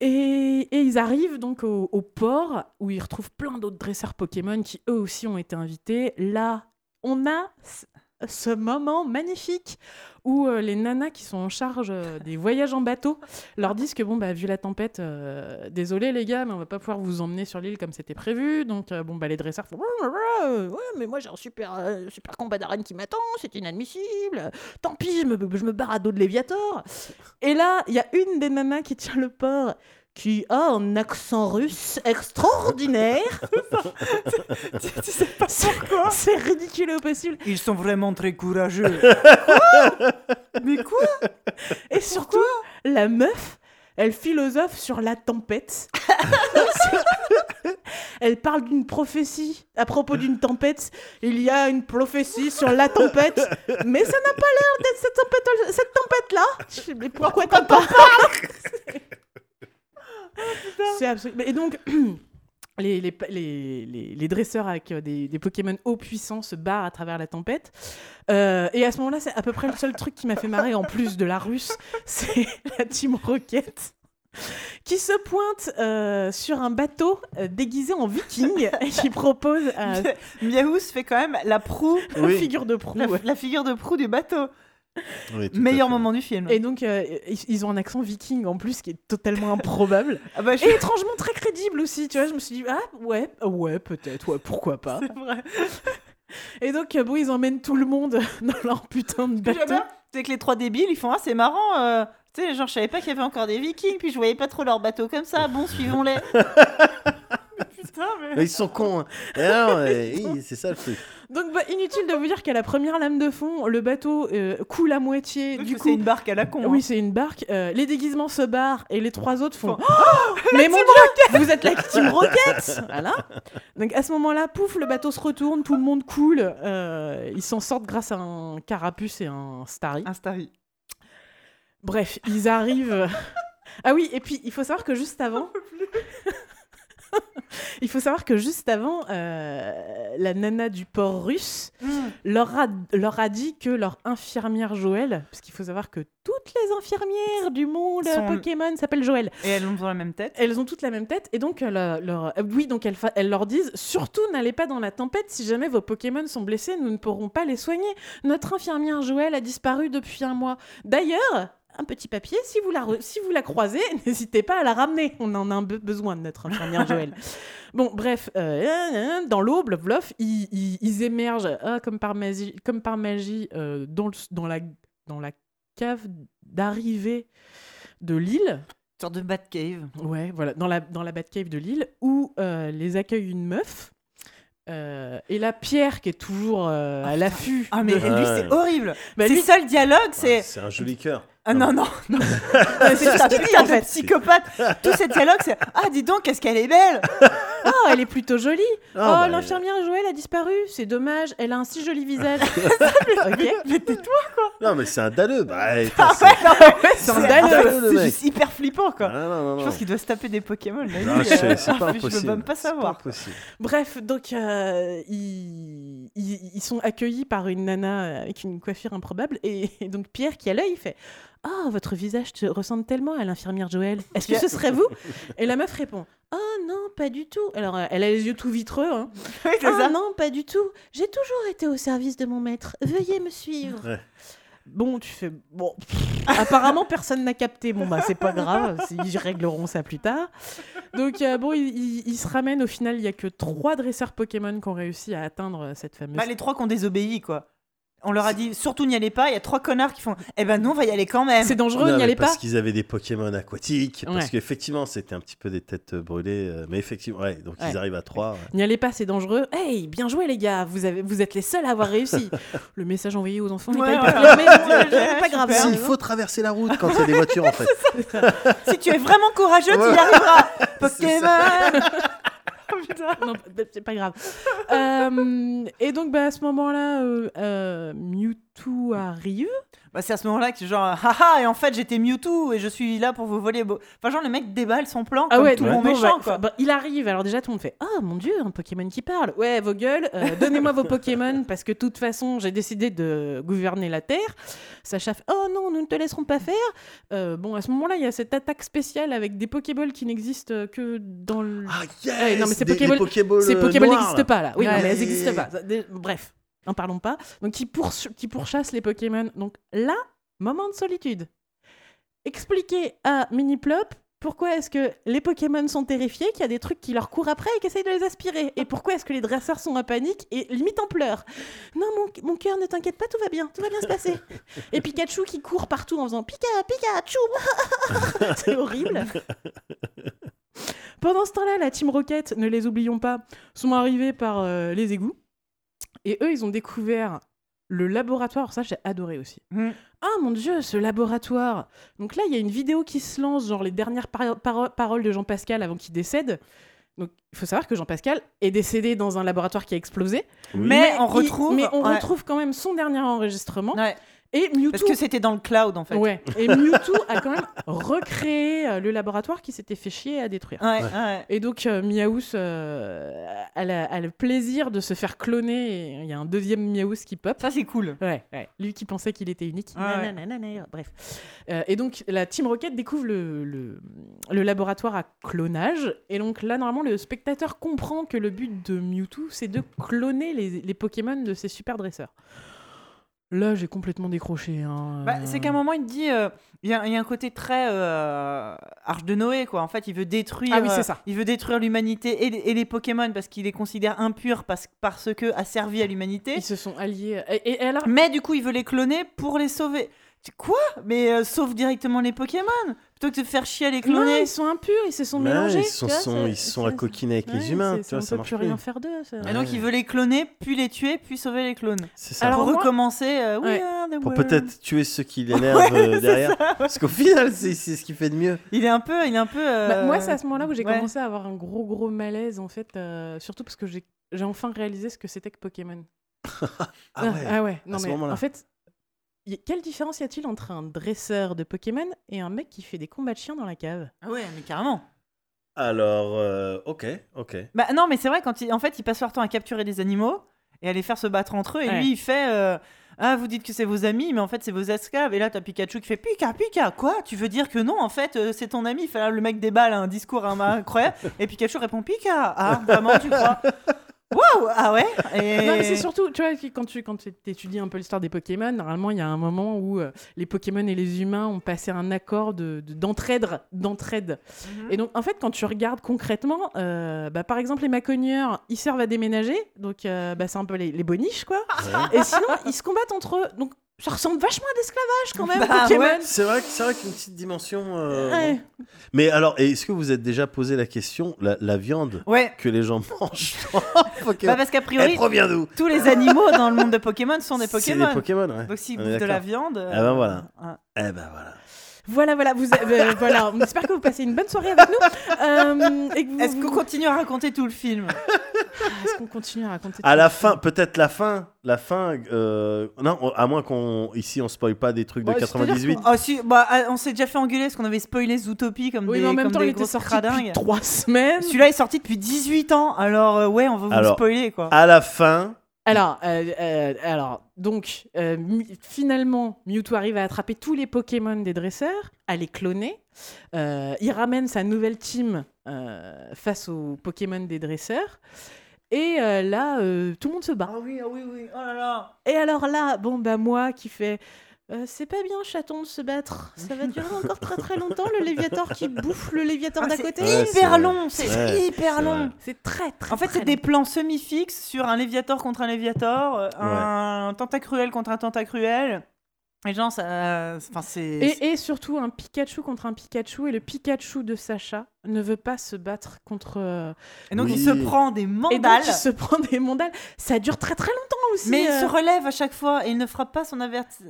Et, et ils arrivent donc au, au port où ils retrouvent plein d'autres dresseurs Pokémon qui eux aussi ont été invités. Là, on a ce- moment magnifique où euh, les nanas qui sont en charge euh, des voyages en bateau leur disent que bon bah vu la tempête, euh, désolé les gars, mais on va pas pouvoir vous emmener sur l'île comme c'était prévu. Donc bon bah les dresseurs font mais moi j'ai un super super combat d'arène qui m'attend, c'est inadmissible. Tant pis, je me, je me barre à dos de Léviator. Et là il y a une des nanas qui tient le port qui a un accent russe extraordinaire. <laughs> tu sais pas pourquoi. C'est ridicule au possible. Ils sont vraiment très courageux. <laughs> Mais quoi? Et surtout, la meuf, elle philosophe sur la tempête. <laughs> elle parle d'une prophétie. À propos d'une tempête, il y a une prophétie sur la tempête, mais ça n'a pas l'air d'être cette tempête, cette tempête-là? Je fais, Mais pourquoi t'en parles? C'est absolument. Et donc. <clears throat> Les, les, les, les, les dresseurs avec euh, des, des Pokémon haut puissants se barrent à travers la tempête. Euh, et à ce moment-là, c'est à peu près le seul truc qui m'a fait marrer, en plus de la russe, <laughs> c'est la Team Rocket qui se pointe euh, sur un bateau euh, déguisé en viking <laughs> et qui propose à Miaous fait quand même la proue, la figure de proue. la, ouais. la figure de proue du bateau. Oui, Meilleur moment du film. Et donc, euh, ils, ont un accent viking en plus qui est totalement improbable. <laughs> Ah bah, je- Et étrangement très crédible aussi, tu vois. Je me suis dit, ah ouais, ouais, peut-être, ouais, pourquoi pas. c'est vrai. <laughs> Et donc, euh, bon, ils emmènent tout le monde <laughs> dans leur putain de bateau. c'est que les trois débiles, ils font Ah, c'est marrant. euh, Tu sais, genre, je savais pas qu'il y avait encore des vikings, puis je voyais pas trop leur bateau comme ça. Bon, suivons-les. <laughs> Putain, mais. Mais ils sont cons. hein. <laughs> Mais, oui, c'est ça le truc. Donc, bah, inutile de vous dire qu'à la première lame de fond, le bateau euh, coule à moitié. Du coup, c'est une barque à la con. Oui, hein. c'est une barque. Euh, les déguisements se barrent et les trois autres font. Font, Oh <gasps> mais mon dieu, vous êtes la Team Rocket Voilà. Donc à ce moment-là, pouf, le bateau se retourne, tout le monde coule. euh, ils s'en sortent grâce à un carapuce et un starry. Un starry. Bref, ils arrivent. <laughs> ah oui, et puis il faut savoir que juste avant. <laughs> il faut savoir que juste avant, euh, la nana du port russe leur a, leur a dit que leur infirmière Joël, parce qu'il faut savoir que toutes les infirmières du monde Pokémon s'appellent Joël. Et elles ont la même tête. Elles ont toutes la même tête et donc euh, leur, leur- euh, oui donc elles, elles leur disent surtout n'allez pas dans la tempête si jamais vos Pokémon sont blessés nous ne pourrons pas les soigner. Notre infirmière Joël a disparu depuis un mois. D'ailleurs un petit papier, si vous la, re- si vous la croisez, <laughs> n'hésitez pas à la ramener. On en a un besoin de notre infirmière <laughs> Joël. Bon, bref, euh, euh, dans l'eau, blof, blof, ils, ils- ils émergent ah, comme par magie, comme par magie euh, dans, le- dans, la, dans la cave d'arrivée de l'île. Une sorte de Batcave. Ouais, voilà, dans la, dans la Batcave de Lille, où euh, les accueille une meuf. euh, et là, Pierre, qui est toujours euh, à l'affût. Ah, mais de- lui, c'est horrible. Bah, Ses lui- dialogues, c'est. Ah, C'est un joli cœur. Ah non, non, non. <laughs> c'est un <laughs> putain en de fait. psychopathe. Tous ces dialogues, c'est Ah, dis donc, qu'est-ce qu'elle est belle Ah, elle est plutôt jolie. Ah, oh, bah, l'infirmière Joël a disparu. C'est dommage. Elle a un si joli visage. <laughs> ok. Mais tais-toi Non, mais c'est un dalleux. Bah, Ah ouais, mais C'est un dalleux, le C'est juste hyper flippant, quoi. Ah, non, non, Je pense qu'il doit se taper des Pokémon. Non, je sais, euh, c'est pas Je impossible. veux même pas savoir. Bref, donc euh, ils, ils, ils sont accueillis par une nana avec une coiffure improbable et, et donc Pierre qui a l'œil fait Ah, votre visage te ressemble tellement à l'infirmière Joël. Est-ce que ce serait vous? Et la meuf répond Oh non, pas du tout. Alors euh, elle a les yeux tout vitreux. Hein. <laughs> Oui, Ah ça. non, pas du tout. J'ai toujours été au service de mon maître. Veuillez me suivre. Ouais. Bon, tu fais bon. apparemment, personne n'a capté. Bon bah c'est pas grave. Ils régleront ça plus tard. Donc euh, bon, ils, ils se ramènent. Au final, il y a que trois dresseurs Pokémon qui ont réussi à atteindre cette fameuse. Bah, les trois qui ont désobéi, quoi. On leur a dit surtout n'y allez pas. Il y a trois connards qui font Eh ben non, on va y aller quand même. c'est dangereux, n'y allez parce pas. qu'ils avaient des Pokémon aquatiques. Parce Ouais. qu'effectivement, c'était un petit peu des têtes brûlées. euh, Mais effectivement, ouais, donc Ouais. ils arrivent à trois. ouais. N'y allez pas, c'est dangereux. Hey, bien joué les gars, vous, avez, vous êtes les seuls à avoir réussi. <laughs> Le message envoyé aux enfants n'est Ouais, <laughs> pas hyper clair, grave. Si, hein. il faut traverser la route quand il y a des voitures, en <laughs> fait. Si tu es vraiment courageux, tu y arriveras. Pokémon. <laughs> Non, c'est pas grave. Euh, et donc, bah, à ce moment-là, euh, euh, Mewtwo arrive. Bah, c'est à ce moment-là que genre haha et en fait j'étais Mewtwo et je suis là pour vous voler. beau- Enfin genre le mec déballe son plan comme tout donc, bon méchant bah, quoi. bah, il arrive, alors déjà tout le monde fait Oh mon dieu, un Pokémon qui parle. Ouais, vos gueules, euh, donnez-moi vos Pokémon parce que de toute façon j'ai décidé de gouverner la Terre. Sacha fait Oh non, nous ne te laisserons pas faire. Euh, bon, à ce moment-là, il y a cette attaque spéciale avec des Pokéballs qui n'existent que dans le. Ah, yes Ouais, non, mais ces Pokéballs- Pokéballs, Ces euh, Pokéballs n'existent pas là. Oui, non, Ouais. mais elles n'existent pas. Bref, n'en parlons pas. Donc, qui, pourch- qui pourchassent les Pokémon. Donc là, moment de solitude. Expliquez à Miniplop pourquoi est-ce que les Pokémon sont terrifiés, qu'il y a des trucs qui leur courent après et qui essayent de les aspirer. Et pourquoi est-ce que les dresseurs sont en panique et limite en pleurs. Non, mon, mon cœur, ne t'inquiète pas, tout va bien, tout va bien se passer. Et Pikachu qui court partout en faisant Pika, Pikachu <laughs> C'est horrible. Pendant ce temps-là, la Team Rocket, ne les oublions pas, sont arrivés par euh, les égouts. Et eux, ils ont découvert le laboratoire. Ça, j'ai adoré aussi. Mm. Ah mon dieu, ce laboratoire Donc là, il y a une vidéo qui se lance, genre les dernières paro- paro- paroles de Jean-Pascal avant qu'il décède. Donc il faut savoir que Jean-Pascal est décédé dans un laboratoire qui a explosé. Oui. Mais on il- retrouve. mais on ouais. retrouve quand même son dernier enregistrement. Ouais. Et Mewtwo... Parce que c'était dans le cloud en fait. Ouais. Et Mewtwo a quand même recréé euh, le laboratoire qui s'était fait chier à détruire. Ouais, ouais. Et donc, euh, euh, a, le plaisir de se faire cloner. Il y a un deuxième Miaous qui pop. Ça c'est cool. Ouais, ouais. Lui qui pensait qu'il était unique. Nananana, Bref. Euh, et donc, la Team Rocket découvre le, le, le laboratoire à clonage. Et donc, là, normalement, le spectateur comprend que le but de Mewtwo, c'est de cloner les, les Pokémon de ses super dresseurs. Là, j'ai complètement décroché. hein. Bah, c'est qu'à un moment il te dit, euh, il y, a il y a un côté très euh, Arche de Noé quoi. En fait il veut détruire, Ah oui, euh, ça. il veut détruire l'humanité et, les- et les Pokémon parce qu'il les considère impurs parce, parce que a servi à l'humanité. Ils se sont alliés. Et alors, Mais du coup il veut les cloner pour les sauver. Quoi? Mais euh, sauve directement les Pokémon plutôt que de faire chier à les Non, cloner. ils sont impurs, ils se sont Ouais, mélangés. ils sont, tu vois, sont- c'est- ils sont à c'est- coquiner avec ouais, les humains, c'est- tu vois, on ça peut marche plus plus. rien faire d'eux. ça. Et donc il veut les cloner, puis les tuer, puis sauver les clones. C'est ça. Alors, Pour moi- recommencer. euh, We Ouais. are the Pour world. peut-être tuer ceux qui <laughs> l'énervent euh, derrière. Parce qu'au final, c'est c'est ce qui fait de mieux. Il est un peu, il est un peu. euh, Bah, moi, c'est à ce moment-là où j'ai ouais. commencé à avoir un gros, gros malaise, en fait, euh, surtout parce que j'ai j'ai enfin réalisé ce que c'était que Pokémon. <laughs> Ah ouais. ah ouais. Non, à ce mais moment-là. en fait, quelle différence y a-t-il entre un dresseur de Pokémon et un mec qui fait des combats de chiens dans la cave? Ah ouais, mais carrément. Alors, euh, ok, ok. Bah non, mais c'est vrai quand il, en fait, il passe leur temps à capturer des animaux et à les faire se battre entre eux. Et Ouais. lui, il fait. euh, ah, vous dites que c'est vos amis, mais en fait, c'est vos esclaves. Et là, t'as Pikachu qui fait Pika, Pika, quoi? Tu veux dire que non, en fait, euh, c'est ton ami Fait là, Le mec déballe un discours hein, incroyable. <laughs> et Pikachu répond Pika. Ah, vraiment, tu crois? Waouh Ah ouais et... <laughs> Non, mais c'est surtout, tu vois, quand tu quand tu étudies un peu l'histoire des Pokémon, normalement, il y a un moment où euh, les Pokémon et les humains ont passé un accord de- de- d'entraide. d'entraide. Mhm. Et donc, en fait, quand tu regardes concrètement, euh, bah, par exemple, les Macogneurs, ils servent à déménager, donc euh, bah, c'est un peu les, les boniches, quoi. Et sinon, ils se combattent entre eux. Donc, ça ressemble vachement à l'esclavage quand même, Bah, Pokémon. ouais. C'est vrai, c'est vrai qu'une petite dimension. euh, Ouais. bon. Mais alors, est-ce que vous êtes déjà posé la question, la, la viande Ouais. que les gens <laughs> mangent dans Pokémon Bah, parce qu'a Elle priori, provient d'où tous les animaux dans le monde de Pokémon sont des C'est Pokémon. des Pokémon, ouais. Donc s'ils On est bouffent de la d'accord. viande. Ah ben voilà. hein. Eh ben voilà. Voilà, voilà, vous, euh, <laughs> voilà. On espère que vous passez une bonne soirée avec nous. Euh, et que vous- Est-ce qu'on continue à raconter tout le film? Ah, Est-ce qu'on continue à raconter À tout la ça fin, peut-être la fin, la fin. euh, non, on- à moins qu'on ici on spoil pas des trucs de Bah, c'est-à-dire 98. Oh, si, bah, ah, On s'est déjà fait engueuler parce qu'on avait spoilé Zootopie comme Oui, des, mais en même temps, il était sorti cradingues. depuis trois semaines. Celui-là est sorti depuis 18 ans, alors ouais, on va vous Alors, spoiler quoi. À la fin, Alors, euh, euh, alors donc, euh, finalement, Mewtwo arrive à attraper tous les Pokémon des dresseurs, à les cloner. Il ramène sa nouvelle team face aux Pokémon des dresseurs. Et là, tout le monde se bat. Ah oui, ah oui, oui, oh là là. Et alors là, bon, bah moi qui fais. Euh, c'est pas bien, chaton, de se battre. Ça va durer <laughs> encore très très longtemps, le Léviator qui bouffe le Léviator Ah, d'à c'est côté. Ouais, c'est hyper long, c'est Ouais, hyper long. C'est très très En fait, c'est des plans semi-fixes sur un Léviator contre un Léviator, euh, un tentacruel contre un tentacruel. Et genre, ça. Enfin, c'est. Et, et surtout un Pikachu contre un Pikachu et le Pikachu de Sacha ne veut pas se battre contre euh, Et donc, il se prend des et mandales. donc il se prend des mandales ça dure très très longtemps aussi Mais il euh. se relève à chaque fois et il ne frappe pas son, adversaire.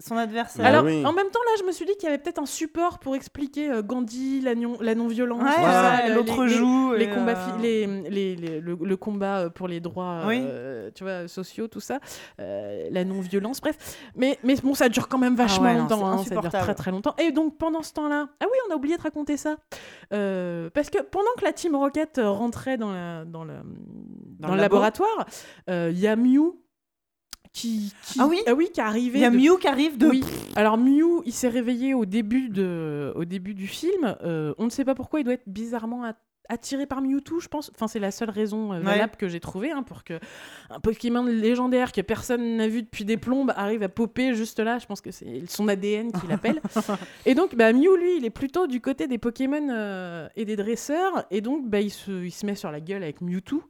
Bah alors oui. en même temps là je me suis dit qu'il y avait peut-être un support pour expliquer euh, Gandhi la non la non violence Ouais, l'autre les- joue. les combats euh, fi- les, les- les- le, le combat pour les droits Oui. euh, tu vois sociaux tout ça euh, la non violence bref mais mais bon ça dure quand même vachement Ah ouais, non, longtemps hein, ça dure très très longtemps et donc pendant ce temps-là ah oui on a oublié de raconter ça Euh, parce que pendant que la Team Rocket euh, rentrait dans la dans le dans, le le labo. laboratoire euh, il y a Mew qui, qui- Ah oui ah oui qui est arrivé Il y a de- Mew qui arrive de. oui. Alors Mew, il s'est réveillé au début, de, au début du film. Euh, on ne sait pas pourquoi il doit être bizarrement attiré par Mewtwo, je pense. Enfin, c'est la seule raison euh, Ouais. valable que j'ai trouvée hein, pour que un Pokémon légendaire que personne n'a vu depuis des plombes arrive à popper juste là. Je pense que c'est son ADN qui l'appelle. <laughs> et donc, bah, Mew, lui, il est plutôt du côté des Pokémon euh, et des dresseurs. Et donc, bah, il, se, il se met sur la gueule avec Mewtwo.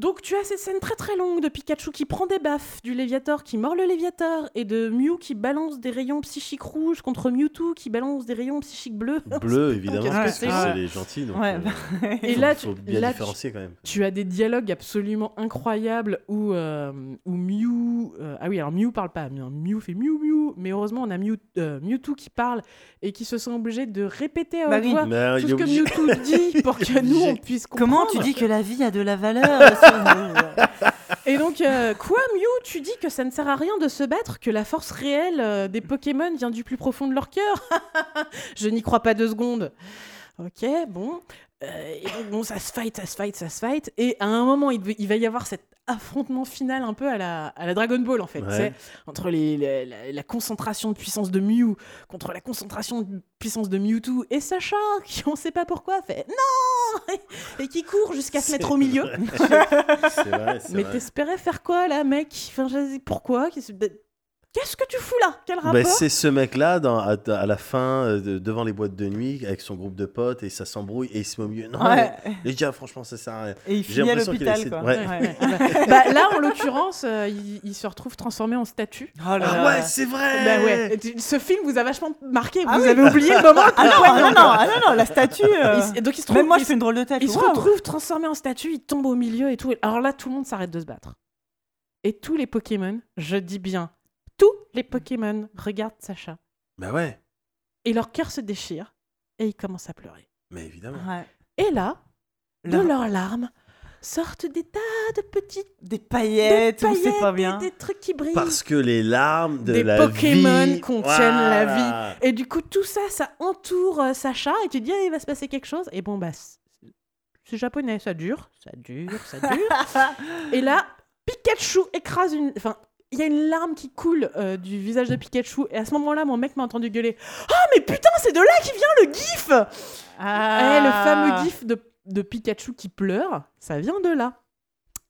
Donc tu as cette scène très très longue de Pikachu qui prend des baffes, du Léviator qui mord le Léviator et de Mew qui balance des rayons psychiques rouges contre Mewtwo qui balance des rayons psychiques bleus. <laughs> bleu évidemment, parce que c'est les gentils. Donc, Ouais, euh, bah, <laughs> Et faut- là, faut tu- bien là, tu- quand même. Tu as des dialogues absolument incroyables où, euh, où Mew... euh, ah oui, alors Mew parle pas, mais Mew fait Mew Mew, mais heureusement on a Mew, euh, Mewtwo qui parle et qui se sent obligé de répéter à Bah haute oui. voix Mais, euh, tout ce que. Mewtwo dit pour <laughs> que nous on puisse comprendre. Comment tu dis que la vie a de la valeur <laughs> Et donc, euh, quoi, Mew, tu dis que ça ne sert à rien de se battre, que la force réelle euh, des Pokémon vient du plus profond de leur cœur <laughs> Je n'y crois pas deux secondes. Ok, bon. Euh, et donc, bon, ça se fight, ça se fight, ça se fight. Et à un moment, il, va y avoir cet affrontement final un peu à la, à la Dragon Ball, en fait. Ouais. sais, entre les, la, la- la concentration de puissance de Mew contre la concentration de puissance de Mewtwo. Et Sacha, qui on sait pas pourquoi, fait non Et qui court jusqu'à se mettre au milieu. C'est vrai, c'est Mais vrai. t'espérais faire quoi là, mec? Enfin, pourquoi? Qu'est-ce- que tu fous là? Quel rapport? Bah, c'est ce mec-là dans- à, à la fin, euh, de- devant les boîtes de nuit, avec son groupe de potes, et ça s'embrouille, et il se met au milieu. Non, Ouais. mais- les gars, franchement, ça sert à rien. Et il finit à l'hôpital, quoi. ouais. Ouais, ouais. <laughs> bah, là, en l'occurrence, euh, il, il se retrouve transformé en statue. Oh là Ah là. ouais, c'est vrai Bah Ce film vous a vachement marqué. Ah vous oui. avez oublié le moment. <laughs> Ah non, ah non, non, ah non, non, la statue. euh, Il donc il se trouve, Même moi, il je fais une drôle de tête. Il se retrouve transformé en statue, il tombe au milieu et tout. Alors là, tout le monde s'arrête de se battre. Et tous les Pokémon, je dis bien, les Pokémon regardent Sacha. Bah ouais, Et leur cœur se déchire et ils commencent à pleurer. mais évidemment. Ouais. Et là, de Leur- leurs larmes sortent des tas de petits Des des paillettes, c'est paillettes, pas des- bien. Des, trucs qui brillent. Parce que les larmes de Des la Pokémon vie contiennent la Voilà. Et du coup, tout ça, ça entoure euh, Sacha et tu te dis, ah, il va se passer quelque chose. Et bon, bah, c'est- c'est japonais, ça dure, ça dure, ça dure. <laughs> et là, Pikachu écrase une. Enfin, il y a une larme qui coule euh, du visage de Pikachu. Et à ce moment-là, mon mec m'a entendu gueuler Ah, mais putain, c'est de là qui vient le gif Ah. Eh, Le fameux gif de, de Pikachu qui pleure, ça vient de là.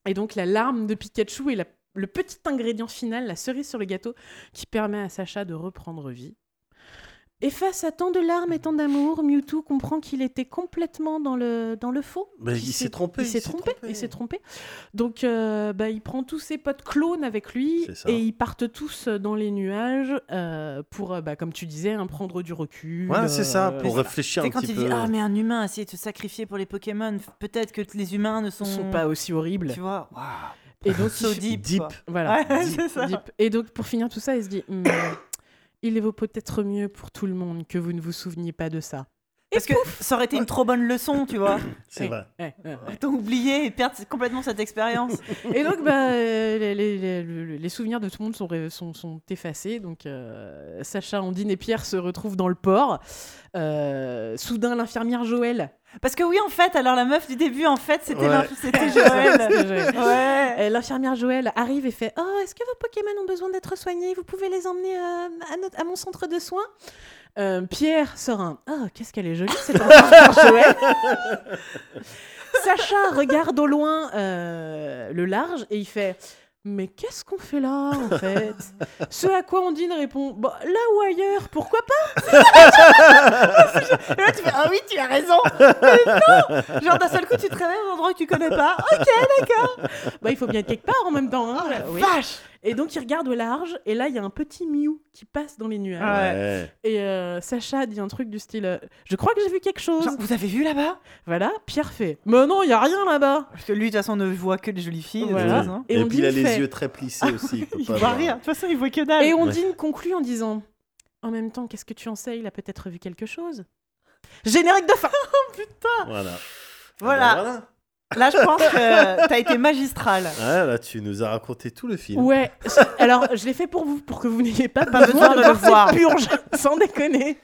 Et donc, la larme de Pikachu est la- le petit ingrédient final, la cerise sur le gâteau, qui permet à Sacha de reprendre vie. Et face à tant de larmes et tant d'amour, Mewtwo comprend qu'il était complètement dans le, dans le faux. Bah, il s'est trompé, Il s'est trompé. Il s'est trompé. Donc, euh, bah, il prend tous ses potes clones avec lui et ils partent tous dans les nuages euh, pour, euh, bah, comme tu disais, hein, prendre du recul. Ouais, c'est ça, euh, pour réfléchir C'est un quand petit il peu. dit Ah, mais un humain a essayé de se sacrifier pour les Pokémon, peut-être que les humains ne sont, sont pas aussi horribles. Tu vois Waouh. Et donc, So il deep. Deep. Voilà. Ouais, Deep, c'est ça. deep. Et donc, pour finir tout ça, il se dit Hmm, Il vaut peut-être mieux pour tout le monde que vous ne vous souveniez pas de ça. Parce que ça aurait été une trop bonne leçon, tu vois. <coughs> C'est Ouais, vrai. ouais, ouais, ouais. T'as oublié et perdre complètement cette expérience. <laughs> Et donc, bah, euh, les, les- les- les- les souvenirs de tout le monde sont, ré- sont, sont effacés. Donc, euh, Sacha, Ondine et Pierre se retrouvent dans le port. Euh, soudain, l'infirmière Joël. Parce que oui, en fait, alors la meuf du début, en fait, c'était Ouais. <laughs> Joël. Ouais. L'infirmière Joël arrive et fait Oh, est-ce que vos Pokémon ont besoin d'être soignés? Vous pouvez les emmener euh, à, notre- à mon centre de soins? Euh, Pierre sort un Oh, qu'est-ce qu'elle est jolie, cette <laughs> infirmière Joël Sacha regarde au loin euh, le large et il fait mais qu'est-ce qu'on fait là en fait? Ce à quoi Ondine répond bah, là ou ailleurs, pourquoi pas? Et là, tu fais Ah oui, tu as raison. Mais non Genre, d'un seul coup, tu te réveilles à un endroit que tu connais pas. Ok, d'accord. Bah il faut bien être quelque part en même temps. hein. Oui. Vache Et donc il regarde au large et là il y a un petit Mew qui passe dans les nuages. Ouais. Ouais. Et euh, Sacha dit un truc du style euh, Je crois que j'ai vu quelque chose. Genre, vous avez vu là-bas? Voilà, Pierre fait Mais non, il y a rien là-bas. Parce que lui, de toute façon, ne voit que des jolies filles. Voilà. Et Et, on puis dit il a le les fait. yeux très plissés <laughs> aussi. Il, peut Il voit rien. De toute façon, il voit que dalle. Et Ondine conclut en disant En même temps, qu'est-ce que tu en sais Il a peut-être vu quelque chose. Générique de fin <laughs> Voilà. Voilà. Ah bah Là, je pense que t'as été magistral. Ouais, là, tu nous as raconté tout le film. Ouais, alors je l'ai fait pour vous, pour que vous n'ayez pas, Pas besoin de le voir purge, <laughs> sans déconner.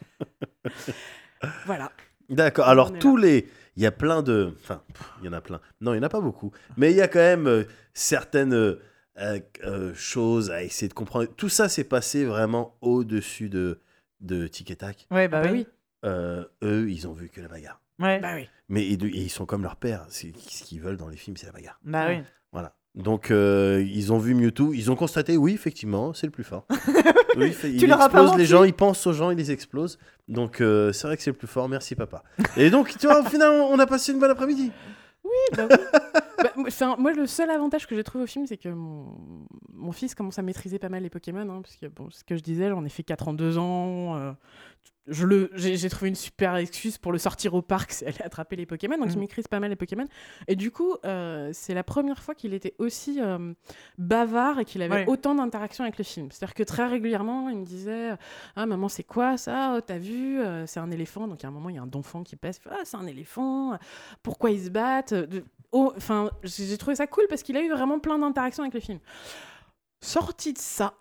Voilà. D'accord. Alors, tous les. Il y a plein de. Enfin, il y en a plein. Non, il n'y en a pas beaucoup. Mais il y a quand même euh, certaines euh, euh, euh, choses à essayer de comprendre. Tout ça s'est passé vraiment au-dessus de, de Tic et Tac. Ouais, bah, Bah oui. oui. Euh, eux, ils ont vu que la bagarre. Ouais. Bah oui. Mais et de- et ils sont comme leur père. C'est- Ce qu'ils veulent dans les films, c'est la bagarre. Bah oui. Voilà. Donc, euh, ils ont vu Mewtwo. Ils ont constaté, oui, effectivement, c'est le plus fort. <laughs> Oui, il il leur as pas explose les gens, il pense aux gens, il les explose. Donc, euh, c'est vrai que c'est le plus fort. Merci, papa. Et donc, tu vois, au final, on a passé une bonne après-midi. Bah oui. <laughs> Bah, moi, enfin, moi, le seul avantage que j'ai trouvé au film, c'est que mon... mon fils commence à maîtriser pas mal les Pokémon. hein, parce que, bon, ce que je disais, j'en ai fait 4 en 2 ans. euh, je le, j'ai, trouvé une super excuse pour le sortir au parc, c'est aller attraper les Pokémon. Donc, il Mhm. maîtrise pas mal les Pokémon. Et du coup, euh, c'est la première fois qu'il était aussi euh, bavard et qu'il avait Ouais. autant d'interactions avec le film. C'est-à-dire que très régulièrement, il me disait Ah, maman, c'est quoi ça? Oh, T'as vu Euh, C'est un éléphant. Donc, à un moment, il y a un donfant qui passe. il Ah, c'est un éléphant. Pourquoi ils se battent oh, Enfin, j'ai j'ai trouvé ça cool parce qu'il a eu vraiment plein d'interactions avec le film. Sorti de ça,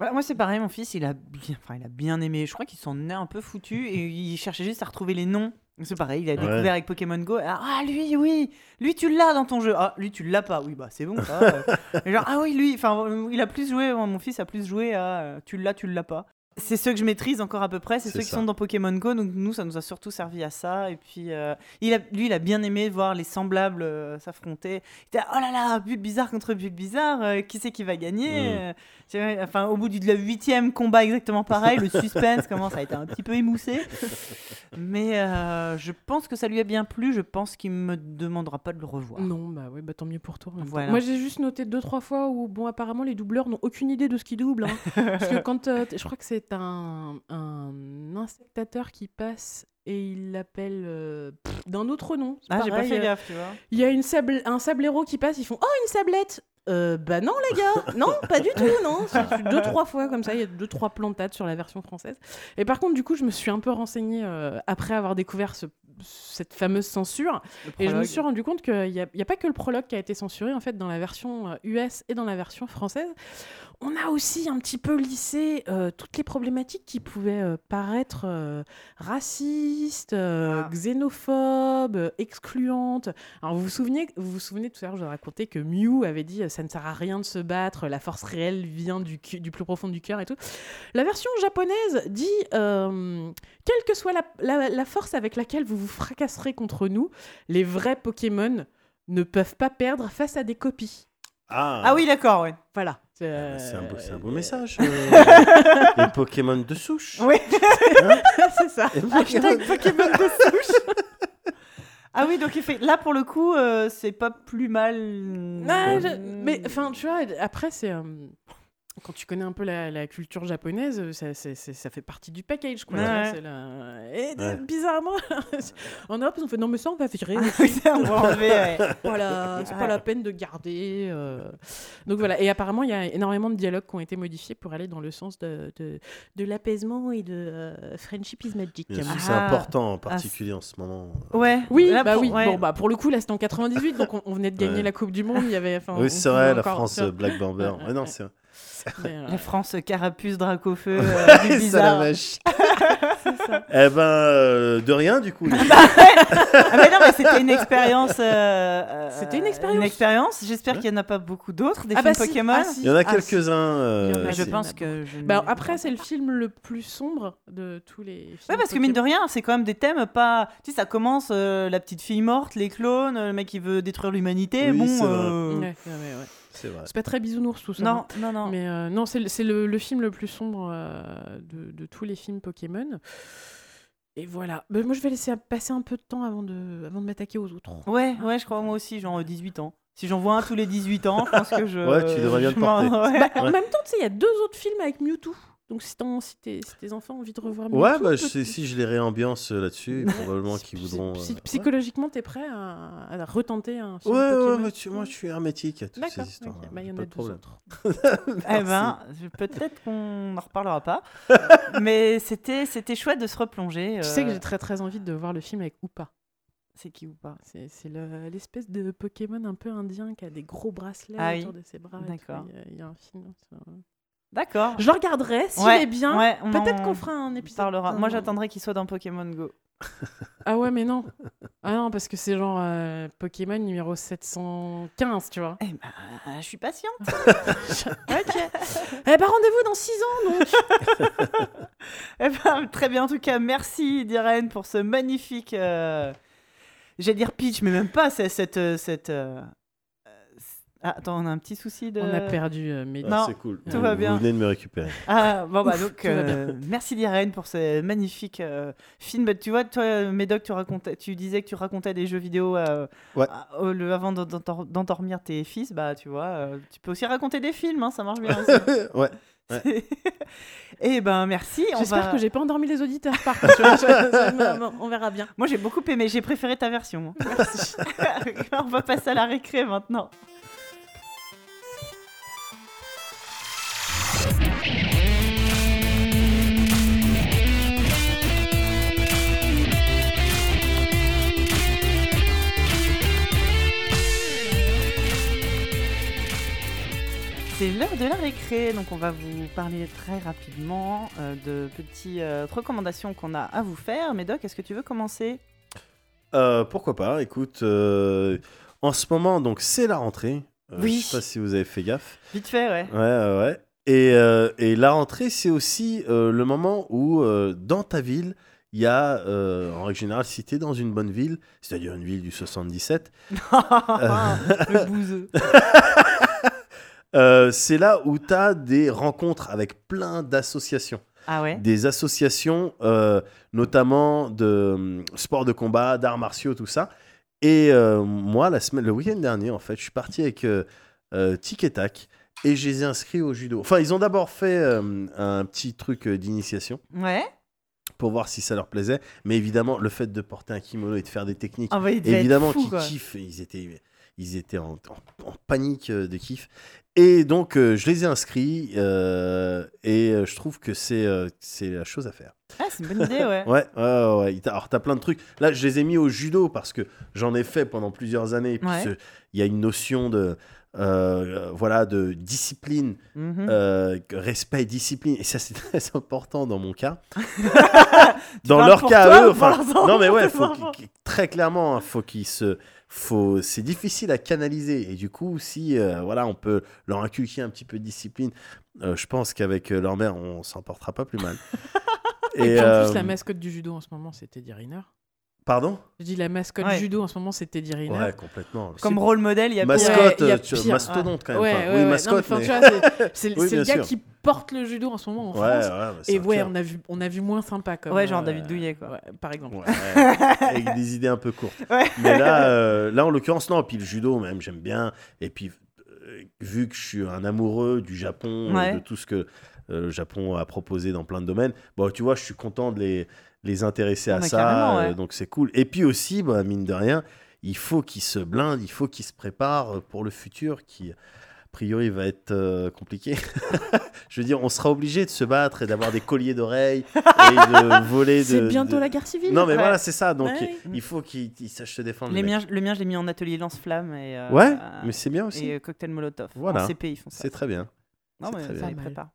Voilà, moi, c'est pareil. Mon fils, il a bien, enfin, il a bien aimé. Je crois qu'il s'en est un peu foutu et il cherchait juste à retrouver les noms. C'est pareil, il a Ouais. découvert avec Pokémon Go. Ah, ah, lui, oui, lui, tu l'as dans ton jeu. Ah, lui, tu l'as pas. Oui, bah, c'est bon, ça. <laughs> genre, ah oui, lui, enfin, il a plus joué, mon fils a plus joué à tu l'as, tu l'as pas. C'est ceux que je maîtrise encore à peu près, c'est ceux qui sont dans Pokémon Go. Donc nous, ça nous a surtout servi à ça. Et puis, euh, il a, lui, il a bien aimé voir les semblables euh, s'affronter. Il était oh là là, but bizarre contre but bizarre, euh, qui c'est qui va gagner Mm. Euh, Enfin, au bout du le huitième combat exactement pareil, le <laughs> suspense commence à être un petit peu émoussé. Mais euh, je pense que ça lui a bien plu. Je pense qu'il me demandera pas de le revoir. Non, bah ouais, bah tant mieux pour toi. Voilà. Moi, j'ai juste noté deux, trois fois où, bon, apparemment, les doubleurs n'ont aucune idée de ce qu'ils doublent. hein. <laughs> Parce que quand. euh, je crois que c'est un, un insectateur qui passe et il l'appelle euh, d'un autre nom. Ah, j'ai pas fait euh, gaffe, tu vois. Il y a une sable, un sablero qui passe, ils font Oh, une sablette euh, Bah non, les gars <laughs> Non, pas du tout, non Deux, trois fois comme ça, il y a deux, trois plantades sur la version française. Et par contre, du coup, je me suis un peu renseignée euh, après avoir découvert ce- cette fameuse censure. Et je me suis rendu compte qu'il n'y a, il y a pas que le prologue qui a été censuré, en fait, dans la version US et dans la version française. On a aussi un petit peu lissé euh, toutes les problématiques qui pouvaient euh, paraître euh, racistes, euh, Ah. xénophobes, euh, excluantes. Alors vous vous souvenez, vous vous souvenez tout à l'heure, je vous ai raconté que Mew avait dit euh, ça ne sert à rien de se battre, la force réelle vient du, plus profond du cœur et tout. La version japonaise dit euh, quelle que soit la, la- la force avec laquelle vous vous fracasserez contre nous, les vrais Pokémon ne peuvent pas perdre face à des copies. Ah, Ah oui, d'accord, ouais. Voilà. Ah, C'est un, beau, c'est un beau Euh, message. euh, <laughs> les Pokémon de souche. Oui. <laughs> c'est ça. Les Pokémon- Hashtag Pokémon de souche. <laughs> ah oui, donc il fait. Là, pour le coup, euh, c'est pas plus mal. Ah, je- Mais enfin, tu vois, après, c'est. euh, Quand tu connais un peu la, la culture japonaise, euh, ça, c'est- c'est- ça fait partie du package. Quoi, Ouais. tu vois, c'est la- Et Ouais. bizarrement, <laughs> en Europe, ils ont fait non, mais ça, on va virer. Ah on va <laughs> enlever, ouais. voilà, c'est pas la peine de garder. euh. Donc voilà, et apparemment, il y a énormément de dialogues qui ont été modifiés pour aller dans le sens de, de, de l'apaisement et de euh, Friendship is Magic. Bien sûr, Ah. c'est important en particulier en ce moment. Ouais. Oui, Là, bah pour- oui. ouais. Bon, bah pour le coup, là, c'était en 98, donc on, on venait de gagner Ouais. la Coupe du Monde. Il y avait, oui, c'est vrai, la encore- France, Black Bomber. Ouais, Ouais, non, ouais. c'est Mais, euh, La France, carapuce, Dracofeu, <laughs> euh, du bizarre. la vache. <laughs> Eh ben, euh, de rien, du coup. les- Ah mais non, mais c'était une expérience. euh, euh, C'était une expérience. Une expérience. J'espère qu'il n'y en a pas beaucoup d'autres des Ah bah films si, Pokémon. ah si. Il y en a Ah, quelques-uns. euh, je si. pense que je. Bah, après, c'est le film le plus sombre de tous les films. Ouais, parce que mine de rien, c'est quand même des thèmes pas. Tu sais, ça commence euh, la petite fille morte, les clones, le mec qui veut détruire l'humanité. Oui, bon. c'est vrai. euh, Ouais, ouais, ouais, ouais. C'est vrai. C'est pas très bisounours tout ça. Non, non, non. Mais euh, non, c'est le, le, le film le plus sombre euh, de, de tous les films Pokémon. Et voilà. Mais moi, je vais laisser passer un peu de temps avant de, avant de m'attaquer aux autres. Ouais, ouais, je crois moi aussi, genre euh, 18 ans. Si j'en vois un tous les 18 ans, je pense que je. Ouais, tu devrais bien je m'en- porter. ouais. Bah, En même temps, tu sais, il y a deux autres films avec Mewtwo. Donc, si, tes, si tes enfants ont envie de revoir Mewtwo, Ouais, bah, je sais- si je les réambiance euh, là-dessus, probablement qu'ils voudront. psy- euh, Psychologiquement, t'es prêt à, à retenter un film Ouais, ouais, mais tu- moi je suis hermétique à toutes ces histoires. ok. hein, Bah, il y en pas a de deux problème. autres. <laughs> Eh ben, peut-être qu'on n'en reparlera pas. <laughs> Mais c'était, c'était chouette de se replonger. Tu sais que euh, j'ai très très envie de voir le film avec Oupa. C'est qui ou pas C'est c'est le- l'espèce de Pokémon un peu indien qui a des gros bracelets Ah oui. autour de ses bras. D'accord. Il y a- il y, a un film. ça. D'accord. Je le regarderai s'il Ouais, est bien. ouais, Peut-être qu'on fera un épisode. parlera. Moi, j'attendrai qu'il soit dans Pokémon Go. <laughs> Ah ouais, mais non. Ah non, parce que c'est genre euh, Pokémon numéro 715, tu vois. Eh ben, je suis patiente. <laughs> <laughs> ok. Eh ben, rendez-vous dans 6 ans, donc. Eh ben, très bien, en tout cas, merci Diren pour ce magnifique. euh, J'allais dire pitch, mais même pas. C'est cette. euh, cette Ah, attends, on a un petit souci de. On a perdu euh. Ah, Non, c'est cool. tout Vous- va bien. Vous venez de me récupérer. Ah, bon, bah <laughs> donc, euh, merci Diren pour ce magnifique euh, film. Bah, tu vois, toi, Médoc, tu, racontais, tu disais que tu racontais des jeux vidéo euh, Ouais. le- avant d'en- d'endor- d'endormir tes fils. Bah, tu vois, euh, tu peux aussi raconter des films, hein, ça marche bien aussi. <laughs> ouais. <laughs> Et ben, merci. on J'espère va- que j'ai pas endormi les auditeurs, par contre. on verra bien. Moi, j'ai beaucoup aimé. J'ai préféré ta version. Merci. on va passer à la récré maintenant. C'est l'heure de la récré, donc on va vous parler très rapidement euh, de petites euh, recommandations qu'on a à vous faire. Médoc, est-ce que tu veux commencer? Euh, pourquoi pas? Écoute, en ce moment, donc c'est la rentrée. Oui. Je sais pas si vous avez fait gaffe. Vite fait, ouais. Ouais, ouais. Et, et la rentrée, c'est aussi le moment où, dans ta ville, il y a, euh, en règle générale, si tu es dans une bonne ville, c'est-à-dire une ville du 77, <laughs> <laughs> le bouseux. <laughs> euh, c'est là où tu as des rencontres avec plein d'associations. Ah ouais? Des associations, euh, notamment de hum, sports de combat, d'arts martiaux, tout ça. Et euh, moi, la semaine, le week-end dernier, en fait, je suis parti avec Tic et Tac et je les ai inscrits au judo. Enfin, ils ont d'abord fait un petit truc d'initiation Ouais. pour voir si ça leur plaisait. Mais évidemment, le fait de porter un kimono et de faire des techniques, Ah bah, évidemment qu'ils kiffent. Ils étaient, ils étaient en, en- en panique de kiff. Et donc, euh, je les ai inscrits euh, et euh, je trouve que c'est c'est la chose à faire. Ah, c'est une bonne idée, ouais. <laughs> Ouais, ouais, ouais, Alors, t'as plein de trucs. Là, je les ai mis au judo parce que j'en ai fait pendant plusieurs années. Ouais. il y a une notion de, voilà, de discipline, Mhm. euh, respect, discipline. Et ça, c'est <laughs> très important dans mon cas. <laughs> Dans leur cas eux, enfin, non mais ouais, faut très clairement, hein, faut qu'ils se, faut, c'est difficile à canaliser et du coup, si euh, voilà, on peut leur inculquer un petit peu de discipline, euh, je pense qu'avec euh, leur mère, on s'en portera pas plus mal. <laughs> Et, puis en plus, la mascotte du judo en ce moment, c'est Teddy Riner. Pardon Je dis la mascotte Ouais. judo en ce moment, c'est Teddy Riner. Ouais, complètement. Comme rôle modèle, il y a mascotte, Ouais, il y a euh, tu- mastodonte quand même. Ouais, Enfin, ouais, oui, ouais. Non, mascotte, mais c'est- <laughs> Oui, le gars sûr. qui porte le judo en ce moment en Ouais, ouais, France. Et ouais, on a, vu, on a vu moins sympa comme. Ouais, genre euh, David Douillet, quoi. ouais, par exemple. Ouais, <laughs> avec des idées un peu courtes. Ouais. Mais là, euh, là, en l'occurrence, non. Puis le judo, même, j'aime bien. Et puis, euh, vu que je suis un amoureux du Japon, de tout ce que euh, le Japon a proposé dans plein de domaines, bon, tu vois, je suis content de les, les intéresser Ah, à mais ça. ouais. euh, donc, c'est cool. Et puis aussi, bah, mine de rien, il faut qu'ils se blindent, il faut qu'ils se préparent pour le futur qui. A priori, va être euh, compliqué. <laughs> je veux dire, on sera obligé de se battre et d'avoir des colliers d'oreilles <laughs> et de voler. C'est bientôt de- la guerre civile. non, mais Ouais. voilà, c'est ça. Donc, Ouais. il, faut qu'ils ils sachent se défendre. Les les miens, le mien, je l'ai mis en atelier lance-flamme et. euh, Ouais, euh, mais c'est bien aussi. Et euh, cocktail Molotov. Voilà. En CP, ils font ça. C'est très bien. Non, mais ça, mal. préparent.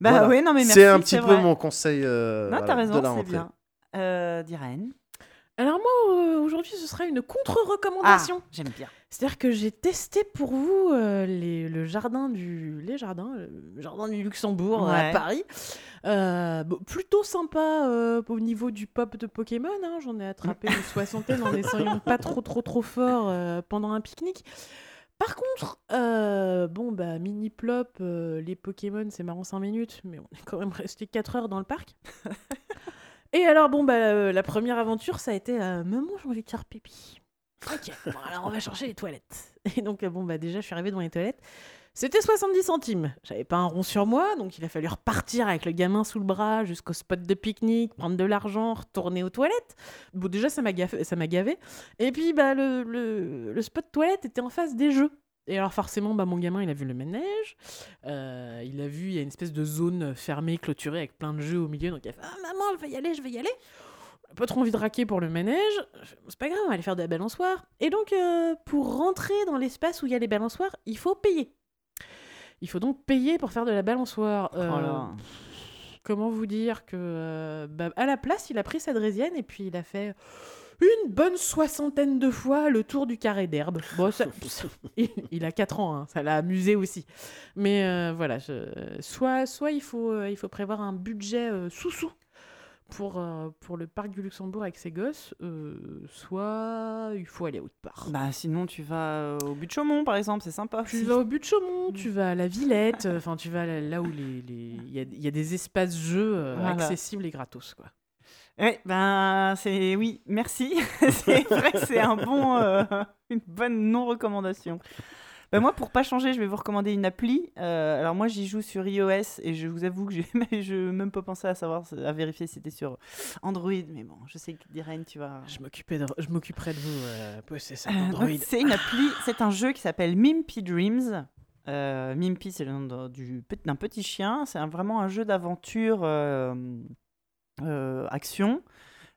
Bah Voilà. oui, non, mais merci. C'est un petit peu vrai. mon conseil euh, Non, voilà, t'as de raison, la rentrée. bien. Euh. Alors moi, euh, aujourd'hui, ce sera une contre-recommandation. Ah, j'aime bien. C'est-à-dire que j'ai testé pour vous euh, les, le jardin du les jardins, le jardin du Luxembourg Ouais. à Paris. Euh, bon, plutôt sympa euh, au niveau du pop de Pokémon. hein. J'en ai attrapé <laughs> une soixantaine en essayant pas trop trop trop fort euh, pendant un pique-nique. Par contre, euh, bon bah mini plop, euh, les Pokémon c'est marrant 5 minutes, mais on est quand même resté 4 heures dans le parc. <laughs> Et alors bon bah euh, la première aventure ça a été maman j'ai envie de faire pipi. Ok, bon, alors on va chercher les toilettes. Et donc, bon, bah déjà, je suis arrivée devant les toilettes. C'était 70 centimes. J'avais pas un rond sur moi, donc il a fallu repartir avec le gamin sous le bras jusqu'au spot de pique-nique, prendre de l'argent, retourner aux toilettes. Bon, déjà, ça m'a gavé. Et puis, bah, le, le, spot toilette était en face des jeux. Et alors, forcément, bah, mon gamin, il a vu le manège. Euh, il a vu, il y a une espèce de zone fermée, clôturée, avec plein de jeux au milieu. Donc, il a fait Ah, maman, je vais y aller, je vais y aller pas trop envie de raquer pour le manège. C'est pas grave, on va aller faire de la balançoire. Et donc, euh, pour rentrer dans l'espace où il y a les balançoires, il faut payer. Il faut donc payer pour faire de la balançoire. Euh, Oh là. comment vous dire que euh, bah, à la place, il a pris sa draisienne et puis il a fait une bonne soixantaine de fois le tour du carré d'herbe. Bon, ça- <laughs> il, il a 4 ans, hein, ça l'a amusé aussi. Mais euh, voilà, je- soit, soit il, faut, euh, il faut prévoir un budget euh, sous-sous pour, euh, pour le parc du Luxembourg avec ses gosses, euh, soit il faut aller autre part. Bah, sinon, tu vas euh, au but de Chaumont, par exemple, c'est sympa. Tu vas au but de Chaumont, tu vas à la Villette, enfin tu vas là, où les les- il y, a, il y a des espaces jeux euh, Voilà. accessibles et gratos quoi. Ouais, ben, c'est. Oui, merci. <laughs> c'est vrai que c'est un bon, <laughs> une bonne non-recommandation. Ben, moi, pour pas changer, je vais vous recommander une appli. Euh, alors, moi, j'y joue sur iOS et je vous avoue que je <laughs> même pas pensé à savoir, à vérifier si c'était sur Android. Mais bon, je sais que Diren, tu vas. Je m'occupais de- je m'occuperai de vous euh, posséder ça Euh, Android. c'est une appli, c'est un jeu qui s'appelle Mimpy Dreams. Euh, Mimpy, c'est le nom d'un petit chien. C'est vraiment un jeu d'aventure action.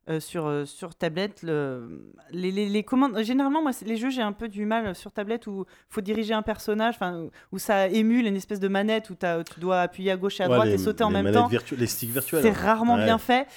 Euh, sur, euh, sur tablette, le- les, les- les commandes. Généralement, moi, les jeux, j'ai un peu du mal sur tablette où il faut diriger un personnage, enfin, où ça émule une espèce de manette où t'as- tu dois appuyer à gauche et à Ouais, droite les- et sauter en même temps. les sticks virtuels. C'est hein. rarement Ouais. bien fait.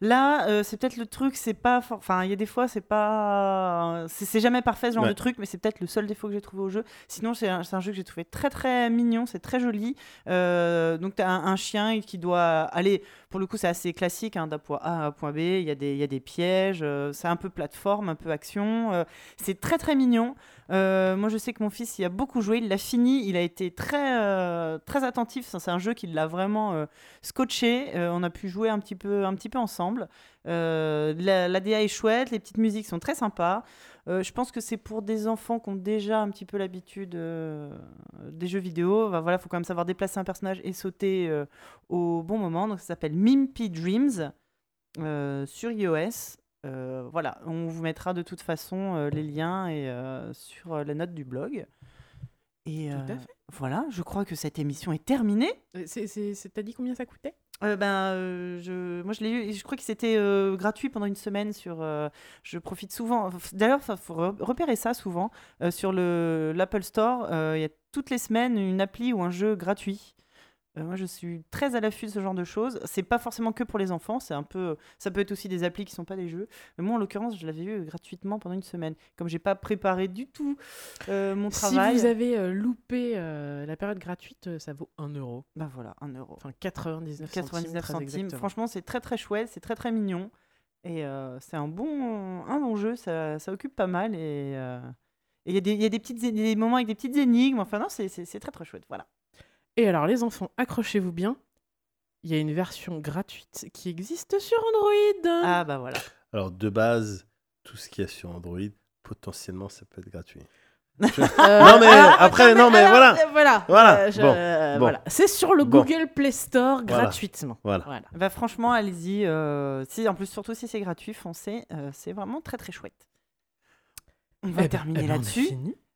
Là, euh, c'est peut-être le truc, c'est pas. for- Enfin, il y a des fois, c'est pas. C'est jamais parfait ce genre Ouais. de truc, mais c'est peut-être le seul défaut que j'ai trouvé au jeu. Sinon, c'est un, jeu que j'ai trouvé très très mignon, c'est très joli. Euh, donc, tu as un, un chien qui doit aller. Pour le coup, c'est assez classique, hein, point A à un point B. Il y, a des- y a des pièges, euh, c'est un peu plateforme, un peu action. euh, c'est très très mignon. Euh, moi, je sais que mon fils y a beaucoup joué. Il l'a fini. Il a été très, attentif. C'est un jeu qui l'a vraiment scotché. On a pu jouer un petit peu, ensemble. La, la DA est chouette. Les petites musiques sont très sympas. Euh, je pense que c'est pour des enfants qui ont déjà un petit peu l'habitude euh, des jeux vidéo. Bah, voilà, faut quand même savoir déplacer un personnage et sauter euh, au bon moment. Donc, ça s'appelle Mimpy Dreams sur iOS. Voilà, on vous mettra de toute façon les liens et, sur la note du blog. Et Tout à fait. voilà, je crois que cette émission est terminée. C'est- c'est- c'est- T'as dit combien ça coûtait? Euh, ben, euh, je, moi, je l'ai eu. et Je crois que c'était euh, gratuit pendant une semaine sur. je profite souvent. D'ailleurs, il faut re- repérer ça souvent sur le l'Apple Store. Il y a toutes les semaines une appli ou un jeu gratuit. Euh, moi, je suis très à l'affût de ce genre de choses. C'est pas forcément que pour les enfants. C'est un peu. Ça peut être aussi des applis qui sont pas des jeux. Mais moi, en l'occurrence, je l'avais eu gratuitement pendant une semaine. Comme j'ai pas préparé du tout euh, mon travail. Si vous avez euh, loupé euh, la période gratuite, euh, ça vaut 1 euro. Ben voilà, un euro. Enfin 99 centimes. 99 très centimes. exactement. Franchement, c'est très très chouette, c'est très très mignon. Et euh, c'est un bon, un bon jeu, ça, ça occupe pas mal. Et euh, il y, a des- il y a des, petites, des moments avec des petites énigmes. Enfin, non, c'est très très chouette. Voilà. Et alors, les enfants, accrochez-vous bien. Il y a une version gratuite qui existe sur Android. Ah, bah voilà. Alors, de base, tout ce qu'il y a sur Android, potentiellement, ça peut être gratuit. <laughs> Euh, Non, mais ah, après, non, mais alors, voilà. voilà. Voilà, Euh, je- bon, euh, bon. voilà. C'est sur le Bon. Google Play Store Voilà. gratuitement. Voilà. Bah, franchement, allez-y. euh, si, en plus, surtout si c'est gratuit, foncez. euh, c'est vraiment très très chouette. On va Eh ben- terminer eh ben, là-dessus.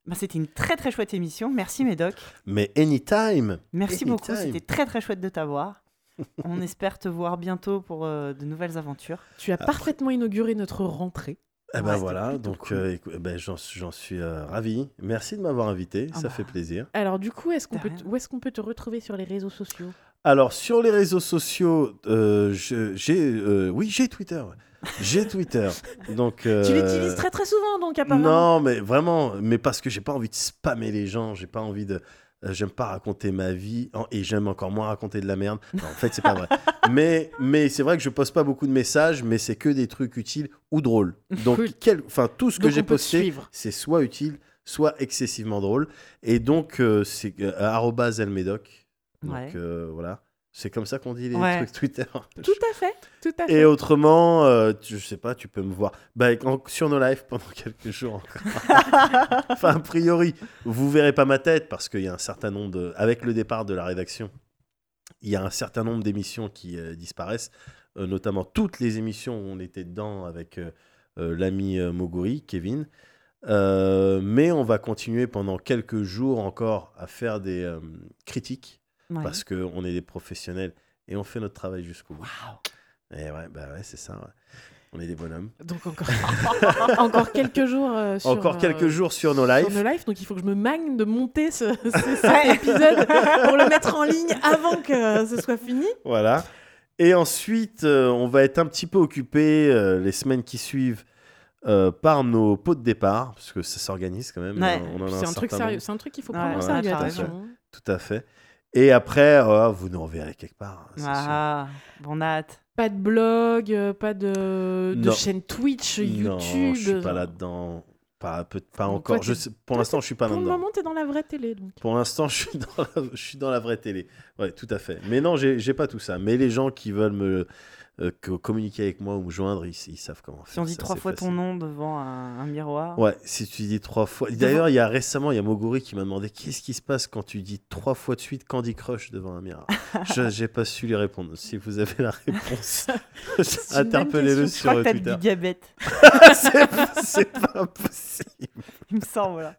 Bah, C'était une très très chouette émission. Merci Médoc. Mais anytime Merci beaucoup. C'était très très chouette de t'avoir. <laughs> On espère te voir bientôt pour euh, de nouvelles aventures. Tu as Après- parfaitement inauguré notre rentrée. Eh ben voilà, donc cool. euh, eh ben, j'en j'en suis euh, ravi. Merci de m'avoir invité, Ah ça bah. fait plaisir. Alors du coup, est-ce qu'on peut, où est-ce qu'on peut te retrouver sur les réseaux sociaux? Alors sur les réseaux sociaux, euh, j'ai euh, oui j'ai Twitter, ouais. J'ai Twitter. Donc Tu euh, l'utilises très très souvent, donc apparemment. Non, mais vraiment, mais parce que j'ai pas envie de spammer les gens, j'ai pas envie de. euh, j'aime pas raconter ma vie et j'aime encore moins raconter de la merde. Non, en fait, c'est pas vrai. <laughs> mais mais c'est vrai que je poste pas beaucoup de messages, mais c'est que des trucs utiles ou drôles. Donc, Cool. quel- enfin, tout ce que j'ai posté, c'est soit utile, soit excessivement drôle. Et donc, euh, c'est euh, elmedoc. Donc Ouais. voilà. C'est comme ça qu'on dit les Ouais. trucs Twitter. Tout à fait, tout à fait. Et autrement, euh, tu- je sais pas, tu peux me voir bah, en- sur nos lives pendant <laughs> quelques jours encore. <laughs> enfin, a priori, vous verrez pas ma tête parce qu'il y a un certain nombre de. Avec le départ de la rédaction, il y a un certain nombre d'émissions qui euh, disparaissent, euh, notamment toutes les émissions où on était dedans avec euh, l'ami Moguri, Kevin. Mais on va continuer pendant quelques jours encore à faire des critiques Ouais. parce qu'on est des professionnels et on fait notre travail jusqu'au bout. Et ouais, bah ouais, c'est ça. ouais. On est des bonhommes. Donc encore, <laughs> <laughs> encore quelques jours euh, sur, Encore euh, quelques jours sur nos lives. sur nos lives, donc il faut que je me magne de monter ce, <laughs> ce- cet épisode pour le mettre en ligne avant que ce soit fini. Voilà. Et ensuite, euh, on va être un petit peu occupé euh, les semaines qui suivent euh, par nos pots de départ, parce que ça s'organise quand même. Ouais. euh, C'est un, truc sérieux, c'est un truc qu'il faut prendre en ouais, sérieux. Tout à fait. Et après, euh, vous nous reverrez quelque part. hein, sûr. Ah, bon hâte. Pas de blog, euh, pas de, chaîne Twitch, YouTube. Non, je suis pas là-dedans. Pas, peu- pas Donc, encore. toi, Je t'es- sais- pour l'instant, je suis pas Pour le là-dedans. moment, t'es dans la vraie télé. Donc. Pour l'instant, <laughs> je suis dans la, je suis dans la vraie télé. Ouais, tout à fait. Mais non, j'ai j'ai pas tout ça. Mais les gens qui veulent me euh, que- communiquer avec moi ou me joindre, ils, ils savent comment faire. Si on dit C'est trois fois facile. ton nom devant un, un miroir. Ouais, si tu dis trois fois. D'ailleurs, il y a récemment, il y a Moguri qui m'a demandé qu'est-ce qui se passe quand tu dis trois fois de suite Candy Crush devant un miroir? <laughs> Je j'ai pas su lui répondre. Si vous avez la réponse, <laughs> <laughs> interpellez-le. Je crois sur que t'as Twitter. du diabète. C'est pas possible. Il me semble. Là.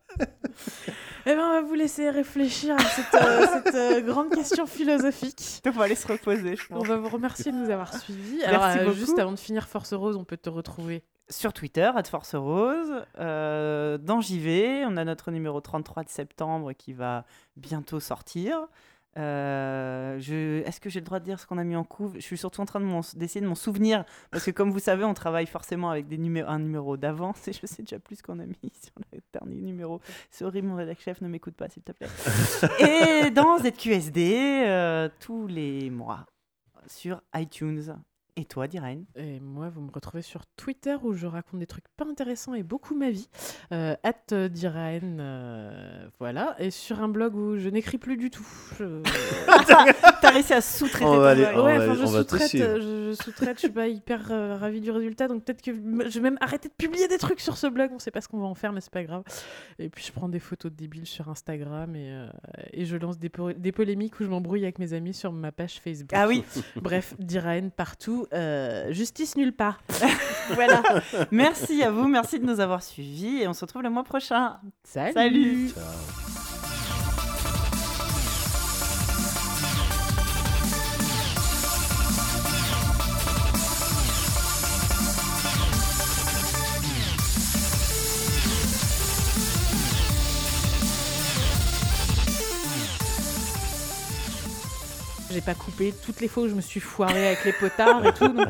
Eh ben, on va vous laisser réfléchir à cette, euh, <laughs> cette, euh, grande question philosophique. On va aller se reposer, je On pense. va vous remercier de nous avoir <laughs> suivis. Alors, Merci euh, beaucoup. juste avant de finir Force Rose, on peut te retrouver. Sur Twitter, à Force Rose, euh, dans JV, on a notre numéro 33 de septembre qui va bientôt sortir. Euh, je... Est-ce que j'ai le droit de dire ce qu'on a mis en couve? Je suis surtout en train de m'en- d'essayer de m'en souvenir parce que comme vous savez, on travaille forcément avec des numé- un numéro d'avance et je sais déjà plus ce qu'on a mis <laughs> sur le dernier numéro. Horrible, mon rédac chef, ne m'écoute pas s'il te plaît. <laughs> et dans ZQSD, euh, tous les mois sur iTunes. Et toi, Diren Et moi, vous me retrouvez sur Twitter où je raconte des trucs pas intéressants et beaucoup ma vie. Euh, at euh, Diraen, euh, voilà. Et sur un blog où je n'écris plus du tout. Je- <laughs> T'as réussi à sous-traiter On ton va aller- blog. on ouais, va- enfin, je sous-traite, je, je sous-traite, je suis pas <laughs> hyper euh, ravie du résultat, donc peut-être que je vais même arrêter de publier des trucs sur ce blog, on sait pas ce qu'on va en faire, mais c'est pas grave. Et puis je prends des photos de débiles sur Instagram et, euh, et je lance des, po- des polémiques où je m'embrouille avec mes amis sur ma page Facebook. Ah oui, <laughs> Bref, Diraen partout, euh, justice nulle part. <laughs> voilà. merci à vous, merci de nous avoir suivis et on se retrouve le mois prochain. Salut. Salut. J'ai pas coupé toutes les fois où je me suis foirée avec les potards et tout. donc.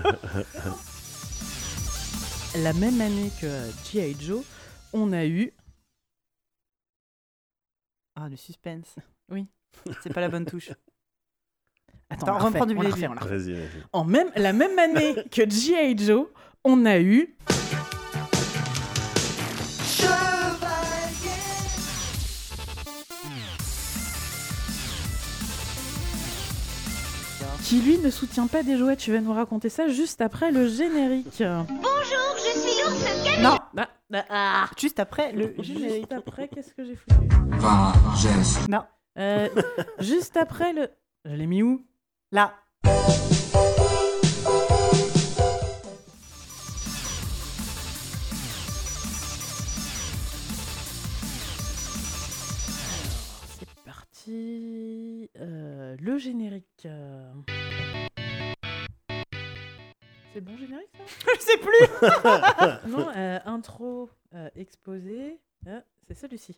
La même année que G.I. Joe, on a eu. Ah, le suspense. Oui. C'est pas la bonne touche. Attends, Attends, on reprends du on refait, on refait. Vas-y, vas-y. En même, la même année que G.I. Joe, on a eu. Qui lui ne soutient pas des jouets, tu vas nous raconter ça juste après le générique. Bonjour, je suis l'ours Camille. Non, Ah, ah, ah. juste après le Juste générique. après, qu'est-ce que j'ai foutu. Non, Euh, <laughs> Juste après le. Je l'ai mis où? Là. Euh, le générique. Euh. C'est bon générique ça? <laughs> Je sais plus <laughs> Non, euh, intro, exposé. C'est celui-ci.